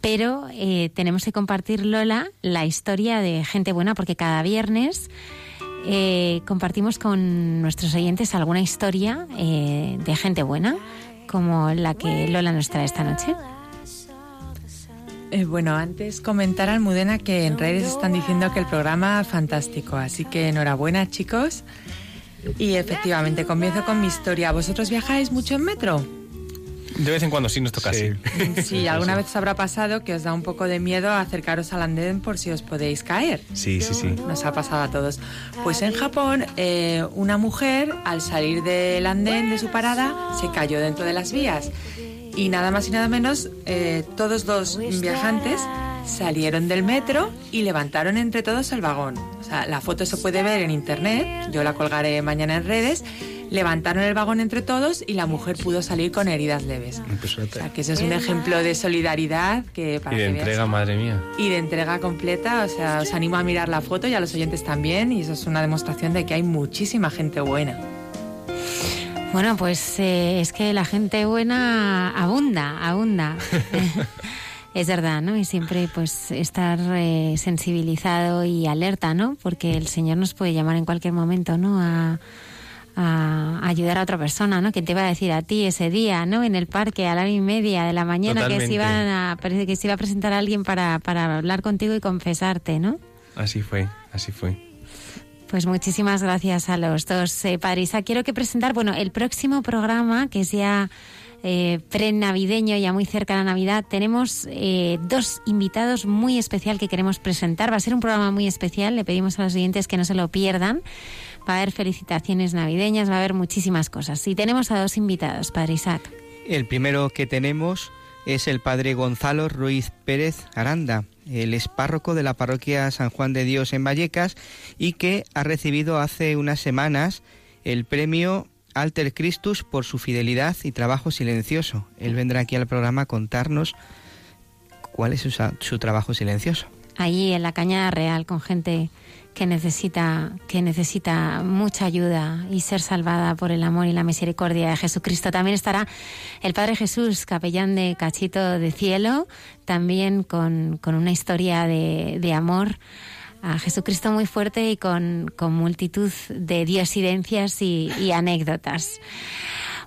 pero eh, tenemos que compartir, Lola, la historia de gente buena, porque cada viernes eh, compartimos con nuestros oyentes alguna historia eh, de gente buena, como la que Lola nos trae esta noche. Eh, bueno, antes comentar a Almudena que en redes están diciendo que el programa es fantástico, así que enhorabuena chicos. Y efectivamente, comienzo con mi historia. ¿Vosotros viajáis mucho en metro? De vez en cuando sí nos toca Sí. Sí, alguna vez os habrá pasado que os da un poco de miedo acercaros al andén por si os podéis caer. Sí, sí, sí. Nos ha pasado a todos. Pues en Japón, eh, una mujer, al salir del andén de su parada, se cayó dentro de las vías. Y nada más y nada menos, eh, todos los viajantes salieron del metro y levantaron entre todos el vagón. O sea, la foto se puede ver en internet, yo la colgaré mañana en redes. Levantaron el vagón entre todos y la mujer pudo salir con heridas leves. O sea, que eso es un ejemplo de solidaridad que para Y de que veas- entrega, madre mía. y de entrega completa. O sea, os animo a mirar la foto y a los oyentes también. Y eso es una demostración de que hay muchísima gente buena. Bueno, pues eh, es que la gente buena abunda, abunda. es verdad, ¿no? Y siempre pues estar eh, sensibilizado y alerta, ¿no? Porque el Señor nos puede llamar en cualquier momento, ¿no? A, a ayudar a otra persona, ¿no? Que te iba a decir a ti ese día, ¿no? En el parque a la hora y media de la mañana que se, iban a, que se iba a presentar a alguien para, para hablar contigo y confesarte, ¿no? Así fue, así fue. Pues muchísimas gracias a los dos. Eh, Padre Isaac, quiero que presentar, bueno, el próximo programa, que es ya eh, pre-navideño, ya muy cerca de la Navidad, tenemos eh, dos invitados muy especial que queremos presentar. Va a ser un programa muy especial, le pedimos a los oyentes que no se lo pierdan. Va a haber felicitaciones navideñas, va a haber muchísimas cosas. Y tenemos a dos invitados, Padre Isaac. El primero que tenemos es el padre Gonzalo Ruiz Pérez Aranda. Él es párroco de la parroquia San Juan de Dios en Vallecas y que ha recibido hace unas semanas el premio Alter Christus por su fidelidad y trabajo silencioso. Él vendrá aquí al programa a contarnos cuál es su, su trabajo silencioso. Allí en la Cañada Real con gente que necesita que necesita mucha ayuda y ser salvada por el amor y la misericordia de Jesucristo. También estará el Padre Jesús, capellán de Cachito de Cielo, también con, con una historia de, de amor a Jesucristo muy fuerte y con, con multitud de diosidencias y, y anécdotas.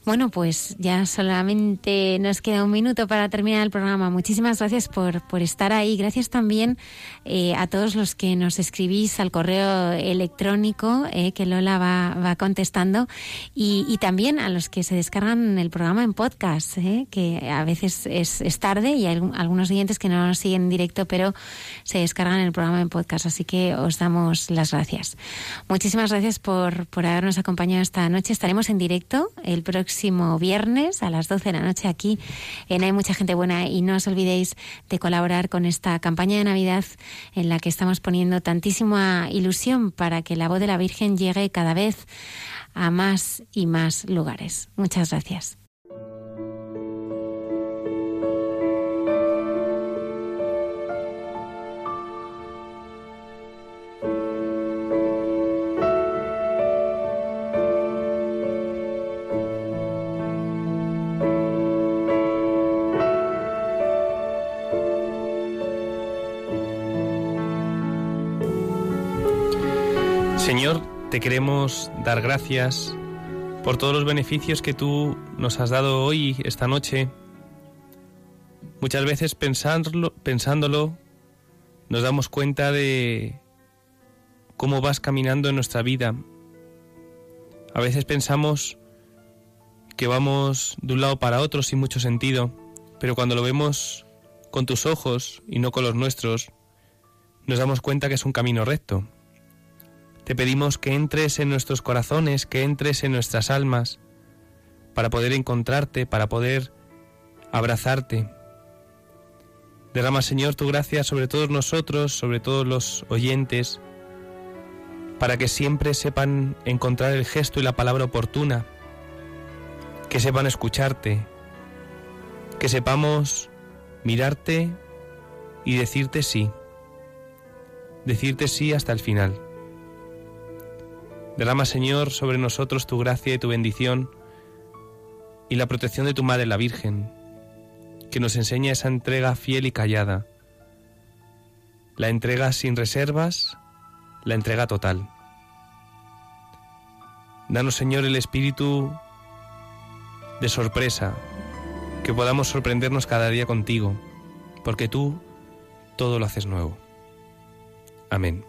Bueno, pues ya solamente nos queda un minuto para terminar el programa. Muchísimas gracias por, por estar ahí. Gracias también eh, a todos los que nos escribís al correo electrónico eh, que Lola va, va contestando y, también a los que se descargan el programa en podcast, eh, que a veces es, tarde y hay algunos oyentes que no nos siguen en directo, pero se descargan el programa en podcast. Así que os damos las gracias. Muchísimas gracias por, por habernos acompañado esta noche. Estaremos en directo el próximo viernes a las 12 de la noche aquí en Hay Mucha Gente Buena y no os olvidéis de colaborar con esta campaña de Navidad en la que estamos poniendo tantísima ilusión para que la voz de la Virgen llegue cada vez a más y más lugares. Muchas gracias. Te queremos dar gracias por todos los beneficios que tú nos has dado hoy, esta noche. Muchas veces pensándolo, pensándolo nos damos cuenta de cómo vas caminando en nuestra vida. A veces pensamos que vamos de un lado para otro sin mucho sentido, pero cuando lo vemos con tus ojos y no con los nuestros, nos damos cuenta que es un camino recto. Te pedimos que entres en nuestros corazones, que entres en nuestras almas, para poder encontrarte, para poder abrazarte. Derrama, Señor, tu gracia sobre todos nosotros, sobre todos los oyentes, para que siempre sepan encontrar el gesto y la palabra oportuna, que sepan escucharte, que sepamos mirarte y decirte sí, decirte sí hasta el final. Derrama, Señor, sobre nosotros tu gracia y tu bendición y la protección de tu Madre la Virgen, que nos enseña esa entrega fiel y callada, la entrega sin reservas, la entrega total. Danos, Señor, el espíritu de sorpresa, que podamos sorprendernos cada día contigo, porque tú todo lo haces nuevo. Amén.